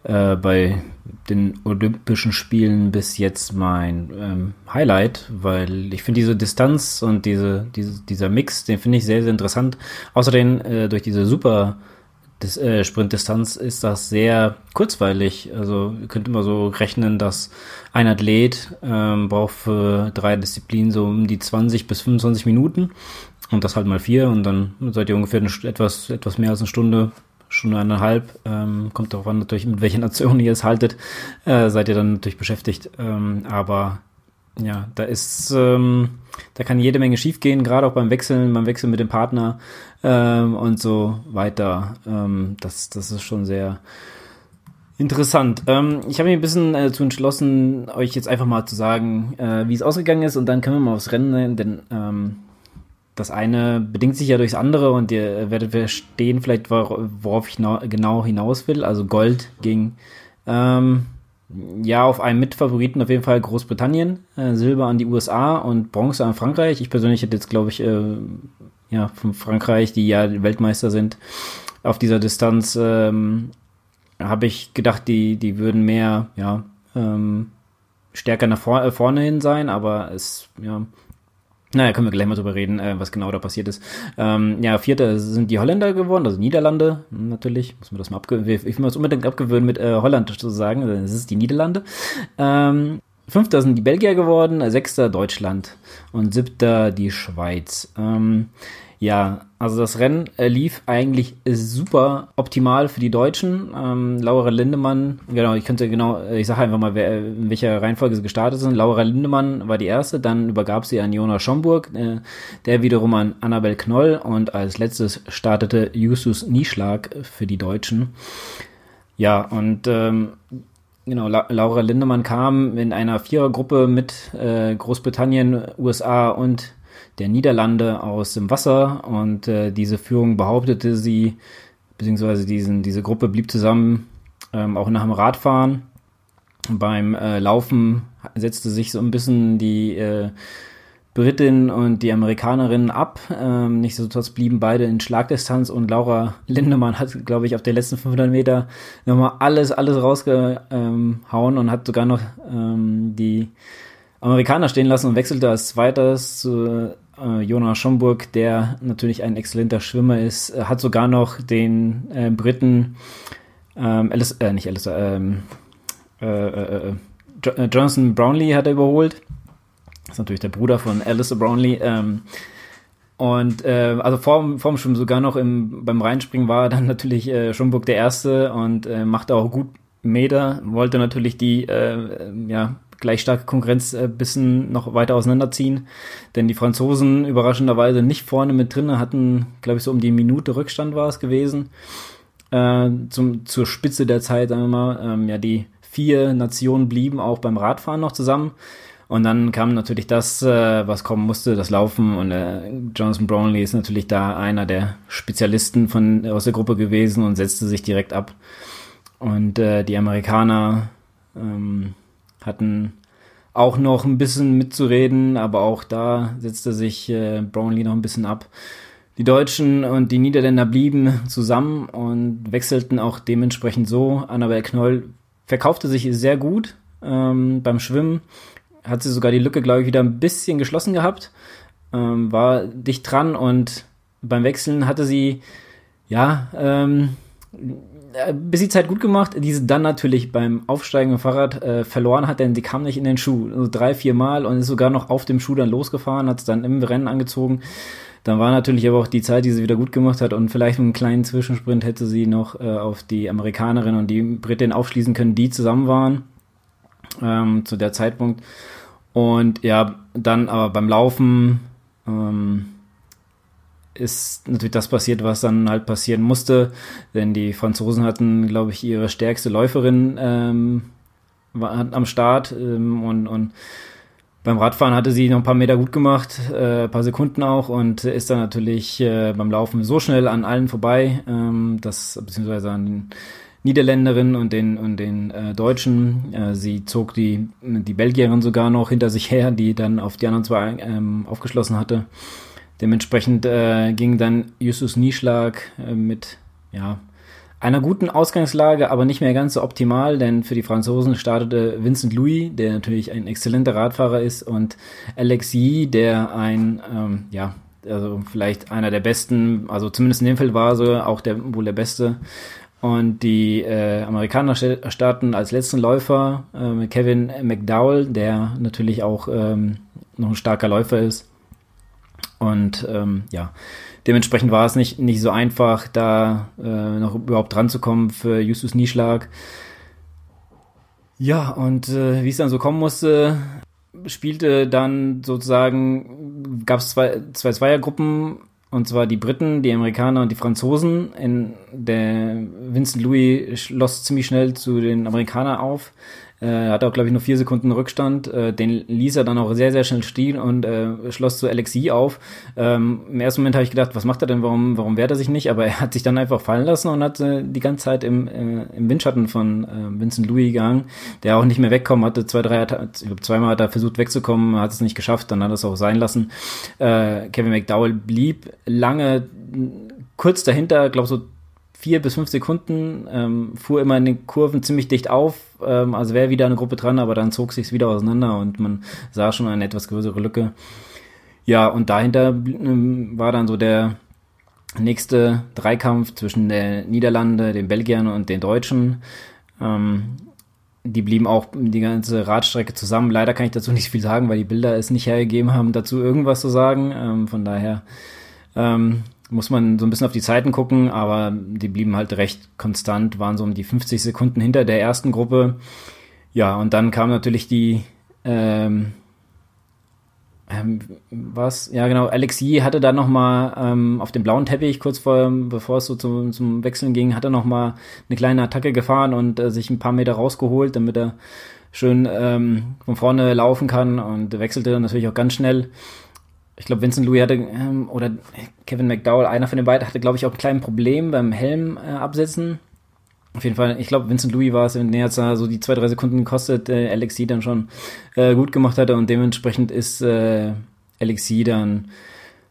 äh, bei den Olympischen Spielen bis jetzt mein ähm, Highlight, weil ich finde diese Distanz und diese, diese, dieser Mix, den finde ich sehr, sehr interessant. Außerdem äh, durch diese super das, äh, Sprintdistanz ist das sehr kurzweilig. Also ihr könnt immer so rechnen, dass ein Athlet ähm, braucht für drei Disziplinen so um die 20 bis 25 Minuten und das halt mal vier und dann seid ihr ungefähr eine, etwas, etwas mehr als eine Stunde, Stunde eineinhalb. Ähm, kommt darauf an natürlich, mit welcher Nation ihr es haltet, äh, seid ihr dann natürlich beschäftigt. Ähm, aber ja, da ist, ähm, da kann jede Menge schiefgehen, gerade auch beim Wechseln, beim Wechseln mit dem Partner ähm, und so weiter. Ähm, das, das ist schon sehr interessant. Ähm, ich habe mich ein bisschen äh, zu entschlossen, euch jetzt einfach mal zu sagen, äh, wie es ausgegangen ist und dann können wir mal aufs Rennen nehmen, denn ähm, das eine bedingt sich ja durchs andere und ihr werdet verstehen vielleicht, worauf ich genau hinaus will. Also Gold ging ähm, ja, auf einem Mitfavoriten auf jeden Fall Großbritannien, äh, Silber an die USA und Bronze an Frankreich. Ich persönlich hätte jetzt, glaube ich, äh, ja, von Frankreich, die ja Weltmeister sind, auf dieser Distanz, ähm, habe ich gedacht, die, die würden mehr, ja, ähm, stärker nach vor, äh, vorne hin sein, aber es, ja, naja, können wir gleich mal drüber reden, äh, was genau da passiert ist. Ähm, ja, Vierter sind die Holländer geworden, also Niederlande, natürlich. Muss man das mal abgewöhnen. Ich will mir das unbedingt abgewöhnen, mit äh, Holland zu sagen. Das ist die Niederlande. Ähm, Fünfter sind die Belgier geworden, Sechster Deutschland und siebter die Schweiz. Ähm, ja, also das Rennen äh, lief eigentlich super optimal für die Deutschen. Ähm, Laura Lindemann, genau, ich könnte genau, äh, ich sage einfach mal, wer, in welcher Reihenfolge sie gestartet sind. Laura Lindemann war die erste, dann übergab sie an Jonas Schomburg, äh, der wiederum an Annabel Knoll und als letztes startete Justus Nieschlag für die Deutschen. Ja, und ähm, Genau, La Laura Lindemann kam in einer Vierergruppe mit äh, Großbritannien, USA und der Niederlande aus dem Wasser und äh, diese Führung behauptete sie, beziehungsweise diesen, diese Gruppe blieb zusammen, ähm, auch nach dem Radfahren. Beim äh, Laufen setzte sich so ein bisschen die äh, Britin und die Amerikanerin ab. Ähm, Nichtsdestotrotz blieben beide in Schlagdistanz und Laura Lindemann hat, glaube ich, auf den letzten 500 Meter nochmal alles, alles rausgehauen und hat sogar noch ähm, die Amerikaner stehen lassen und wechselte als zweites zu äh, Jonas Schomburg, der natürlich ein exzellenter Schwimmer ist, äh, hat sogar noch den äh, Briten ähm, Alice, äh, nicht Alice, ähm, äh, äh, äh, Jonathan Brownlee hat er überholt. Das ist natürlich der Bruder von Alice Brownlee. Ähm, und äh, also vorm, vorm Schwimmen sogar noch im, beim Reinspringen war dann [laughs] natürlich äh, Schomburg der Erste und äh, machte auch gut Meter, wollte natürlich die äh, ja, gleich starke Konkurrenz äh, bisschen noch weiter auseinanderziehen. Denn die Franzosen überraschenderweise nicht vorne mit drin, hatten, glaube ich, so um die Minute Rückstand war es gewesen. Äh, zum, zur Spitze der Zeit, sagen wir mal. Ähm, ja, die vier Nationen blieben auch beim Radfahren noch zusammen. Und dann kam natürlich das, äh, was kommen musste, das Laufen. Und äh, Jonathan Brownlee ist natürlich da einer der Spezialisten von aus der Gruppe gewesen und setzte sich direkt ab. Und äh, die Amerikaner ähm, hatten auch noch ein bisschen mitzureden, aber auch da setzte sich äh, Brownlee noch ein bisschen ab. Die Deutschen und die Niederländer blieben zusammen und wechselten auch dementsprechend so. Annabel Knoll verkaufte sich sehr gut ähm, beim Schwimmen, hat sie sogar die Lücke, glaube ich, wieder ein bisschen geschlossen gehabt, ähm, war dicht dran und beim Wechseln hatte sie, ja, ähm, äh, bis die Zeit gut gemacht, die sie dann natürlich beim Aufsteigen im Fahrrad äh, verloren hat, denn sie kam nicht in den Schuh. Also drei, vier Mal und ist sogar noch auf dem Schuh dann losgefahren, hat es dann im Rennen angezogen. Dann war natürlich aber auch die Zeit, die sie wieder gut gemacht hat und vielleicht mit einem kleinen Zwischensprint hätte sie noch äh, auf die Amerikanerin und die Britin aufschließen können, die zusammen waren ähm, zu der Zeitpunkt. Und ja, dann aber beim Laufen ähm, ist natürlich das passiert, was dann halt passieren musste, denn die Franzosen hatten, glaube ich, ihre stärkste Läuferin ähm, am Start ähm, und, und beim Radfahren hatte sie noch ein paar Meter gut gemacht, äh, ein paar Sekunden auch und ist dann natürlich äh, beim Laufen so schnell an allen vorbei, ähm, das beziehungsweise an den Niederländerinnen und den und den äh, Deutschen. Äh, sie zog die die Belgierin sogar noch hinter sich her, die dann auf die anderen zwei ähm, aufgeschlossen hatte. Dementsprechend äh, ging dann Justus Nieschlag äh, mit ja, einer guten Ausgangslage, aber nicht mehr ganz so optimal, denn für die Franzosen startete Vincent Louis, der natürlich ein exzellenter Radfahrer ist, und Alexis, der ein, ähm, ja, also vielleicht einer der besten, also zumindest in dem Fall war so auch der wohl der beste. Und die äh, Amerikaner starten als letzten Läufer äh, Kevin McDowell, der natürlich auch ähm, noch ein starker Läufer ist. Und ähm, ja, dementsprechend war es nicht, nicht so einfach, da äh, noch überhaupt dran zu kommen für Justus Nieschlag. Ja, und äh, wie es dann so kommen musste, spielte dann sozusagen, gab es zwei, zwei Zweiergruppen, und zwar die Briten, die Amerikaner und die Franzosen. In der Vincent Louis schloss ziemlich schnell zu den Amerikanern auf. Er hat auch, glaube ich, nur vier Sekunden Rückstand. Äh, den ließ er dann auch sehr, sehr schnell stehen und äh, schloss zu Alexi auf. Ähm, Im ersten Moment habe ich gedacht, was macht er denn? Warum, warum wehrt er sich nicht? Aber er hat sich dann einfach fallen lassen und hat äh, die ganze Zeit im, äh, im Windschatten von äh, Vincent Louis gegangen, der auch nicht mehr wegkommen hatte. Zwei, drei, ich glaube, zweimal hat er versucht wegzukommen, hat es nicht geschafft, dann hat er es auch sein lassen. Äh, Kevin McDowell blieb lange kurz dahinter, glaube so vier bis fünf Sekunden, ähm, fuhr immer in den Kurven ziemlich dicht auf, ähm, also wäre wieder eine Gruppe dran, aber dann zog sich's wieder auseinander und man sah schon eine etwas größere Lücke. Ja, und dahinter ähm, war dann so der nächste Dreikampf zwischen der Niederlande, den Belgiern und den Deutschen. Ähm, die blieben auch die ganze Radstrecke zusammen. Leider kann ich dazu [laughs] nicht viel sagen, weil die Bilder es nicht hergegeben haben, dazu irgendwas zu sagen. Ähm, von daher ähm, muss man so ein bisschen auf die Zeiten gucken, aber die blieben halt recht konstant, waren so um die 50 Sekunden hinter der ersten Gruppe. Ja, und dann kam natürlich die, ähm, ähm, was? Ja, genau. Alexi hatte da noch mal ähm, auf dem blauen Teppich kurz vor, bevor es so zum, zum Wechseln ging, hat er noch mal eine kleine Attacke gefahren und äh, sich ein paar Meter rausgeholt, damit er schön ähm, von vorne laufen kann und wechselte natürlich auch ganz schnell ich glaube, Vincent Louis hatte, ähm, oder Kevin McDowell, einer von den beiden, hatte, glaube ich, auch ein kleines Problem beim Helm äh, absetzen. Auf jeden Fall, ich glaube, Vincent Louis war es, der jetzt so die zwei, drei Sekunden gekostet, äh, Alexi dann schon äh, gut gemacht hatte und dementsprechend ist äh, Alexi dann,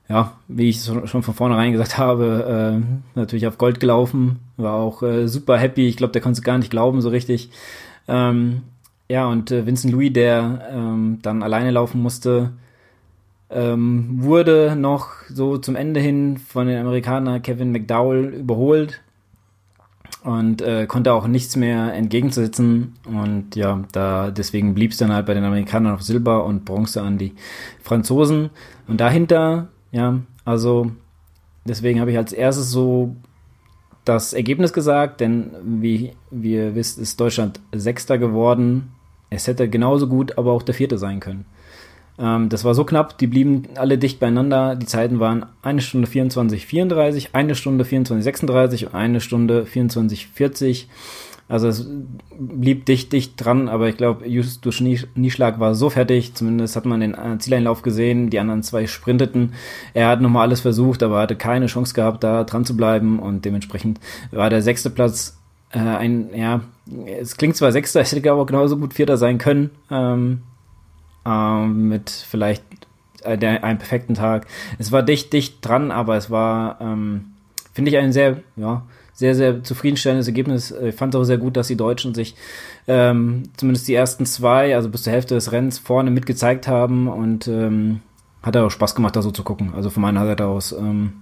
ja, wie ich schon von vornherein gesagt habe, äh, natürlich auf Gold gelaufen, war auch äh, super happy. Ich glaube, der konnte es gar nicht glauben so richtig. Ähm, ja, und äh, Vincent Louis, der ähm, dann alleine laufen musste, ähm, wurde noch so zum Ende hin von den Amerikanern Kevin McDowell überholt und äh, konnte auch nichts mehr entgegenzusetzen. Und ja, da deswegen blieb es dann halt bei den Amerikanern auf Silber und Bronze an die Franzosen. Und dahinter, ja, also deswegen habe ich als erstes so das Ergebnis gesagt, denn wie, wie ihr wisst, ist Deutschland Sechster geworden es hätte genauso gut aber auch der vierte sein können. Ähm, das war so knapp, die blieben alle dicht beieinander. Die Zeiten waren eine Stunde 24, 34, eine Stunde 24, 36 und eine Stunde 24, 40. Also es blieb dicht, dicht dran, aber ich glaube, Justus Nieschlag war so fertig, zumindest hat man den äh, Zieleinlauf gesehen, die anderen zwei sprinteten. Er hat nochmal alles versucht, aber hatte keine Chance gehabt, da dran zu bleiben und dementsprechend war der sechste Platz äh, ein, ja, es klingt zwar sechster, es hätte aber genauso gut vierter sein können, ähm, ähm, mit vielleicht äh, der, einem perfekten Tag. Es war dicht, dicht dran, aber es war, ähm, finde ich, ein sehr, ja, sehr, sehr zufriedenstellendes Ergebnis. Ich fand es auch sehr gut, dass die Deutschen sich ähm, zumindest die ersten zwei, also bis zur Hälfte des Rennens vorne mitgezeigt haben und ähm, hat auch Spaß gemacht, da so zu gucken. Also von meiner Seite aus, ähm,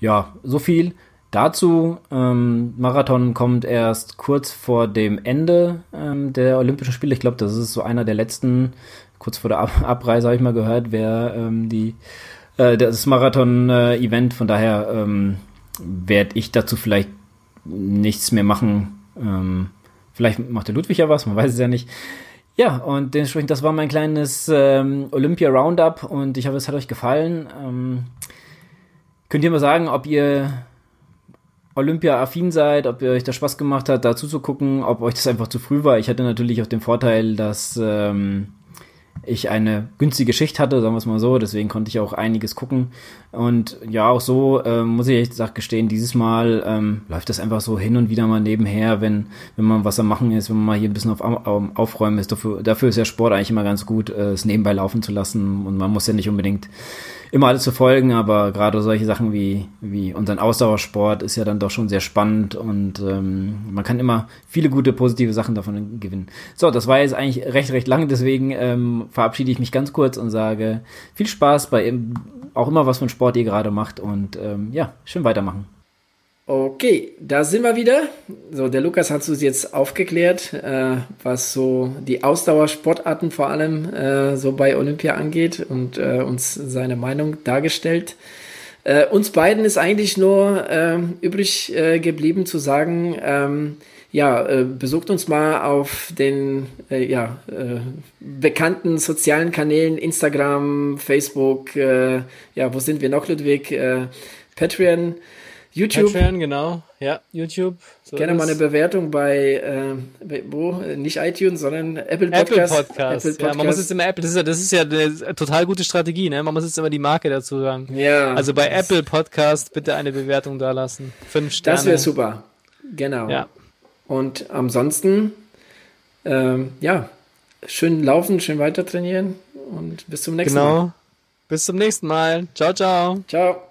ja, so viel dazu. Ähm, Marathon kommt erst kurz vor dem Ende ähm, der Olympischen Spiele. Ich glaube, das ist so einer der letzten, kurz vor der Ab [laughs] Abreise habe ich mal gehört, wer ähm, die äh, das Marathon-Event. Äh, von daher ähm, werde ich dazu vielleicht nichts mehr machen. Ähm, vielleicht macht der Ludwig ja was, man weiß es ja nicht. Ja, und dementsprechend, das war mein kleines ähm, Olympia-Roundup und ich hoffe, es hat euch gefallen. Ähm, könnt ihr mal sagen, ob ihr Olympia-affin seid, ob ihr euch das Spaß gemacht hat, da zuzugucken, ob euch das einfach zu früh war. Ich hatte natürlich auch den Vorteil, dass ähm, ich eine günstige Schicht hatte, sagen wir es mal so, deswegen konnte ich auch einiges gucken. Und ja, auch so äh, muss ich echt gesagt gestehen, dieses Mal ähm, läuft das einfach so hin und wieder mal nebenher, wenn, wenn man was am Machen ist, wenn man mal hier ein bisschen auf, auf Aufräumen ist. Dafür, dafür ist ja Sport eigentlich immer ganz gut, äh, es nebenbei laufen zu lassen und man muss ja nicht unbedingt immer alles zu folgen, aber gerade solche Sachen wie, wie unseren Ausdauersport ist ja dann doch schon sehr spannend und ähm, man kann immer viele gute, positive Sachen davon gewinnen. So, das war jetzt eigentlich recht, recht lang, deswegen ähm, verabschiede ich mich ganz kurz und sage viel Spaß bei auch immer was von Sport ihr gerade macht und ähm, ja, schön weitermachen. Okay, da sind wir wieder. So, der Lukas hat uns jetzt aufgeklärt, äh, was so die Ausdauersportarten vor allem äh, so bei Olympia angeht und äh, uns seine Meinung dargestellt. Äh, uns beiden ist eigentlich nur äh, übrig äh, geblieben zu sagen, ähm, ja, äh, besucht uns mal auf den ja, bekannten sozialen Kanälen Instagram, Facebook, ja, wo sind wir noch, Ludwig? Patreon. YouTube. Patreon, genau. Ja, YouTube. So Gerne mal eine Bewertung bei, äh, bei, wo? Nicht iTunes, sondern Apple Podcast. Apple Podcast. Apple Podcast. Ja, man muss jetzt immer Apple, das ist ja, das ist ja eine total gute Strategie, ne? Man muss jetzt immer die Marke dazu sagen. Ja. Also bei Apple Podcast bitte eine Bewertung da lassen. Fünf Sterne. Das wäre super. Genau. Ja. Und ansonsten, ähm, ja, schön laufen, schön weiter trainieren und bis zum nächsten genau. Mal. Genau. Bis zum nächsten Mal. Ciao, ciao. Ciao.